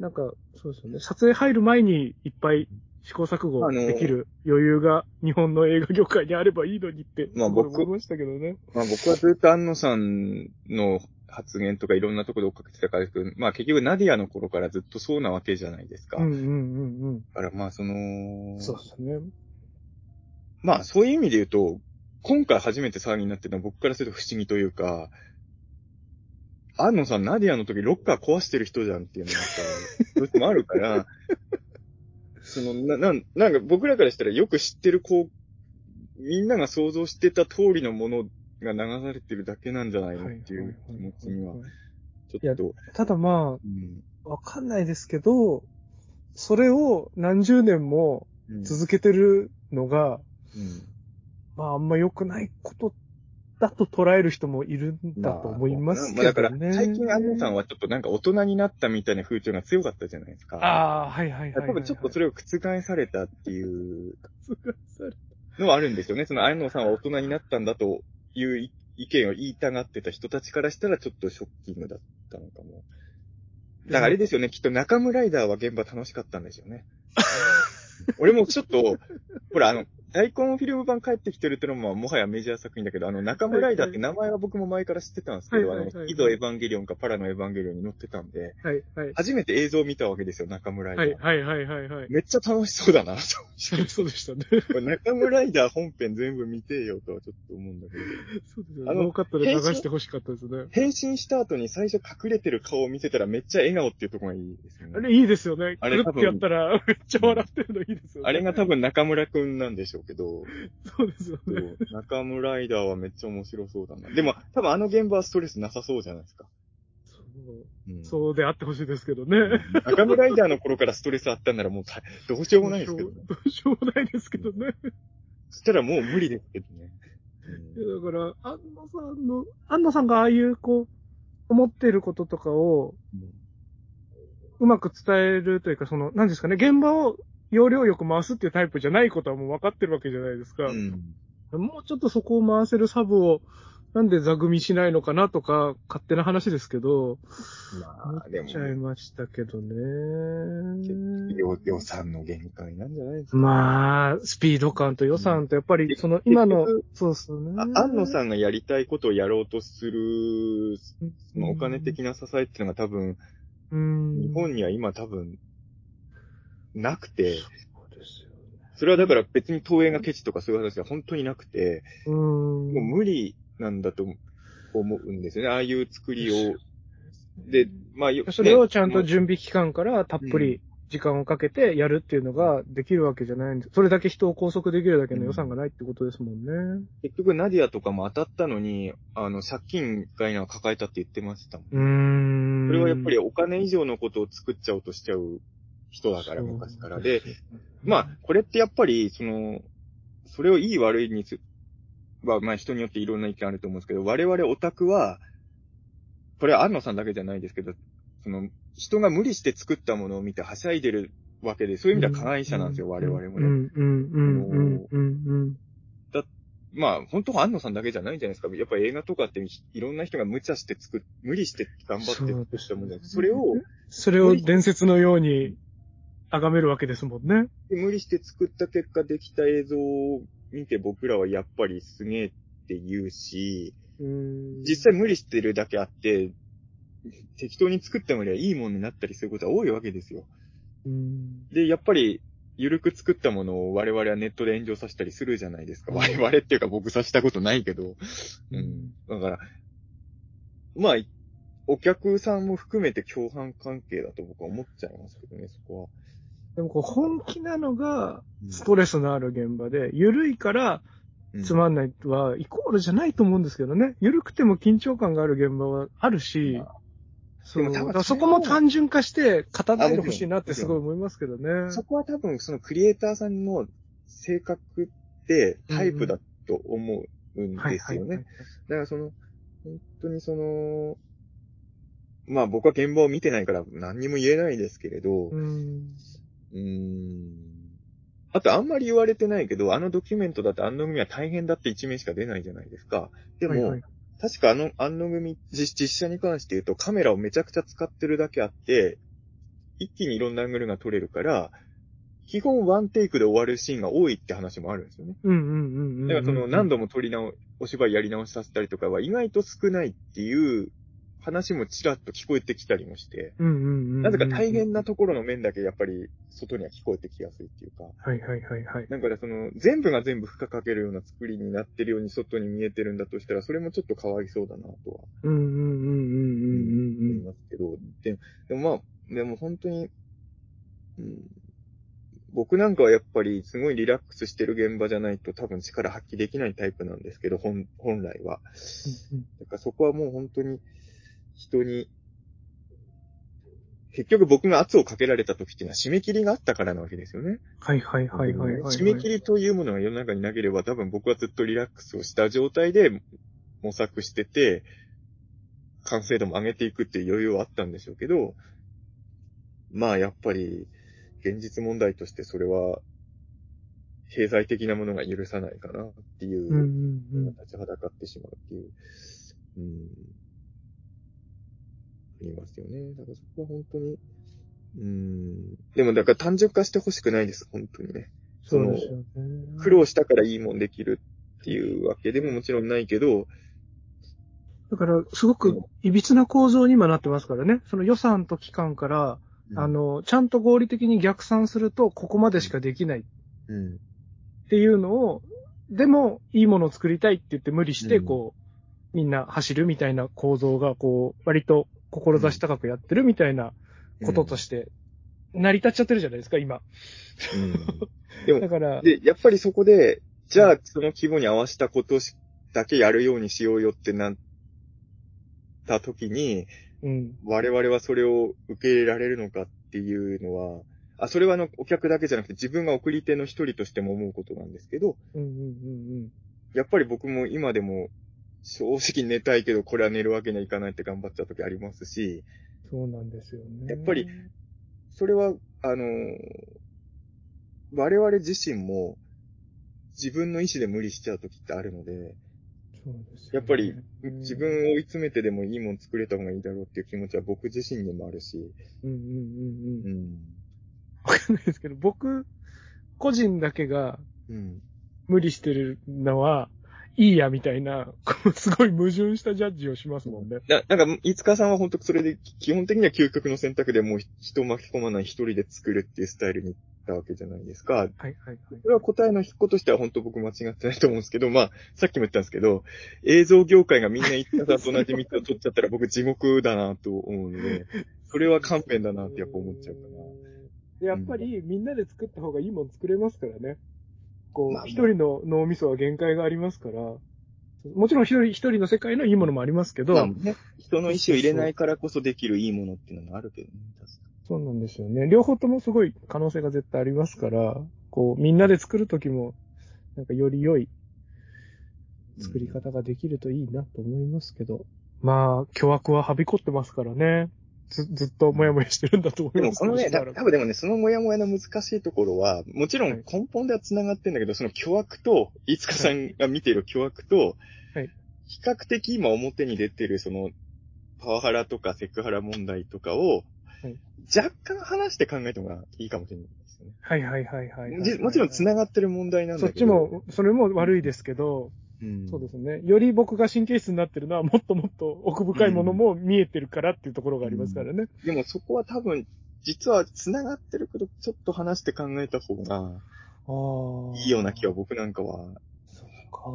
なんか、そうですよね。撮影入る前にいっぱい試行錯誤できる余裕が日本の映画業界にあればいいのにって、まあ僕思いましたけどね。まあ僕はずっと安野さんの発言とかいろんなところで追っかけてたからですけど、まあ結局ナディアの頃からずっとそうなわけじゃないですか。うんうんうんうん。だからまあその、そうですね。まあそういう意味で言うと、今回初めて騒ぎになってるのは僕からすると不思議というか、安野さん、ナディアの時ロッカー壊してる人じゃんっていうのがさ、どうしてもあるから、その、な、なん、なんか僕らからしたらよく知ってるこう、みんなが想像してた通りのものが流されてるだけなんじゃないのっていう気持ちには、ちょっと、ただまうん。あ、わかんないですけど、それを何十年もうん。続けてるのが、うん。まああんま良くないことだと捉える人もいるんだと思いますけどね。まあだから、最近安野さんはちょっとなんか大人になったみたいな風潮が強かったじゃないですか。ああ、はいはいはいはい、多分ちょっとそれれを覆されたっていうそれのはあるんですよね。その安野さんは大人になったんだという意意見を言いたがってた人たちからしたらちょっとショッキングだったのかも。だからあれですよね、きっと中村ライダーは現場楽しかったんですよね。俺もちょっと、ほら、あの、大根フィルム版帰ってきてるってのも、もはやメジャー作品だけど、あの、中村ライダーって名前は僕も前から知ってたんですけど、あはいはいはいはいの、井戸エヴァンゲリオンかパラのエヴァンゲリオンに載ってたんで、はいはい。初めて映像を見たわけですよ、中村ライダー。はいはいはいはいはい。めっちゃ楽しそうだな、とそうでしたね。中村ライダー本編全部見てよとはちょっと思うんだけど。そうですよあのノーカットで流してほしかったですね。変身した後に最初隠れてる顔を見せたらめっちゃ笑顔っていうところがいいですよね。あれいいですよね。あれくるってやったらめっちゃ笑ってるのいいですよね。あれが多分中村くんなんでしょうけど、そうですよね。中村ライダーはめっちゃ面白そうだな。でも、多分あの現場はストレスなさそうじゃないですか。そううんそうであってほしいですけどね。中村ライダーの頃からストレスあったんならもうたどうしようもないですけどね。どうしようもないですけどね。そしたらもう無理ですけどね。いやだから、安野さんの、安野さんがああいう、こう、思っていることとかを、うまく伝えるというか、その、何ですかね、現場を要領よく回すっていうタイプじゃないことはもう分かってるわけじゃないですか。うん。もうちょっとそこを回せるサブを、なんで座組しないのかなとか、勝手な話ですけど、思まあ、でもっち、ゃいましたけどね。予予算の限界なんじゃないですか。まあ、スピード感と予算と、やっぱり、その、今のそうっすよね。あ安野さんがやりたいことをやろうとする、そのお金的な支えっていうのが多分、うん、日本には今多分、なくて、それはだから別に東映がケチとかそういう話が本当になくて、うん。もう無理なんだと思うんですよね。ああいう作りを。で、まあ、よそれをちゃんとね準備期間からたっぷり時間をかけてやるっていうのができるわけじゃないんです。それだけ人を拘束できるだけの予算がないってことですもんね。結局ナディアとかも当たったのに、あの、借金がいな抱えたって言ってましたもん。うーん。それはやっぱりお金以上のことを作っちゃおうとしちゃう人だから、昔から。で、まあ、これってやっぱり、その、それをいい悪いにつ、は、まあ人によっていろんな意見あると思うんですけど、我々オタクは、これは安野さんだけじゃないですけど、その、人が無理して作ったものを見てはしゃいでるわけで、そういう意味では加害者なんですよ、我々もね。うん、うん、うん、うん、うん。まあ、本当は安野さんだけじゃないんじゃないですか。やっぱり映画とかっていろんな人が無茶して作っ、無理して頑張って作ったもんじゃないそれを、それを伝説のように崇めるわけですもんね。無理して作った結果できた映像を見て僕らはやっぱりすげえって言うし、うん実際無理してるだけあって、適当に作ってもりゃいいものになったりすることは多いわけですよ。うんで、やっぱり、ゆるく作ったものを我々はネットで炎上させたりするじゃないですか。我々っていうか僕させたことないけど。うん。だから、まあ、お客さんも含めて共犯関係だと僕は思っちゃいますけどね、そこは。でもこう本気なのがうんストレスのある現場で、ゆるいからうんつまんないはイコールじゃないと思うんですけどね。ゆるくても緊張感がある現場はあるし、そうそこも単純化して語らないでほしいなってすごい思いますけどね。そこは多分そのクリエイターさんの性格ってタイプだと思うんですよね。。だからその、本当にその、まあ僕は現場を見てないから何にも言えないですけれど、うん。うーん。あとあんまり言われてないけど、あのドキュメントだって安野組は大変だって一面しか出ないじゃないですか。でも、はいはい確かあの、安野組実実写に関して言うとカメラをめちゃくちゃ使ってるだけあって、一気にいろんなアングルが撮れるから、基本ワンテイクで終わるシーンが多いって話もあるんですよね。うんうんうんうん。だからその何度度も撮り直、お芝居やり直しさせたりとかは意外と少ないっていう話もちらっと聞こえてきたりもして。なぜか大変なところの面だけやっぱり外には聞こえてきやすいっていうか、はいはいはいはい。なんかその全部が全部負荷かけるような作りになってるように外に見えてるんだとしたら、それもちょっとかわいそうだなとはうんうんうんうんうん思うんいますけど、ででもまあ、でも本当に、うん、僕なんかはやっぱりすごいリラックスしてる現場じゃないと多分力発揮できないタイプなんですけど、本本来は。うん。だからそこはもう本当に人に、結局僕が圧をかけられた時っていうのは締め切りがあったからなわけですよね。はいはいはいはいはいはい。締め切りというものが世の中になければ多分僕はずっとリラックスをした状態で模索してて、完成度も上げていくっていう余裕はあったんでしょうけど、まあやっぱり現実問題としてそれは経済的なものが許さないかなっていう。立ちはだかってしまうっていう、うん、ありますよね。だからそこは本当に、うん、でもだから単純化してほしくないです、本当にね。そうですよね。苦労したからいいもんできるっていうわけでももちろんないけど、だから、すごく歪な構造に今なってますからね。その予算と期間から、あ、の、ちゃんと合理的に逆算すると、ここまでしかできないっうん、ていうのを、でも、いいものを作りたいって言って無理して、うんこう、みんな走るみたいな構造が、こう、割と志高くやってるみたいなこととして、成り立っちゃってるじゃないですか、今。うん。でもだから、で、やっぱりそこで、じゃあその規模に合わせたことしだけやるようにしようよってなった時に、うん。我々はそれを受け入れられるのかっていうのは、あ、それはあの、お客だけじゃなくて自分が送り手の一人としても思うことなんですけど、うんうんうんやっぱり僕も今でも正直寝たいけどこれは寝るわけにはいかないって頑張っちゃう時ありますし、うん。そうなんですよね。やっぱり、それは、あの我々自身も自分の意思で無理しちゃう時ってあるので、そうですよねやっぱりうん自分を追い詰めてでもいいもん作れた方がいいだろうっていう気持ちは僕自身にもあるし、うんうんうんうんう。ん。わかんないですけど、僕、個人だけがうん。無理してるのは、いいや、みたいな、すごい矛盾したジャッジをしますもんね。ななんか、飯塚さんは本当それで、基本的には究極の選択でもう人を巻き込まない一人で作るっていうスタイルに行ったわけじゃないですか。はいはいはい。それは答えの一個としては本当僕間違ってないと思うんですけど、まあ、さっきも言ったんですけど、映像業界がみんな飯塚さんと同じ道を取っちゃったら僕地獄だなと思うので、それは勘弁だなってやっぱ思っちゃうかでやっぱりみんなで作った方がいいもん作れますからね。こまあう、一人の脳みそは限界がありますから、もちろん一人一人の世界のいいものもありますけど、まあね、人の意思を入れないからこそできるいいものっていうのもあるけどね、確かそうなんですよね。両方ともすごい可能性が絶対ありますから、こう、みんなで作るときも、なんかより良いに。作り方ができるといいなと思いますけど。まあ、巨悪ははびこってますからね。ず、ずっともやもやしてるんだと思います。でもこのね、多分でもね、そのモヤモヤの難しいところは、もちろんはい根本では繋がってんだけど、その巨悪と、いつかさんが見ている巨悪と、はい比較的今表に出てるその、パワハラとかセクハラ問題とかを、はい若干話して考えてもらいいかもしれないですよね。はいはいはいはいはい。じもちろん繋がってる問題なんそっだけど。ちも、それも悪いですけど、うん、そうですね。より僕が神経質になってるのは、もっともっと奥深いものも見えてるからっていうところがありますからね。でもそこは多分、実は繋がってるけど、ちょっと話して考えた方が。いいような気は僕なんかはか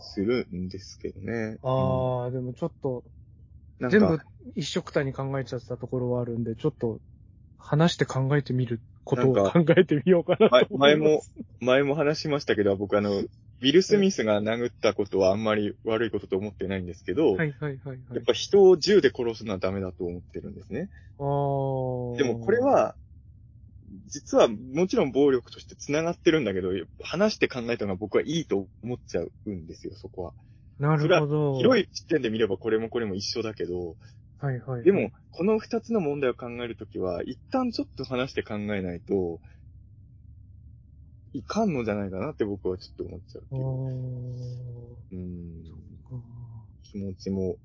するんですけどね。ああ、でもちょっと、全部一緒くたに考えちゃってたところはあるんで、ちょっと話して考えてみることを考えてみようかなと思います。前前も、前も話しましたけど、僕あの、ウィル・スミスが殴ったことはあんまり悪いことと思ってないんですけど、はいはいはいはい。やっぱ人を銃で殺すのはダメだと思ってるんですね。ああ。でもこれ、は、実はもちろん暴力として繋がってるんだけど、話して考えたのが僕はいいと思っちゃうんですよ、そこは。なるほど。広い視点で見ればこれもこれも一緒だけど、はいはい。でも、この二つの問題を考えるときは、一旦ちょっと話して考えないと、いかんのじゃないかなって僕はちょっと思っちゃうってあいう。ん。気持ちも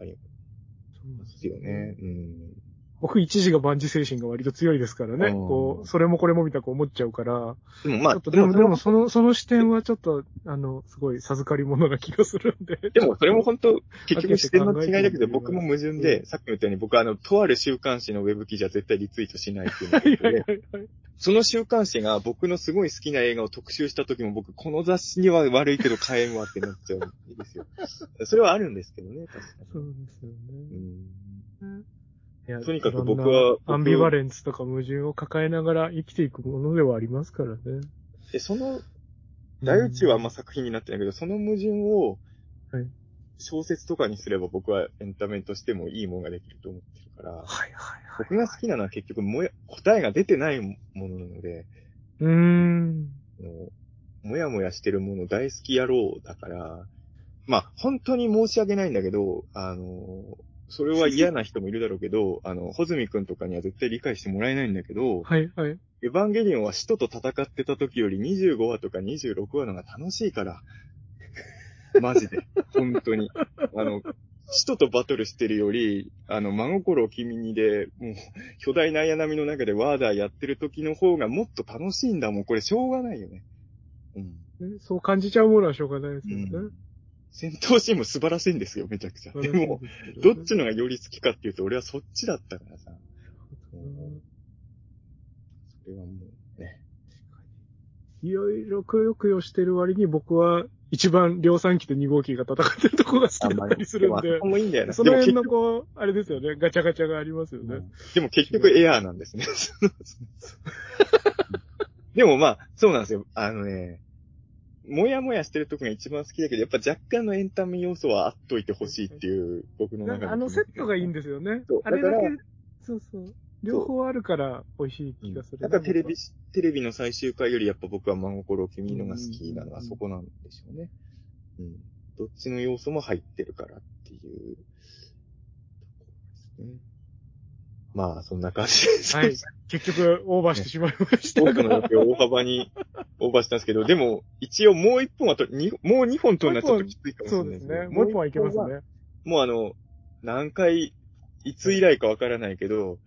ありますよね。うん。僕一時が万事精神が割と強いですからね。うんこう、それもこれもみたく思っちゃうから。でもまあ、でも、でも、その、その視点はちょっと、あの、すごい授かり物な気がするんで。でもそれも本当、結局視点の違いだけど、僕も矛盾うで、んさっきも言ったように、僕はあの、とある週刊誌のウェブ記事は絶対リツイートしないっていうはいはいはいはい。その週刊誌が僕のすごい好きな映画を特集した時も僕、この雑誌には悪いけど買えんわってなっちゃうんですよ。それはあるんですけどね、確かに。そうですよね。うんとにかく僕は僕アンビバレンスとか矛盾を抱えながら生きていくものではありますからね。で、その、大宇宙はあんま作品になってないけど、その矛盾をはい、小説とかにすれば僕はエンタメとしてもいいものができると思ってるから、はいはいはい。僕が好きなのは結局もや、答えが出てないものなので、うーん。もやもやしてるもの大好き野郎だから、まあ、本当に申し訳ないんだけど、あの、それは嫌な人もいるだろうけど、あの、ホズミ君とかには絶対理解してもらえないんだけど、はいはい。エヴァンゲリオンは使徒と戦ってた時より25話とか26話のが楽しいから。マジで。本当に。あの、使徒とバトルしてるより、あの、真心を君にで、もう、巨大な綾波の中でワーダーやってる時の方がもっと楽しいんだもん。これしょうがないよね。うん。ねそう感じちゃうものはしょうがないですよね。うん戦闘シーンも素晴らしいんですよ、めちゃくちゃ。でも、どっちのがより好きかっていうと、俺はそっちだったからさ。うんそれはもう、ね。いろいろくよくよしてる割に僕は一番量産機と2号機が戦ってるとこが好きだったりするんでまあもいいんだよな。その辺のこう、あれですよね、ガチャガチャがありますよね。でも結局エアーなんですね。でもまあ、そうなんですよ。あのね、もやもやしてるとこが一番好きだけど、やっぱ若干のエンタメ要素はあっといてほしいっていう、僕の中で。なんかあのセットがいいんですよね。あれだけそうそう。両方あるから美味しい気がする。だからテレビ、テレビの最終回よりやっぱ僕は真心を君のが好きなのはそこなんでしょうね。うん。どっちの要素も入ってるからっていうところですね。まあ、そんな感じです。はい。結局、オーバーしてしまいました多くの予が。定を大幅にオーバーしたんですけど、でも、一応もう一本はと、にもう二本取るのはちょっときついかもしれそうないですね。もう一本はいけますはね。もうあの、何回、いつ以来かわからないけど、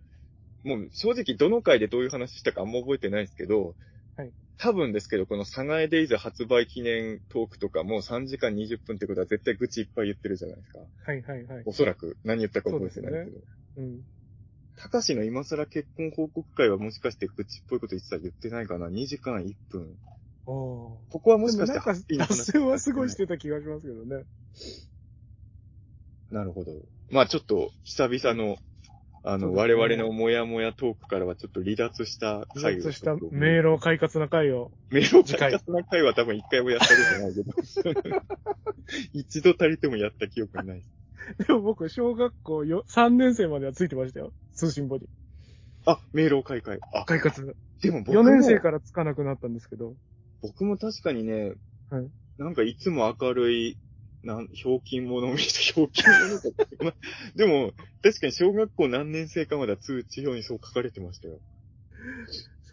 もう正直どの回でどういう話したかあんま覚えてないですけど、はい多分ですけど、このサガエデイズ発売記念トークとかも3時間20分ってことは絶対愚痴いっぱい言ってるじゃないですか。はいはいはい。おそらく何言ったか覚えてないけど。うん。高志の今更結婚報告会はもしかして愚痴っぽいこと言ってたら言ってないかな ?2 時間1分。ここはもしかしてハッピーな話はすごいしてた気がしますけどね。なるほど。まあちょっと久々の、あの、ね我々のモヤモヤトークからはちょっと離脱した回を離脱した迷路快活な回を。迷路快活な回は多分一回もやったことないけど。一度たりともやった記憶がない。で も僕、小学校よ3年生まではついてましたよ。通信簿に。あ、迷路開会。あ、快活。でも僕も4年生からつかなくなったんですけど。僕も確かにね、はいなんかいつも明るいなん、ひょうきん者みたいな、ひょうきん者かってまあでも、確かに小学校何年生かまだ通知表にそう書かれてましたよ。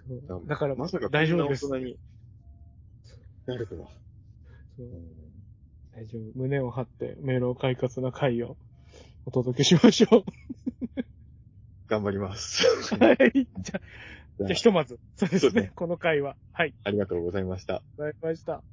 そうだから、まさか大丈夫です。大人になるとは。そううん大丈夫。胸を張って、メロ快活な回をお届けしましょ頑張ります。う。はい。じゃあ、じゃあひとまず、そうですね。ねこの回は。はい。ありがとうございました。ございました。